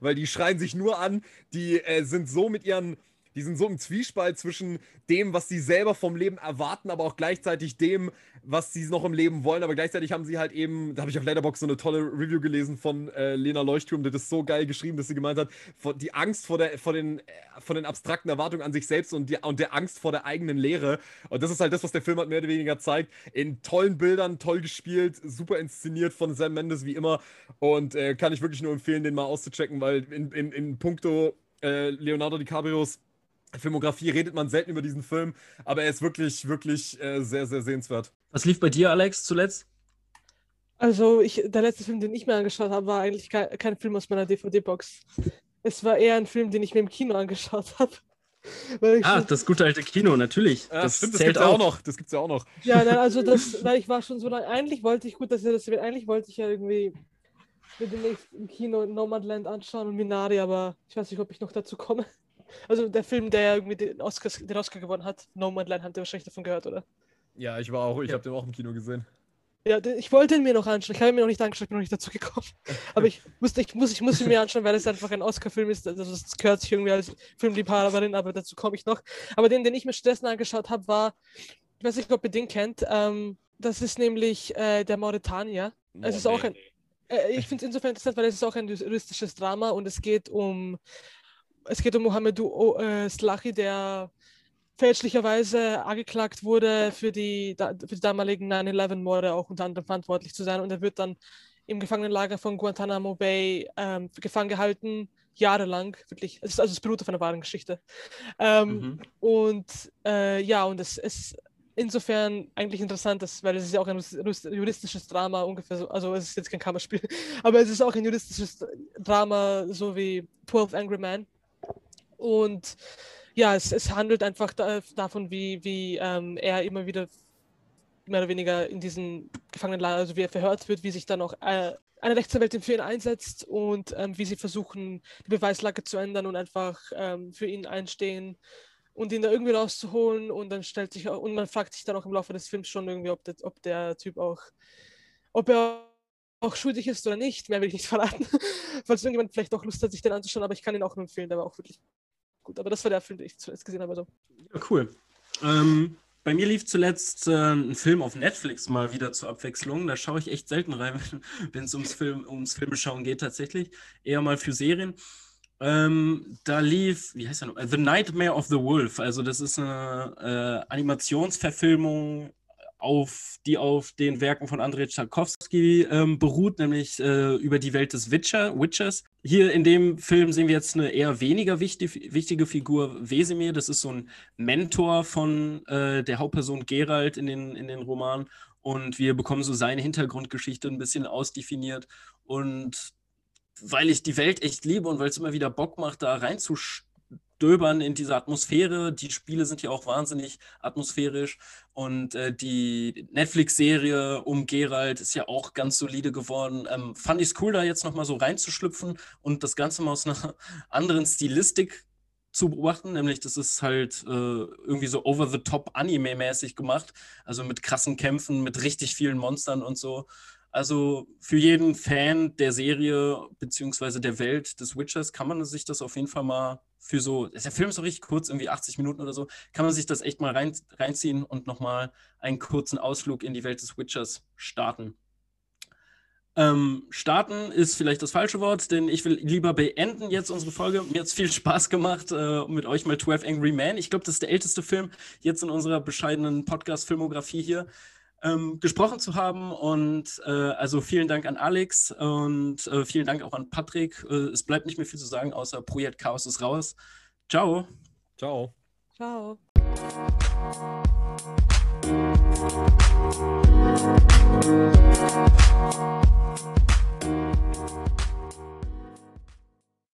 weil die schreien sich nur an, die äh, sind so mit ihren die sind so im Zwiespalt zwischen dem, was sie selber vom Leben erwarten, aber auch gleichzeitig dem, was sie noch im Leben wollen. Aber gleichzeitig haben sie halt eben, da habe ich auf Letterboxd so eine tolle Review gelesen von äh, Lena Leuchtturm, das so geil geschrieben, dass sie gemeint hat, die Angst vor, der, vor, den, äh, vor den abstrakten Erwartungen an sich selbst und, die, und der Angst vor der eigenen Lehre. Und das ist halt das, was der Film halt mehr oder weniger zeigt. In tollen Bildern, toll gespielt, super inszeniert von Sam Mendes wie immer. Und äh, kann ich wirklich nur empfehlen, den mal auszuchecken, weil in, in, in puncto äh, Leonardo DiCaprios Filmografie redet man selten über diesen Film, aber er ist wirklich, wirklich äh, sehr, sehr sehenswert. Was lief bei dir, Alex, zuletzt? Also, ich, der letzte Film, den ich mir angeschaut habe, war eigentlich kein, kein Film aus meiner DVD-Box. Es war eher ein Film, den ich mir im Kino angeschaut habe. ah, das gute alte Kino, natürlich. Ja, das stimmt, das gibt's auch. auch noch. Das gibt's ja auch noch. Ja, nein, also das, weil ich war schon so lange, eigentlich wollte ich, gut, dass ihr das eigentlich wollte ich ja irgendwie mit dem nächsten Kino Nomadland anschauen und Minari, aber ich weiß nicht, ob ich noch dazu komme. Also der Film, der irgendwie den, Oscars, den Oscar gewonnen hat, No Man Land, habt ihr wahrscheinlich davon gehört, oder? Ja, ich war auch, ich ja. habe den auch im Kino gesehen. Ja, ich wollte ihn mir noch anschauen. Ich habe ihn mir noch nicht angeschaut, ich bin noch nicht dazu gekommen. Aber ich, musste, ich, muss, ich muss ihn mir anschauen, weil es einfach ein Oscar-Film ist. Also das gehört sich irgendwie als Filmliebhaberin, aber dazu komme ich noch. Aber den, den ich mir stattdessen angeschaut habe, war, ich weiß nicht, ob ihr den kennt, ähm, das ist nämlich äh, der Mauretanier. Es ist auch ein, äh, ich finde es insofern interessant, weil es ist auch ein juristisches Drama und es geht um es geht um Mohamedou äh, Slahi, der fälschlicherweise angeklagt wurde, für die, für die damaligen 9-11-Morde auch unter anderem verantwortlich zu sein. Und er wird dann im Gefangenenlager von Guantanamo Bay ähm, gefangen gehalten, jahrelang, wirklich. Es ist, also es beruht auf einer wahren Geschichte. Ähm, mhm. Und äh, ja, und es ist insofern eigentlich interessant, dass, weil es ist ja auch ein juristisches Drama ungefähr so, also es ist jetzt kein Kammerspiel, aber es ist auch ein juristisches Drama, so wie 12 Angry Men. Und ja, es, es handelt einfach da, davon, wie, wie ähm, er immer wieder mehr oder weniger in diesen Gefangenenlager, also wie er verhört wird, wie sich dann auch äh, eine Rechtsanwältin für ihn einsetzt und ähm, wie sie versuchen, die Beweislage zu ändern und einfach ähm, für ihn einstehen und ihn da irgendwie rauszuholen und dann stellt sich auch, und man fragt sich dann auch im Laufe des Films schon irgendwie, ob der, ob der Typ auch, ob er auch schuldig ist oder nicht. Mehr will ich nicht verraten, falls irgendjemand vielleicht auch Lust hat, sich den anzuschauen, aber ich kann ihn auch nur empfehlen, der war auch wirklich gut. Aber das war der Film, den ich zuletzt gesehen habe. Also. Ja, cool. Ähm, bei mir lief zuletzt äh, ein Film auf Netflix mal wieder zur Abwechslung. Da schaue ich echt selten rein, wenn es ums, Film, ums Filmeschauen geht tatsächlich. Eher mal für Serien. Ähm, da lief, wie heißt der noch? The Nightmare of the Wolf. Also das ist eine äh, Animationsverfilmung auf, die auf den Werken von Andrzej Tchaikovsky ähm, beruht, nämlich äh, über die Welt des Witcher, Witchers. Hier in dem Film sehen wir jetzt eine eher weniger wichtig, wichtige Figur, Wesemir. Das ist so ein Mentor von äh, der Hauptperson Geralt in den, in den Romanen. Und wir bekommen so seine Hintergrundgeschichte ein bisschen ausdefiniert. Und weil ich die Welt echt liebe und weil es immer wieder Bock macht, da reinzuschauen, stöbern in diese Atmosphäre. Die Spiele sind ja auch wahnsinnig atmosphärisch und äh, die Netflix-Serie um Gerald ist ja auch ganz solide geworden. Ähm, fand ich es cool, da jetzt nochmal so reinzuschlüpfen und das Ganze mal aus einer anderen Stilistik zu beobachten, nämlich das ist halt äh, irgendwie so over-the-top Anime-mäßig gemacht, also mit krassen Kämpfen, mit richtig vielen Monstern und so. Also für jeden Fan der Serie bzw. der Welt des Witchers kann man sich das auf jeden Fall mal für so, der Film ist so richtig kurz, irgendwie 80 Minuten oder so, kann man sich das echt mal rein, reinziehen und nochmal einen kurzen Ausflug in die Welt des Witchers starten. Ähm, starten ist vielleicht das falsche Wort, denn ich will lieber beenden jetzt unsere Folge. Mir hat es viel Spaß gemacht, äh, mit euch mal 12 Angry Men. Ich glaube, das ist der älteste Film jetzt in unserer bescheidenen Podcast-Filmografie hier ähm, gesprochen zu haben. Und äh, also vielen Dank an Alex und äh, vielen Dank auch an Patrick. Äh, es bleibt nicht mehr viel zu sagen, außer Projekt Chaos ist raus. Ciao. Ciao. Ciao. Ciao.